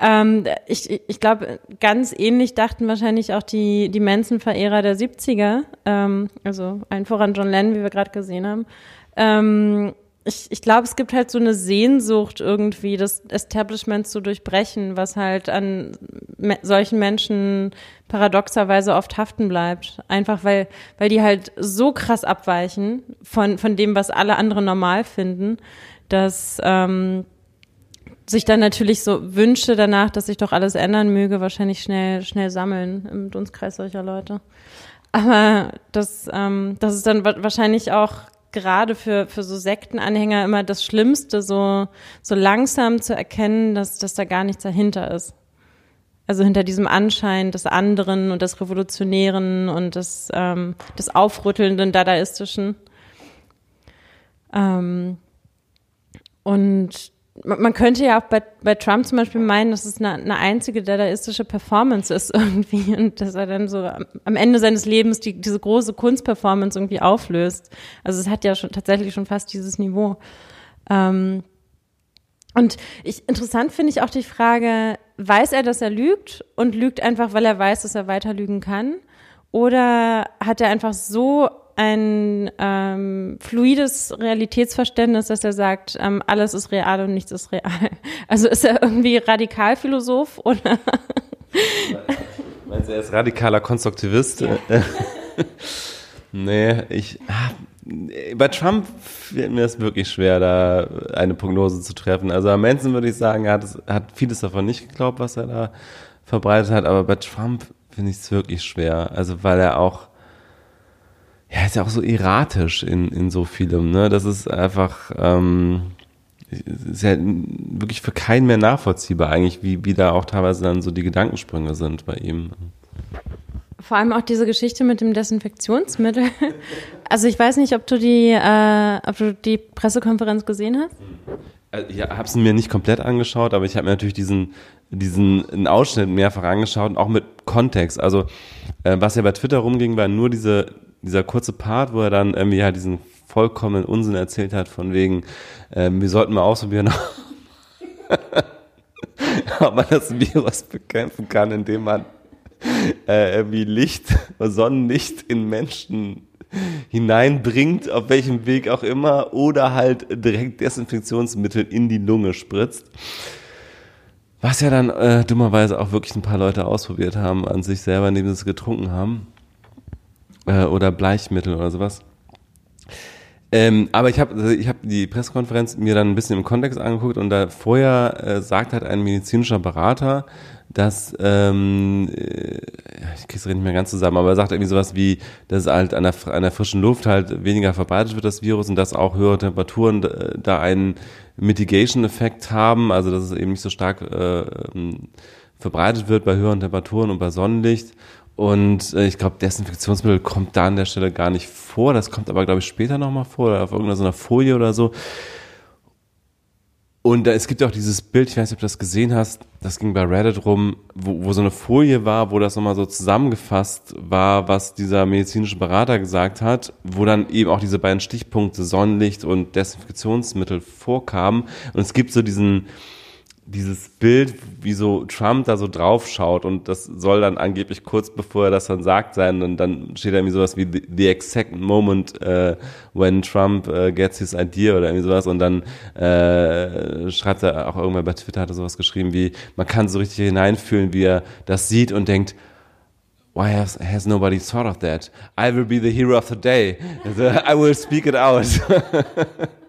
ähm, ich, ich glaube, ganz ähnlich dachten wahrscheinlich auch die, die Manson-Verehrer der 70er, ähm, also ein voran John Lennon, wie wir gerade gesehen haben. Ähm, ich, ich glaube, es gibt halt so eine Sehnsucht irgendwie, das Establishment zu durchbrechen, was halt an me solchen Menschen paradoxerweise oft haften bleibt. Einfach weil, weil die halt so krass abweichen von, von dem, was alle anderen normal finden, dass ähm, sich dann natürlich so Wünsche danach, dass sich doch alles ändern möge, wahrscheinlich schnell, schnell sammeln im Dunstkreis solcher Leute. Aber das, ähm, das ist dann wahrscheinlich auch gerade für, für so Sektenanhänger immer das Schlimmste, so, so langsam zu erkennen, dass, dass da gar nichts dahinter ist. Also hinter diesem Anschein des anderen und des Revolutionären und des, ähm, des aufrüttelnden Dadaistischen. Ähm, und man könnte ja auch bei, bei Trump zum Beispiel meinen, dass es eine, eine einzige dadaistische Performance ist irgendwie und dass er dann so am Ende seines Lebens die, diese große Kunstperformance irgendwie auflöst. Also es hat ja schon tatsächlich schon fast dieses Niveau. Ähm, und ich, interessant finde ich auch die Frage, weiß er, dass er lügt und lügt einfach, weil er weiß, dass er weiter lügen kann? Oder hat er einfach so ein ähm, fluides Realitätsverständnis, dass er sagt, ähm, alles ist real und nichts ist real. Also ist er irgendwie Radikalphilosoph oder? Meinst du, er ist radikaler Konstruktivist? Ja. nee, ich. Ah, bei Trump fällt mir es wirklich schwer, da eine Prognose zu treffen. Also am Manson würde ich sagen, er hat, es, hat vieles davon nicht geglaubt, was er da verbreitet hat, aber bei Trump finde ich es wirklich schwer. Also weil er auch ja, ist ja auch so erratisch in, in so vielem, ne? Das ist einfach, ähm, ist ja wirklich für keinen mehr nachvollziehbar eigentlich, wie, wie da auch teilweise dann so die Gedankensprünge sind bei ihm. Vor allem auch diese Geschichte mit dem Desinfektionsmittel. Also ich weiß nicht, ob du die, äh, ob du die Pressekonferenz gesehen hast. Äh, ich habe es mir nicht komplett angeschaut, aber ich habe mir natürlich diesen diesen Ausschnitt mehrfach angeschaut, auch mit Kontext. Also äh, was ja bei Twitter rumging, war nur diese dieser kurze Part, wo er dann irgendwie halt diesen vollkommenen Unsinn erzählt hat, von wegen, äh, wir sollten mal ausprobieren, ob man das Virus bekämpfen kann, indem man äh, irgendwie Licht, Sonnenlicht in Menschen hineinbringt, auf welchem Weg auch immer, oder halt direkt Desinfektionsmittel in die Lunge spritzt. Was ja dann äh, dummerweise auch wirklich ein paar Leute ausprobiert haben an sich selber, indem sie es getrunken haben äh, oder Bleichmittel oder sowas. Ähm, aber ich habe ich hab die Pressekonferenz mir dann ein bisschen im Kontext angeguckt und da vorher äh, sagt halt ein medizinischer Berater, dass, ähm, äh, ich krieg's nicht mehr ganz zusammen, aber er sagt irgendwie sowas wie, dass halt an der, an der frischen Luft halt weniger verbreitet wird, das Virus, und dass auch höhere Temperaturen äh, da einen Mitigation-Effekt haben, also dass es eben nicht so stark äh, ähm, verbreitet wird bei höheren Temperaturen und bei Sonnenlicht Und äh, ich glaube, Desinfektionsmittel kommt da an der Stelle gar nicht vor. Das kommt aber, glaube ich, später nochmal vor oder auf irgendeiner so einer Folie oder so. Und da, es gibt auch dieses Bild, ich weiß nicht, ob du das gesehen hast, das ging bei Reddit rum, wo, wo so eine Folie war, wo das nochmal so zusammengefasst war, was dieser medizinische Berater gesagt hat, wo dann eben auch diese beiden Stichpunkte Sonnenlicht und Desinfektionsmittel vorkamen. Und es gibt so diesen, dieses Bild, wie so Trump da so drauf schaut und das soll dann angeblich kurz bevor er das dann sagt sein und dann steht da irgendwie sowas wie the, the exact moment uh, when Trump uh, gets his idea oder irgendwie sowas und dann uh, schreibt er auch irgendwann bei Twitter hat er sowas geschrieben wie man kann so richtig hineinfühlen, wie er das sieht und denkt Why has, has nobody thought of that? I will be the hero of the day. I will speak it out.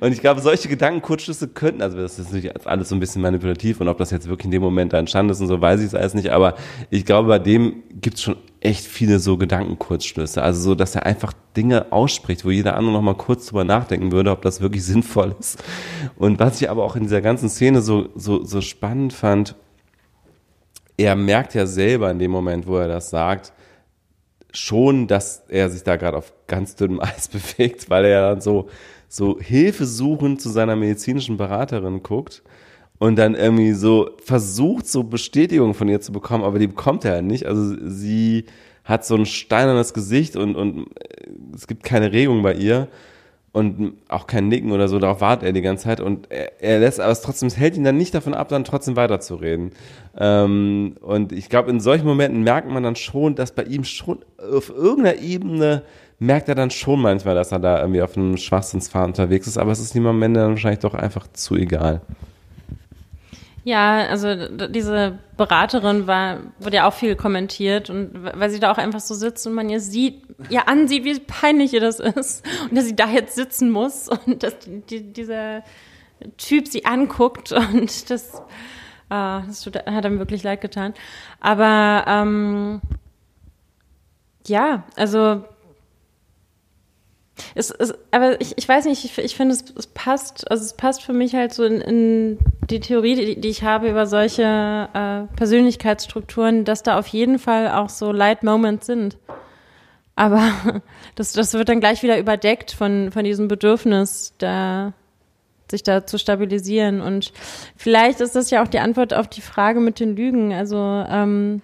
Und ich glaube, solche Gedankenkurzschlüsse könnten, also das ist natürlich alles so ein bisschen manipulativ und ob das jetzt wirklich in dem Moment da entstanden ist und so, weiß ich es alles nicht, aber ich glaube, bei dem gibt es schon echt viele so Gedankenkurzschlüsse. Also so, dass er einfach Dinge ausspricht, wo jeder andere nochmal kurz drüber nachdenken würde, ob das wirklich sinnvoll ist. Und was ich aber auch in dieser ganzen Szene so, so, so spannend fand, er merkt ja selber in dem Moment, wo er das sagt, schon, dass er sich da gerade auf ganz dünnem Eis bewegt, weil er ja dann so so hilfesuchend zu seiner medizinischen Beraterin guckt und dann irgendwie so versucht, so Bestätigung von ihr zu bekommen, aber die bekommt er halt nicht. Also sie hat so ein steinernes Gesicht und, und äh, es gibt keine Regung bei ihr und auch kein Nicken oder so, darauf wartet er die ganze Zeit und er, er lässt aber es trotzdem, es hält ihn dann nicht davon ab, dann trotzdem weiterzureden. Ähm, und ich glaube, in solchen Momenten merkt man dann schon, dass bei ihm schon auf irgendeiner Ebene merkt er dann schon manchmal, dass er da irgendwie auf einem Schwachsinnsfahren unterwegs ist, aber es ist ihm am Ende dann wahrscheinlich doch einfach zu egal. Ja, also diese Beraterin war, wurde ja auch viel kommentiert und weil sie da auch einfach so sitzt und man ihr sieht, ihr ansieht, wie peinlich ihr das ist und dass sie da jetzt sitzen muss und dass die, dieser Typ sie anguckt und das, äh, das hat ihm wirklich leid getan. Aber ähm, ja, also es, es, aber ich, ich weiß nicht, ich, ich finde, es, es passt, also es passt für mich halt so in, in die Theorie, die, die ich habe über solche äh, Persönlichkeitsstrukturen, dass da auf jeden Fall auch so Light Moments sind. Aber das, das wird dann gleich wieder überdeckt von, von diesem Bedürfnis, da, sich da zu stabilisieren. Und vielleicht ist das ja auch die Antwort auf die Frage mit den Lügen. Also ähm,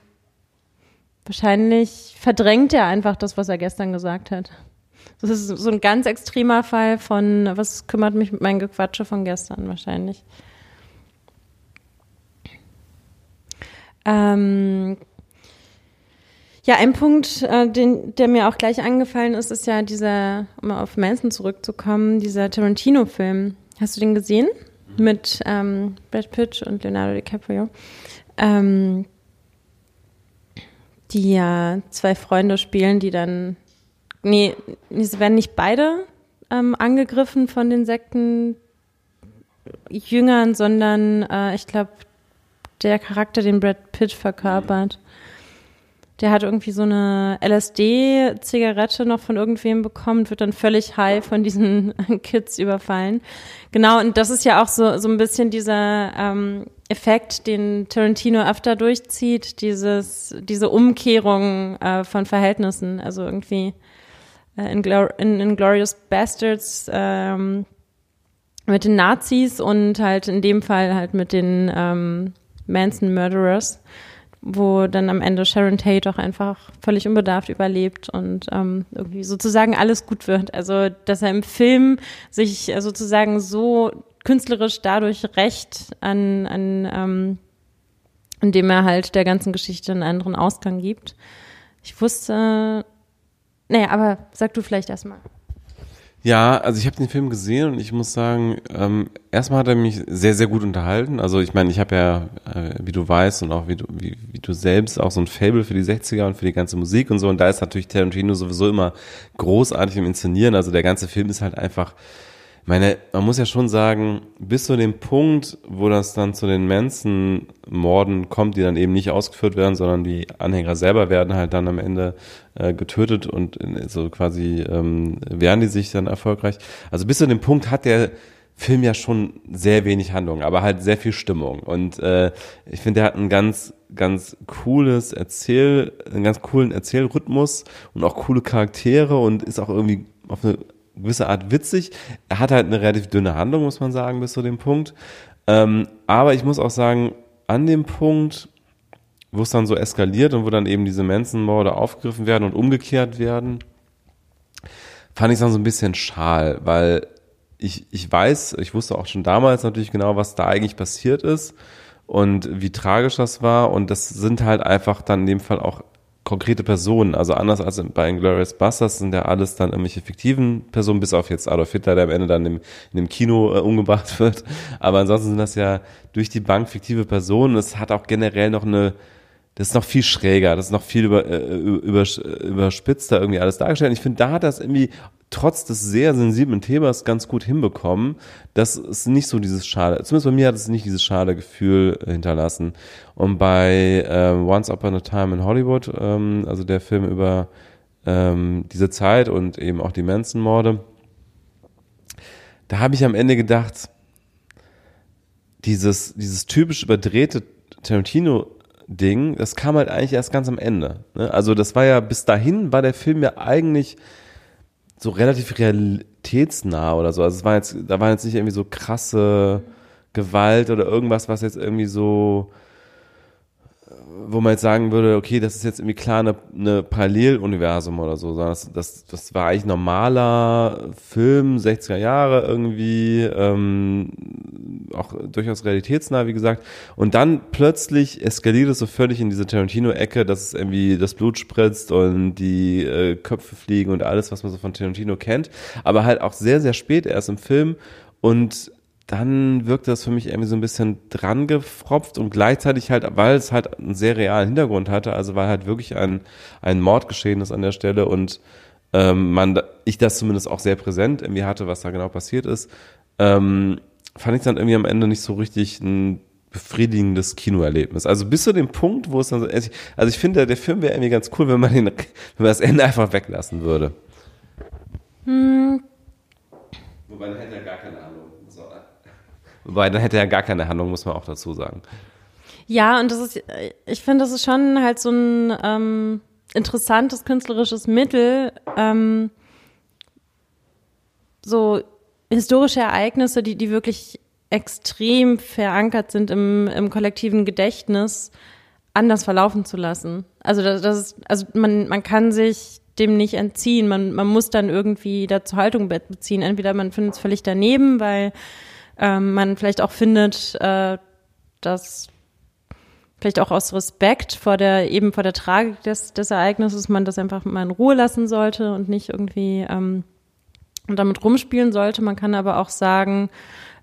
wahrscheinlich verdrängt er einfach das, was er gestern gesagt hat. Das ist so ein ganz extremer Fall von, was kümmert mich mit meinen Gequatsche von gestern wahrscheinlich. Ähm, ja, ein Punkt, äh, den, der mir auch gleich angefallen ist, ist ja dieser, um mal auf Manson zurückzukommen, dieser Tarantino-Film. Hast du den gesehen? Mit ähm, Brad Pitt und Leonardo DiCaprio. Ähm, die ja zwei Freunde spielen, die dann nee, es werden nicht beide ähm, angegriffen von den Sektenjüngern, sondern äh, ich glaube, der Charakter, den Brad Pitt verkörpert, der hat irgendwie so eine LSD-Zigarette noch von irgendwem bekommen, wird dann völlig high von diesen Kids überfallen. Genau, und das ist ja auch so, so ein bisschen dieser ähm, Effekt, den Tarantino öfter durchzieht, dieses, diese Umkehrung äh, von Verhältnissen. Also irgendwie äh, in, in, in Glorious Bastards ähm, mit den Nazis und halt in dem Fall halt mit den ähm, Manson Murderers, wo dann am Ende Sharon Tate auch einfach völlig unbedarft überlebt und ähm, irgendwie sozusagen alles gut wird. Also dass er im Film sich sozusagen so künstlerisch dadurch recht an, an ähm, indem er halt der ganzen Geschichte einen anderen Ausgang gibt. Ich wusste naja, aber sag du vielleicht erstmal. Ja, also ich habe den Film gesehen und ich muss sagen, ähm, erstmal hat er mich sehr, sehr gut unterhalten. Also ich meine, ich habe ja, äh, wie du weißt und auch wie du, wie, wie du selbst, auch so ein Fable für die 60er und für die ganze Musik und so. Und da ist natürlich Tarantino sowieso immer großartig im Inszenieren. Also der ganze Film ist halt einfach meine, man muss ja schon sagen, bis zu dem Punkt, wo das dann zu den Manson-Morden kommt, die dann eben nicht ausgeführt werden, sondern die Anhänger selber werden halt dann am Ende äh, getötet und so quasi ähm, wehren die sich dann erfolgreich. Also bis zu dem Punkt hat der Film ja schon sehr wenig Handlung, aber halt sehr viel Stimmung. Und äh, ich finde, der hat einen ganz ganz cooles Erzähl, einen ganz coolen Erzählrhythmus und auch coole Charaktere und ist auch irgendwie auf eine gewisse Art witzig. Er hat halt eine relativ dünne Handlung, muss man sagen, bis zu dem Punkt. Ähm, aber ich muss auch sagen, an dem Punkt, wo es dann so eskaliert und wo dann eben diese Manson-Morde aufgegriffen werden und umgekehrt werden, fand ich es dann so ein bisschen schal, weil ich, ich weiß, ich wusste auch schon damals natürlich genau, was da eigentlich passiert ist und wie tragisch das war. Und das sind halt einfach dann in dem Fall auch konkrete Personen. Also anders als bei Inglourious Basterds sind ja alles dann irgendwelche fiktiven Personen, bis auf jetzt Adolf Hitler, der am Ende dann im, in dem Kino äh, umgebracht wird. Aber ansonsten sind das ja durch die Bank fiktive Personen. Es hat auch generell noch eine das ist noch viel schräger, das ist noch viel über, äh, über, überspitzter irgendwie alles dargestellt. Ich finde, da hat das irgendwie trotz des sehr sensiblen Themas ganz gut hinbekommen. Das ist nicht so dieses schade, zumindest bei mir hat es nicht dieses schade Gefühl hinterlassen. Und bei ähm, Once Upon a Time in Hollywood, ähm, also der Film über ähm, diese Zeit und eben auch die Manson-Morde, da habe ich am Ende gedacht, dieses, dieses typisch überdrehte Tarantino Ding, das kam halt eigentlich erst ganz am Ende. Ne? Also das war ja, bis dahin war der Film ja eigentlich so relativ realitätsnah oder so. Also es war jetzt, da war jetzt nicht irgendwie so krasse Gewalt oder irgendwas, was jetzt irgendwie so wo man jetzt sagen würde, okay, das ist jetzt irgendwie klar eine, eine Paralleluniversum oder so, sondern das, das, das war eigentlich normaler Film, 60er Jahre irgendwie, ähm, auch durchaus realitätsnah, wie gesagt. Und dann plötzlich eskaliert es so völlig in diese Tarantino-Ecke, dass es irgendwie das Blut spritzt und die äh, Köpfe fliegen und alles, was man so von Tarantino kennt. Aber halt auch sehr, sehr spät erst im Film. Und dann wirkte das für mich irgendwie so ein bisschen dran gefropft und gleichzeitig halt, weil es halt einen sehr realen Hintergrund hatte, also weil halt wirklich ein, ein Mord geschehen ist an der Stelle und ähm, man, ich das zumindest auch sehr präsent irgendwie hatte, was da genau passiert ist, ähm, fand ich dann irgendwie am Ende nicht so richtig ein befriedigendes Kinoerlebnis. Also bis zu dem Punkt, wo es dann so, also ich finde, der Film wäre irgendwie ganz cool, wenn man den, wenn man das Ende einfach weglassen würde. Hm. Wobei dann hätte er gar keine Ahnung. Wobei, dann hätte er gar keine Handlung, muss man auch dazu sagen. Ja, und das ist, ich finde, das ist schon halt so ein ähm, interessantes künstlerisches Mittel, ähm, so historische Ereignisse, die, die wirklich extrem verankert sind im, im kollektiven Gedächtnis, anders verlaufen zu lassen. Also das, das ist, also man, man kann sich dem nicht entziehen. Man, man muss dann irgendwie dazu Haltung beziehen. Entweder man findet es völlig daneben, weil ähm, man vielleicht auch findet, äh, dass vielleicht auch aus Respekt vor der, eben vor der Tragik des, des Ereignisses man das einfach mal in Ruhe lassen sollte und nicht irgendwie ähm, damit rumspielen sollte. Man kann aber auch sagen,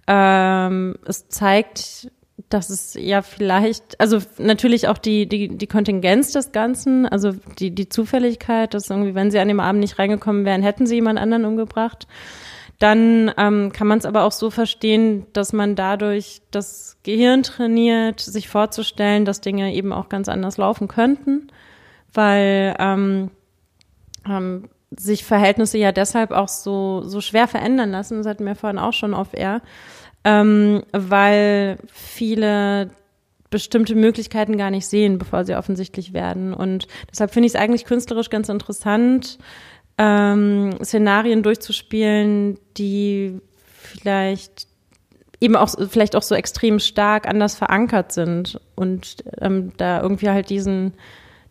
ähm, es zeigt, dass es ja vielleicht, also natürlich auch die, die, die Kontingenz des Ganzen, also die, die Zufälligkeit, dass irgendwie, wenn sie an dem Abend nicht reingekommen wären, hätten sie jemand anderen umgebracht. Dann ähm, kann man es aber auch so verstehen, dass man dadurch das Gehirn trainiert, sich vorzustellen, dass Dinge eben auch ganz anders laufen könnten, weil ähm, ähm, sich Verhältnisse ja deshalb auch so, so schwer verändern lassen, das hatten wir vorhin auch schon auf Air, ähm, weil viele bestimmte Möglichkeiten gar nicht sehen, bevor sie offensichtlich werden. Und deshalb finde ich es eigentlich künstlerisch ganz interessant, ähm, Szenarien durchzuspielen, die vielleicht eben auch vielleicht auch so extrem stark anders verankert sind und ähm, da irgendwie halt diesen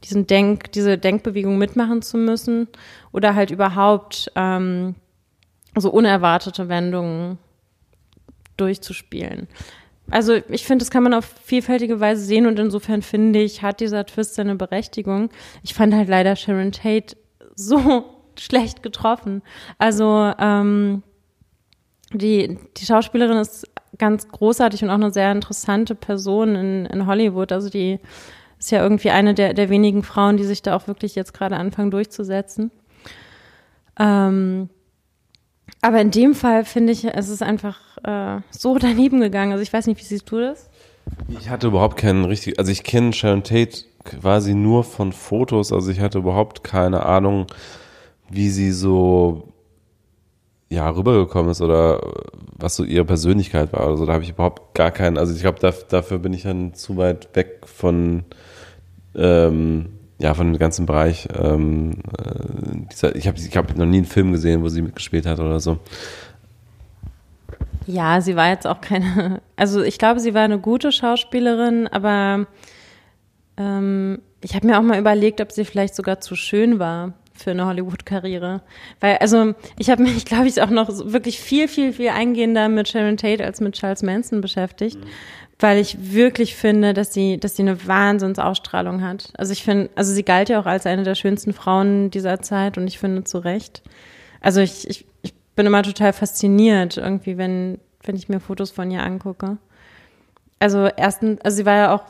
diesen Denk diese Denkbewegung mitmachen zu müssen oder halt überhaupt ähm, so unerwartete Wendungen durchzuspielen. Also ich finde, das kann man auf vielfältige Weise sehen und insofern finde ich, hat dieser Twist seine Berechtigung. Ich fand halt leider Sharon Tate so schlecht getroffen. Also ähm, die, die Schauspielerin ist ganz großartig und auch eine sehr interessante Person in, in Hollywood. Also die ist ja irgendwie eine der, der wenigen Frauen, die sich da auch wirklich jetzt gerade anfangen durchzusetzen. Ähm, aber in dem Fall finde ich, es ist einfach äh, so daneben gegangen. Also ich weiß nicht, wie siehst du das? Ich hatte überhaupt keinen richtig, also ich kenne Sharon Tate quasi nur von Fotos, also ich hatte überhaupt keine Ahnung, wie sie so ja, rübergekommen ist oder was so ihre Persönlichkeit war. Also da habe ich überhaupt gar keinen, also ich glaube, da, dafür bin ich dann zu weit weg von, ähm, ja, von dem ganzen Bereich. Ähm, äh, dieser, ich habe ich hab noch nie einen Film gesehen, wo sie mitgespielt hat oder so. Ja, sie war jetzt auch keine, also ich glaube, sie war eine gute Schauspielerin, aber ähm, ich habe mir auch mal überlegt, ob sie vielleicht sogar zu schön war für eine Hollywood-Karriere. Weil, also ich habe mich, glaube ich, auch noch wirklich viel, viel, viel eingehender mit Sharon Tate als mit Charles Manson beschäftigt. Mhm. Weil ich wirklich finde, dass sie, dass sie eine Wahnsinnsausstrahlung hat. Also ich finde, also sie galt ja auch als eine der schönsten Frauen dieser Zeit und ich finde zu Recht. Also ich, ich, ich bin immer total fasziniert, irgendwie, wenn, wenn ich mir Fotos von ihr angucke. Also erstens, also sie war ja auch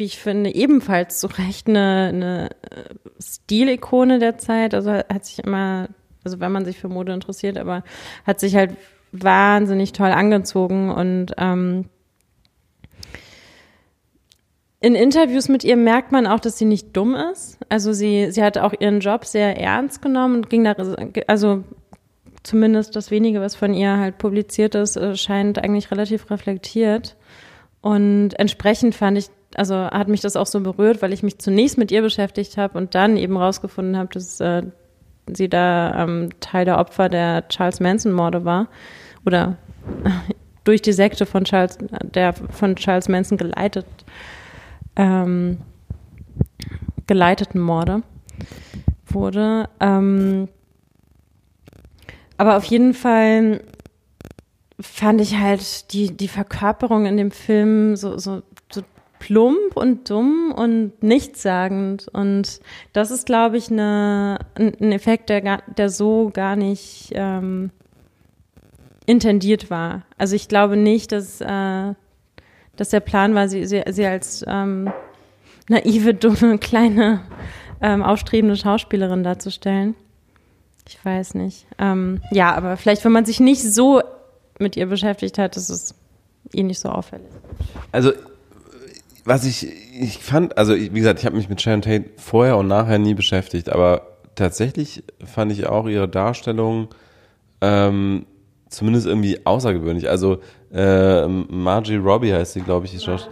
wie ich finde, ebenfalls zu Recht eine, eine äh, Stilikone der Zeit. Also hat sich immer, also wenn man sich für Mode interessiert, aber hat sich halt wahnsinnig toll angezogen und ähm, in Interviews mit ihr merkt man auch, dass sie nicht dumm ist. Also sie, sie hat auch ihren Job sehr ernst genommen und ging da, also zumindest das wenige, was von ihr halt publiziert ist, äh, scheint eigentlich relativ reflektiert. Und entsprechend fand ich also hat mich das auch so berührt, weil ich mich zunächst mit ihr beschäftigt habe und dann eben rausgefunden habe, dass äh, sie da ähm, Teil der Opfer der Charles Manson-Morde war oder durch die Sekte von Charles, der von Charles Manson geleitet, ähm, geleiteten Morde wurde. Ähm, aber auf jeden Fall fand ich halt die, die Verkörperung in dem Film so, so plump und dumm und nichtssagend. Und das ist, glaube ich, eine, ein Effekt, der, der so gar nicht ähm, intendiert war. Also ich glaube nicht, dass, äh, dass der Plan war, sie, sie, sie als ähm, naive, dumme, kleine, ähm, aufstrebende Schauspielerin darzustellen. Ich weiß nicht. Ähm, ja, aber vielleicht, wenn man sich nicht so mit ihr beschäftigt hat, ist es eh nicht so auffällig. Also was ich, ich fand, also wie gesagt, ich habe mich mit Sharon Tate vorher und nachher nie beschäftigt, aber tatsächlich fand ich auch ihre Darstellung ähm, zumindest irgendwie außergewöhnlich. Also äh, Margie Robbie heißt sie, glaube ich, die Margot,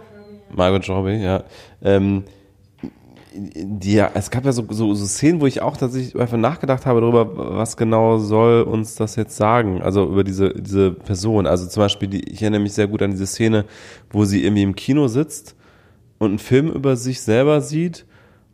Margot Robbie, ja. Ähm, die, ja, es gab ja so, so, so Szenen, wo ich auch tatsächlich einfach nachgedacht habe darüber, was genau soll uns das jetzt sagen, also über diese, diese Person. Also zum Beispiel, die, ich erinnere mich sehr gut an diese Szene, wo sie irgendwie im Kino sitzt und einen Film über sich selber sieht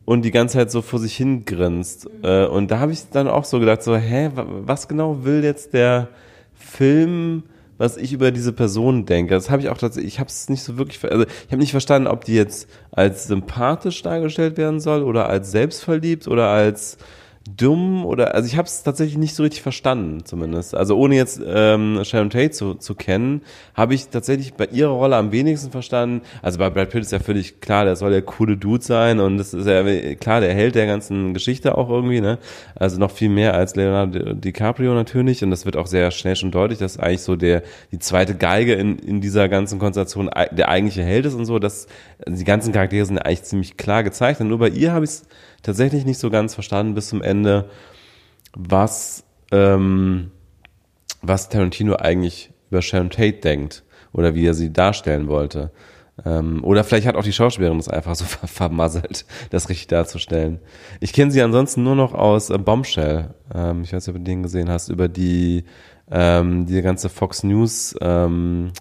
und die ganze Zeit so vor sich hin grinst. Äh, und da habe ich dann auch so gedacht, so, hä, was genau will jetzt der Film, was ich über diese Person denke? Das habe ich auch tatsächlich, ich habe es nicht so wirklich, also ich habe nicht verstanden, ob die jetzt als sympathisch dargestellt werden soll oder als selbstverliebt oder als dumm oder also ich habe es tatsächlich nicht so richtig verstanden zumindest. Also ohne jetzt ähm, Sharon Tate zu, zu kennen, habe ich tatsächlich bei ihrer Rolle am wenigsten verstanden. Also bei Brad Pitt ist ja völlig klar, der soll der coole Dude sein und das ist ja klar der Held der ganzen Geschichte auch irgendwie, ne? Also noch viel mehr als Leonardo DiCaprio natürlich und das wird auch sehr schnell schon deutlich, dass eigentlich so der die zweite Geige in, in dieser ganzen Konstellation der eigentliche Held ist und so, dass die ganzen Charaktere sind eigentlich ziemlich klar gezeichnet. Nur bei ihr habe ich tatsächlich nicht so ganz verstanden bis zum Ende, was, ähm, was Tarantino eigentlich über Sharon Tate denkt oder wie er sie darstellen wollte. Ähm, oder vielleicht hat auch die Schauspielerin das einfach so vermasselt, das richtig darzustellen. Ich kenne sie ansonsten nur noch aus äh, Bombshell. Ähm, ich weiß nicht, ob du den gesehen hast, über die, ähm, die ganze Fox News ähm,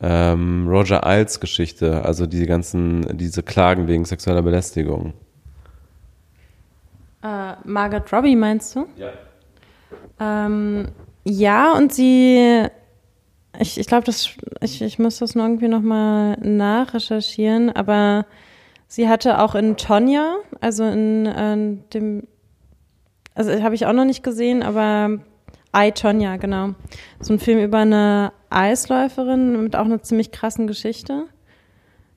ähm, Roger Iles Geschichte, also die ganzen, diese Klagen wegen sexueller Belästigung. Äh, Margaret Robbie meinst du? Ja. Ähm, ja, und sie, ich, ich glaube, ich, ich muss das nur irgendwie nochmal nachrecherchieren, aber sie hatte auch in Tonya, also in äh, dem, also habe ich auch noch nicht gesehen, aber I, Tonya, genau. So ein Film über eine Eisläuferin mit auch einer ziemlich krassen Geschichte.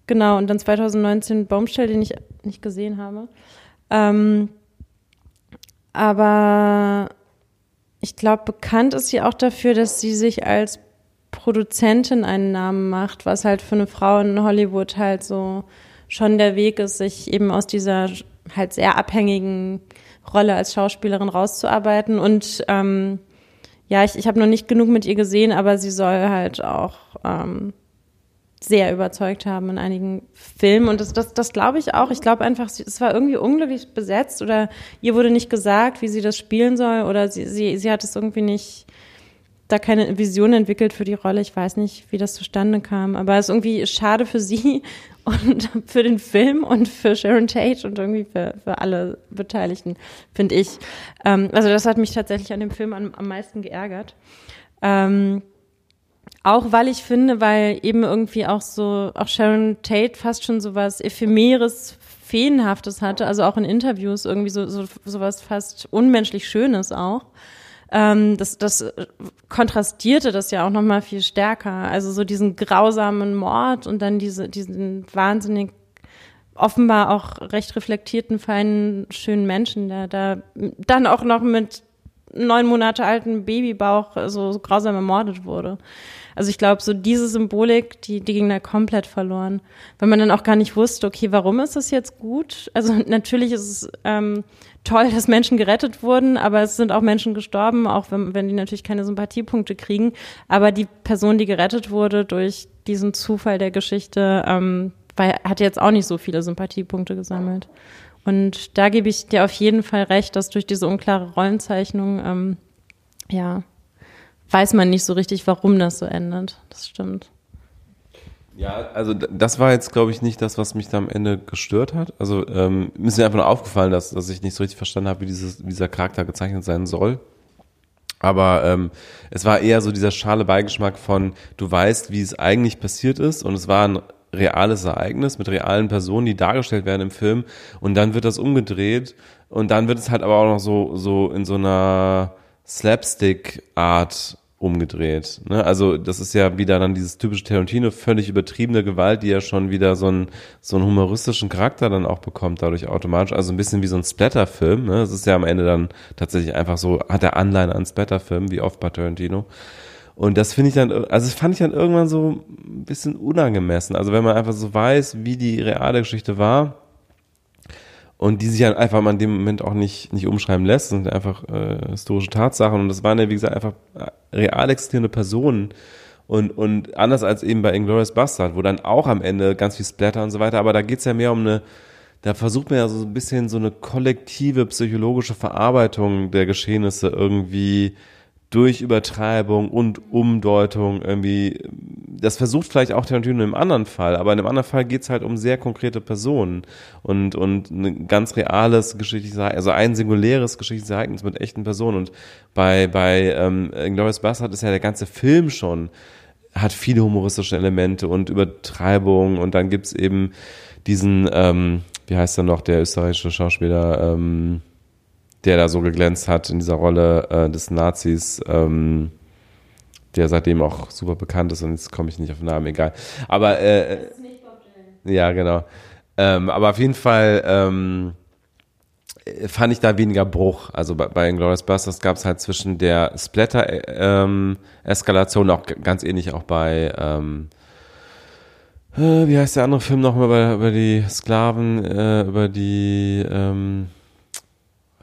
Genau, und dann 2019 Baumstell, den ich nicht gesehen habe. Ähm, aber ich glaube, bekannt ist sie auch dafür, dass sie sich als Produzentin einen Namen macht, was halt für eine Frau in Hollywood halt so schon der Weg ist, sich eben aus dieser halt sehr abhängigen Rolle als Schauspielerin rauszuarbeiten. Und ähm, ja, ich, ich habe noch nicht genug mit ihr gesehen, aber sie soll halt auch ähm, sehr überzeugt haben in einigen Filmen. Und das, das, das glaube ich auch. Ich glaube einfach, es war irgendwie unglücklich besetzt oder ihr wurde nicht gesagt, wie sie das spielen soll oder sie, sie, sie hat es irgendwie nicht, da keine Vision entwickelt für die Rolle. Ich weiß nicht, wie das zustande kam. Aber es ist irgendwie schade für sie und für den Film und für Sharon Tate und irgendwie für, für alle Beteiligten, finde ich. Ähm, also das hat mich tatsächlich an dem Film am, am meisten geärgert. Ähm, auch weil ich finde, weil eben irgendwie auch so, auch Sharon Tate fast schon so was Ephemeres, Feenhaftes hatte, also auch in Interviews irgendwie so, so, so was fast unmenschlich Schönes auch. Ähm, das, das kontrastierte das ja auch nochmal viel stärker. Also so diesen grausamen Mord und dann diese, diesen wahnsinnig offenbar auch recht reflektierten, feinen, schönen Menschen, der da dann auch noch mit neun Monate alten Babybauch so, so grausam ermordet wurde. Also ich glaube, so diese Symbolik, die, die ging da komplett verloren. Weil man dann auch gar nicht wusste, okay, warum ist das jetzt gut? Also natürlich ist es ähm, toll, dass Menschen gerettet wurden, aber es sind auch Menschen gestorben, auch wenn, wenn die natürlich keine Sympathiepunkte kriegen. Aber die Person, die gerettet wurde durch diesen Zufall der Geschichte, ähm, weil, hat jetzt auch nicht so viele Sympathiepunkte gesammelt. Und da gebe ich dir auf jeden Fall recht, dass durch diese unklare Rollenzeichnung, ähm, ja, weiß man nicht so richtig, warum das so endet. Das stimmt. Ja, also das war jetzt, glaube ich, nicht das, was mich da am Ende gestört hat. Also ähm, mir ist mir einfach nur aufgefallen, dass, dass ich nicht so richtig verstanden habe, wie dieses, dieser Charakter gezeichnet sein soll. Aber ähm, es war eher so dieser schale Beigeschmack von, du weißt, wie es eigentlich passiert ist und es war ein reales Ereignis mit realen Personen, die dargestellt werden im Film und dann wird das umgedreht und dann wird es halt aber auch noch so, so in so einer Slapstick-Art umgedreht. Ne? Also das ist ja wieder dann dieses typische Tarantino, völlig übertriebene Gewalt, die ja schon wieder so einen, so einen humoristischen Charakter dann auch bekommt, dadurch automatisch. Also ein bisschen wie so ein Splatter-Film. Ne? Es ist ja am Ende dann tatsächlich einfach so, hat er Anleihen an Splatter-Film, wie oft bei Tarantino. Und das finde ich dann, also das fand ich dann irgendwann so ein bisschen unangemessen. Also wenn man einfach so weiß, wie die reale Geschichte war, und die sich dann einfach mal in dem Moment auch nicht, nicht umschreiben lässt, das sind einfach äh, historische Tatsachen. Und das waren ja, wie gesagt, einfach äh, real existierende Personen. Und, und anders als eben bei Inglourious Bastard, wo dann auch am Ende ganz viel Splatter und so weiter, aber da geht's ja mehr um eine, da versucht man ja so ein bisschen so eine kollektive psychologische Verarbeitung der Geschehnisse irgendwie durch Übertreibung und Umdeutung irgendwie, das versucht vielleicht auch Tarantino im anderen Fall, aber in dem anderen Fall geht's halt um sehr konkrete Personen und, und ein ganz reales geschichtliches also ein singuläres geschichtliches Ereignis mit echten Personen. Und bei, bei ähm, Inglourious Bastard ist ja der ganze Film schon hat viele humoristische Elemente und Übertreibung und dann gibt's eben diesen, ähm, wie heißt er noch, der österreichische Schauspieler, ähm, der da so geglänzt hat in dieser Rolle äh, des Nazis, ähm, der seitdem auch super bekannt ist und jetzt komme ich nicht auf den Namen, egal. Aber äh, ja, genau. Ähm, aber auf jeden Fall ähm, fand ich da weniger Bruch. Also bei, bei Inglourious Basterds gab es halt zwischen der Splatter-Eskalation auch g- ganz ähnlich auch bei ähm, äh, wie heißt der andere Film nochmal über, über die Sklaven, äh, über die ähm,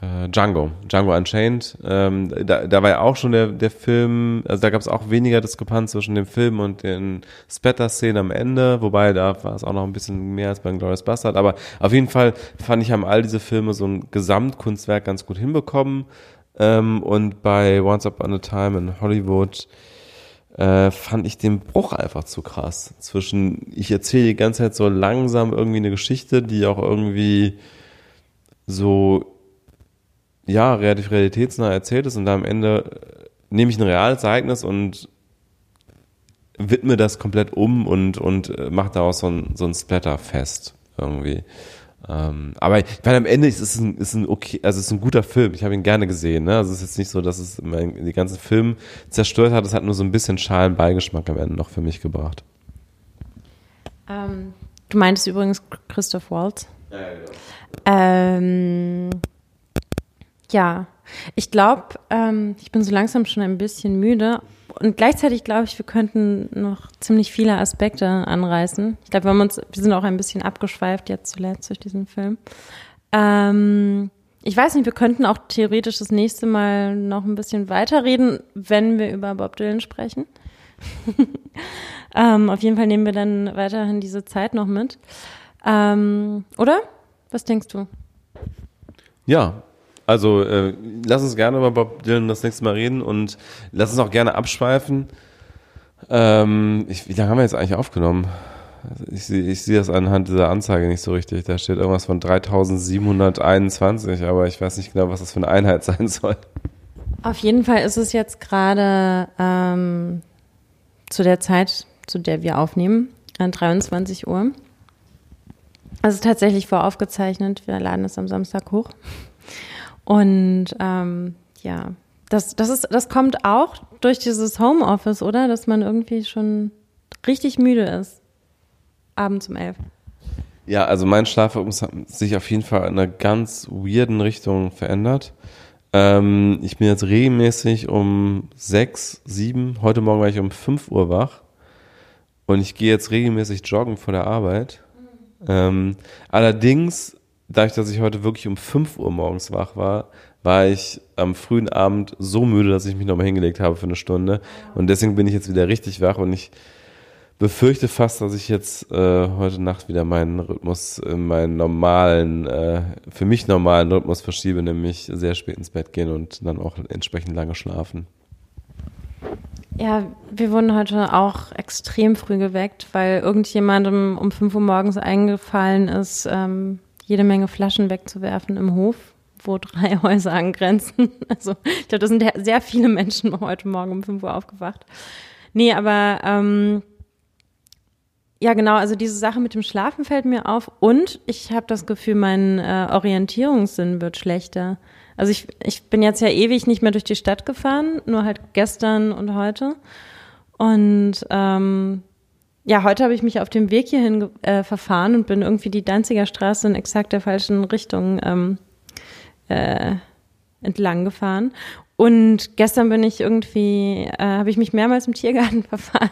äh, Django, Django Unchained. Ähm, da, da war ja auch schon der, der Film, also da gab es auch weniger Diskrepanz zwischen dem Film und den Splatter-Szenen am Ende, wobei da war es auch noch ein bisschen mehr als bei Glorious Bastard. Aber auf jeden Fall fand ich, haben all diese Filme so ein Gesamtkunstwerk ganz gut hinbekommen. Ähm, und bei Once Upon a Time in Hollywood äh, fand ich den Bruch einfach zu krass. Zwischen, ich erzähle die ganze Zeit so langsam irgendwie eine Geschichte, die auch irgendwie so ja, relativ realitätsnah erzählt ist und da am Ende äh, nehme ich ein reales Ereignis und widme das komplett um und, und äh, mache daraus so ein, so ein Splatterfest irgendwie. Ähm, aber ich meine, am Ende ist es ein, ist ein okay, also es ist ein guter Film. Ich habe ihn gerne gesehen. Ne? Also es ist jetzt nicht so, dass es mein, die ganzen Film zerstört hat. Es hat nur so ein bisschen schalen Beigeschmack am Ende noch für mich gebracht. Ähm, du meintest übrigens Christoph Waltz. Ja, genau. Ähm, ja, ich glaube, ähm, ich bin so langsam schon ein bisschen müde. Und gleichzeitig glaube ich, wir könnten noch ziemlich viele Aspekte anreißen. Ich glaube, wir wir sind auch ein bisschen abgeschweift jetzt zuletzt durch diesen Film. Ähm, ich weiß nicht, wir könnten auch theoretisch das nächste Mal noch ein bisschen weiterreden, wenn wir über Bob Dylan sprechen. ähm, auf jeden Fall nehmen wir dann weiterhin diese Zeit noch mit. Ähm, oder? Was denkst du? Ja, also äh, lass uns gerne über Bob Dylan das nächste Mal reden und lass uns auch gerne abschweifen. Ähm, ich, wie lange haben wir jetzt eigentlich aufgenommen? Ich, sehe- ich sehe das anhand dieser Anzeige nicht so richtig. Da steht irgendwas von 3721, aber ich weiß nicht genau, was das für eine Einheit sein soll. Auf jeden Fall ist es jetzt gerade ähm, zu der Zeit, zu der wir aufnehmen, an 23 Uhr. Also tatsächlich voraufgezeichnet. Wir laden es am Samstag hoch. Und ähm, ja, das, das, ist, das kommt auch durch dieses Homeoffice, oder? Dass man irgendwie schon richtig müde ist. Abends um elf. Ja, also mein Schlafrhythmus hat sich auf jeden Fall in einer ganz weirden Richtung verändert. Ähm, ich bin jetzt regelmäßig um sechs, sieben, heute Morgen war ich um fünf Uhr wach und ich gehe jetzt regelmäßig joggen vor der Arbeit. Ähm, allerdings, dadurch, dass ich heute wirklich um fünf Uhr morgens wach war, war ich am frühen Abend so müde, dass ich mich nochmal hingelegt habe für eine Stunde und deswegen bin ich jetzt wieder richtig wach und ich befürchte fast, dass ich jetzt äh, heute Nacht wieder meinen Rhythmus, meinen normalen, äh, für mich normalen Rhythmus verschiebe, nämlich sehr spät ins Bett gehen und dann auch entsprechend lange schlafen. Ja, wir wurden heute auch extrem früh geweckt, weil irgendjemandem um 5 Uhr morgens eingefallen ist, ähm, jede Menge Flaschen wegzuwerfen im Hof, wo drei Häuser angrenzen. Also ich glaube, da sind sehr viele Menschen heute Morgen um 5 Uhr aufgewacht. Nee, aber ähm, ja, genau, also diese Sache mit dem Schlafen fällt mir auf und ich habe das Gefühl, mein äh, Orientierungssinn wird schlechter. Also ich, ich bin jetzt ja ewig nicht mehr durch die Stadt gefahren, nur halt gestern und heute. Und ähm, ja, heute habe ich mich auf dem Weg hierhin äh, verfahren und bin irgendwie die Danziger Straße in exakt der falschen Richtung ähm, äh, entlang gefahren. Und gestern bin ich irgendwie, äh, habe ich mich mehrmals im Tiergarten verfahren.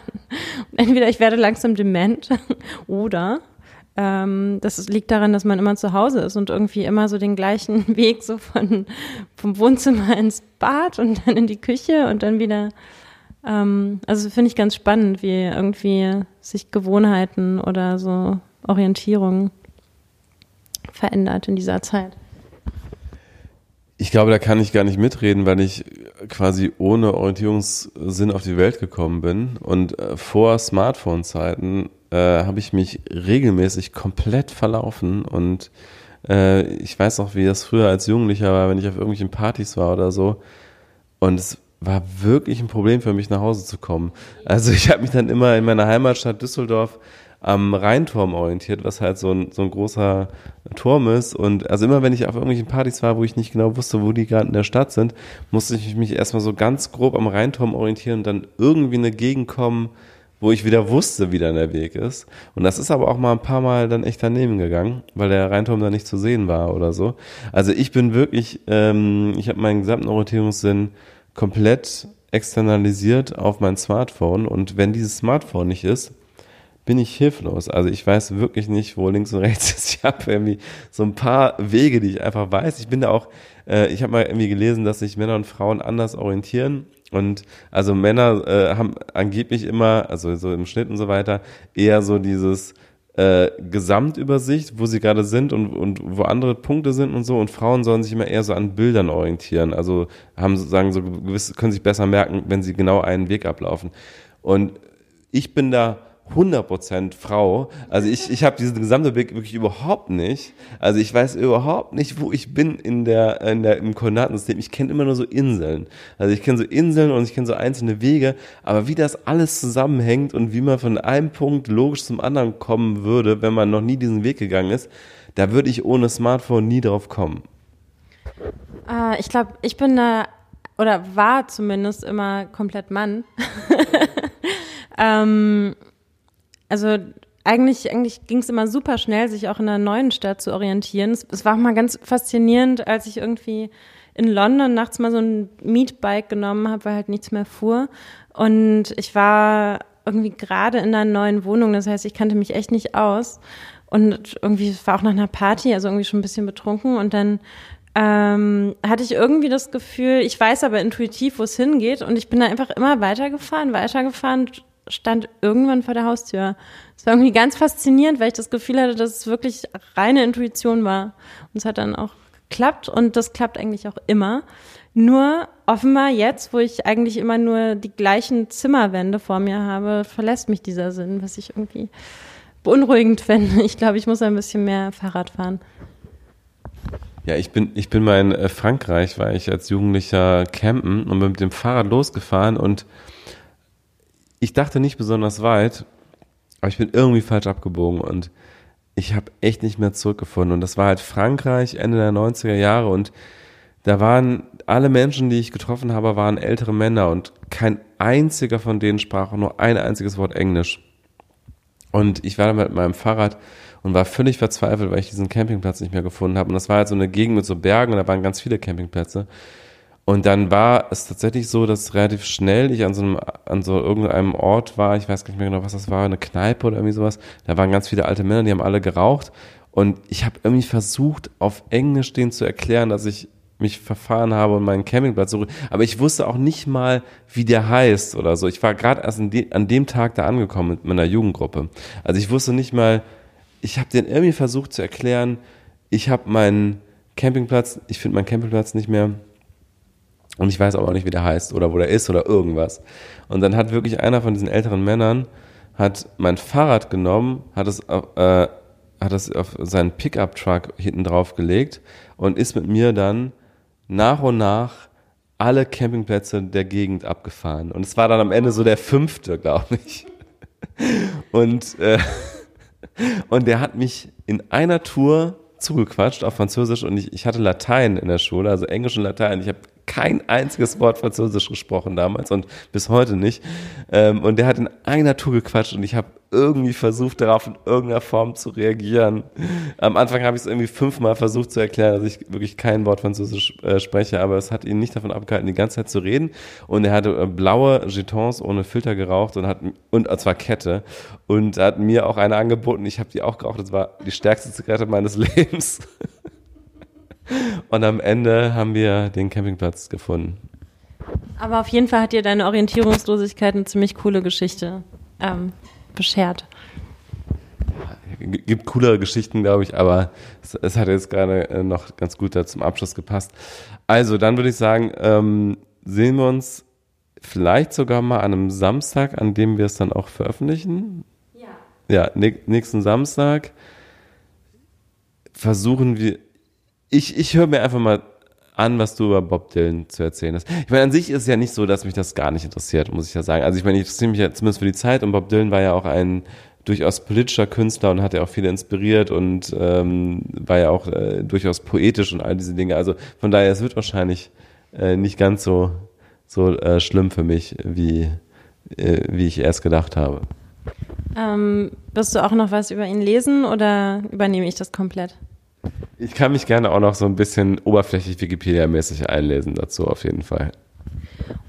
Und entweder ich werde langsam dement oder ähm, das liegt daran, dass man immer zu Hause ist und irgendwie immer so den gleichen Weg so von vom Wohnzimmer ins Bad und dann in die Küche und dann wieder. Ähm, also finde ich ganz spannend, wie irgendwie sich Gewohnheiten oder so Orientierung verändert in dieser Zeit. Ich glaube, da kann ich gar nicht mitreden, weil ich quasi ohne Orientierungssinn auf die Welt gekommen bin. Und äh, vor Smartphone-Zeiten äh, habe ich mich regelmäßig komplett verlaufen. Und äh, ich weiß noch, wie das früher als Jugendlicher war, wenn ich auf irgendwelchen Partys war oder so. Und es war wirklich ein Problem für mich, nach Hause zu kommen. Also ich habe mich dann immer in meiner Heimatstadt Düsseldorf am Rheinturm orientiert, was halt so ein, so ein großer Turm ist. Und also immer, wenn ich auf irgendwelchen Partys war, wo ich nicht genau wusste, wo die gerade in der Stadt sind, musste ich mich erstmal so ganz grob am Rheinturm orientieren und dann irgendwie in eine Gegend kommen, wo ich wieder wusste, wie dann der Weg ist. Und das ist aber auch mal ein paar Mal dann echt daneben gegangen, weil der Rheinturm da nicht zu sehen war oder so. Also ich bin wirklich, ähm, ich habe meinen gesamten Orientierungssinn komplett externalisiert auf mein Smartphone. Und wenn dieses Smartphone nicht ist, bin ich hilflos. Also ich weiß wirklich nicht, wo links und rechts ist. Ich habe irgendwie so ein paar Wege, die ich einfach weiß. Ich bin da auch, äh, ich habe mal irgendwie gelesen, dass sich Männer und Frauen anders orientieren. Und also Männer äh, haben angeblich immer, also so im Schnitt und so weiter, eher so dieses äh, Gesamtübersicht, wo sie gerade sind und, und wo andere Punkte sind und so. Und Frauen sollen sich immer eher so an Bildern orientieren. Also haben sozusagen so gewisse, können sich besser merken, wenn sie genau einen Weg ablaufen. Und ich bin da 100% Frau. Also ich, ich habe diesen gesamten Blick wirklich überhaupt nicht. Also ich weiß überhaupt nicht, wo ich bin in der, in der, im Koordinatensystem. Ich kenne immer nur so Inseln. Also ich kenne so Inseln und ich kenne so einzelne Wege. Aber wie das alles zusammenhängt und wie man von einem Punkt logisch zum anderen kommen würde, wenn man noch nie diesen Weg gegangen ist, da würde ich ohne Smartphone nie drauf kommen. Äh, ich glaube, ich bin da, oder war zumindest immer komplett Mann. ähm, also eigentlich, eigentlich ging es immer super schnell, sich auch in einer neuen Stadt zu orientieren. Es, es war auch mal ganz faszinierend, als ich irgendwie in London nachts mal so ein Mietbike genommen habe, weil halt nichts mehr fuhr. Und ich war irgendwie gerade in einer neuen Wohnung, das heißt, ich kannte mich echt nicht aus. Und irgendwie war auch nach einer Party, also irgendwie schon ein bisschen betrunken. Und dann ähm, hatte ich irgendwie das Gefühl, ich weiß aber intuitiv, wo es hingeht und ich bin da einfach immer weitergefahren, weitergefahren, stand irgendwann vor der Haustür. Es war irgendwie ganz faszinierend, weil ich das Gefühl hatte, dass es wirklich reine Intuition war. Und es hat dann auch geklappt und das klappt eigentlich auch immer. Nur offenbar jetzt, wo ich eigentlich immer nur die gleichen Zimmerwände vor mir habe, verlässt mich dieser Sinn, was ich irgendwie beunruhigend finde. Ich glaube, ich muss ein bisschen mehr Fahrrad fahren. Ja, ich bin, ich bin mal in äh, Frankreich, war ich als Jugendlicher campen und bin mit dem Fahrrad losgefahren und ich dachte nicht besonders weit, aber ich bin irgendwie falsch abgebogen und ich habe echt nicht mehr zurückgefunden. Und das war halt Frankreich, Ende der 90er Jahre und da waren alle Menschen, die ich getroffen habe, waren ältere Männer und kein einziger von denen sprach nur ein einziges Wort Englisch. Und ich war dann mit meinem Fahrrad und war völlig verzweifelt, weil ich diesen Campingplatz nicht mehr gefunden habe. Und das war halt so eine Gegend mit so Bergen und da waren ganz viele Campingplätze. Und dann war es tatsächlich so, dass relativ schnell ich an so einem, an so irgendeinem Ort war, ich weiß gar nicht mehr genau, was das war, eine Kneipe oder irgendwie sowas. Da waren ganz viele alte Männer, die haben alle geraucht. Und ich habe irgendwie versucht, auf Englisch denen zu erklären, dass ich mich verfahren habe und meinen Campingplatz suche. Aber ich wusste auch nicht mal, wie der heißt oder so. Ich war gerade erst an dem Tag da angekommen mit meiner Jugendgruppe. Also ich wusste nicht mal, ich habe den irgendwie versucht zu erklären, ich habe meinen Campingplatz, ich finde meinen Campingplatz nicht mehr und ich weiß auch nicht, wie der heißt oder wo der ist oder irgendwas. Und dann hat wirklich einer von diesen älteren Männern hat mein Fahrrad genommen, hat es äh, hat es auf seinen Pickup-Truck hinten drauf gelegt und ist mit mir dann nach und nach alle Campingplätze der Gegend abgefahren. Und es war dann am Ende so der fünfte, glaube ich. Und, äh, und der hat mich in einer Tour zugequatscht auf Französisch und ich, ich hatte Latein in der Schule, also Englisch und Latein. Ich habe kein einziges Wort Französisch gesprochen damals und bis heute nicht. Ähm, und der hat in einer Tour gequatscht und ich habe irgendwie versucht, darauf in irgendeiner Form zu reagieren. Am Anfang habe ich es irgendwie fünfmal versucht zu erklären, dass ich wirklich kein Wort Französisch äh, spreche, aber es hat ihn nicht davon abgehalten, die ganze Zeit zu reden. Und er hatte äh, blaue Jetons ohne Filter geraucht und hat, und äh, zwar Kette, und hat mir auch eine angeboten. Ich habe die auch geraucht. Das war die stärkste Zigarette meines Lebens. Und am Ende haben wir den Campingplatz gefunden. Aber auf jeden Fall hat dir deine Orientierungslosigkeit eine ziemlich coole Geschichte ähm, beschert. Gibt coolere Geschichten, glaube ich, aber es, es, hat jetzt gerade äh, noch ganz gut da zum Abschluss gepasst. Also, dann würde ich sagen, ähm, sehen wir uns vielleicht sogar mal an einem Samstag, an dem wir es dann auch veröffentlichen. Ja. Ja, nächsten Samstag versuchen wir, ich, ich höre mir einfach mal an, was du über Bob Dylan zu erzählen hast. Ich meine, an sich ist es ja nicht so, dass mich das gar nicht interessiert, muss ich ja sagen. Also ich meine, ich interessiere mich ja zumindest für die Zeit und Bob Dylan war ja auch ein durchaus politischer Künstler und hat ja auch viele inspiriert und ähm, war ja auch äh, durchaus poetisch und all diese Dinge. Also von daher, es wird wahrscheinlich äh, nicht ganz so, so äh, schlimm für mich, wie, äh, wie ich erst gedacht habe. Ähm, wirst du auch noch was über ihn lesen oder übernehme ich das komplett? Ich kann mich gerne auch noch so ein bisschen oberflächlich Wikipedia-mäßig einlesen dazu, auf jeden Fall.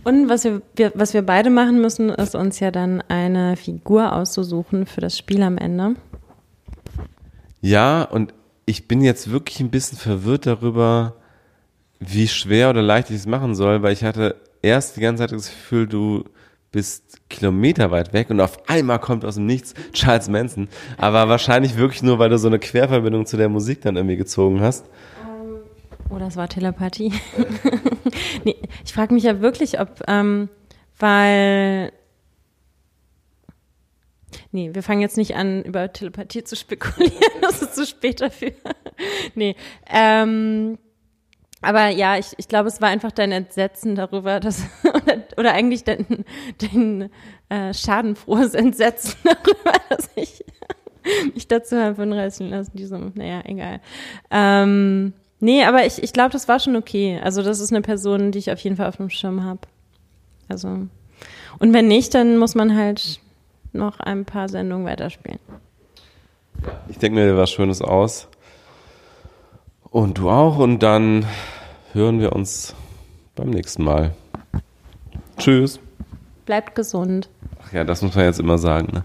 Und was wir, wir, was wir beide machen müssen, ist uns ja dann eine Figur auszusuchen für das Spiel am Ende. Ja, und ich bin jetzt wirklich ein bisschen verwirrt darüber, wie schwer oder leicht ich es machen soll, weil ich hatte erst die ganze Zeit das Gefühl, du bist Kilometer weit weg und auf einmal kommt aus dem Nichts Charles Manson. Aber wahrscheinlich wirklich nur, weil du so eine Querverbindung zu der Musik dann irgendwie gezogen hast. Oder es war Telepathie. nee, ich frage mich ja wirklich, ob, ähm, weil. Nee, wir fangen jetzt nicht an, über Telepathie zu spekulieren. Das ist zu spät dafür. nee. Ähm, aber ja, ich, ich glaube, es war einfach dein Entsetzen darüber, dass, oder, oder eigentlich dein, dein äh, schadenfrohes Entsetzen darüber, dass ich mich dazu habe hinreißen lassen, diesem, naja, egal. Ähm, nee, aber ich, ich glaube, das war schon okay. Also, das ist eine Person, die ich auf jeden Fall auf dem Schirm habe. Also, und wenn nicht, dann muss man halt noch ein paar Sendungen weiterspielen. Ich denke mir was Schönes aus. Und du auch. Und dann hören wir uns beim nächsten Mal. Tschüss. Bleibt gesund. Ach ja, das muss man jetzt immer sagen. Ne?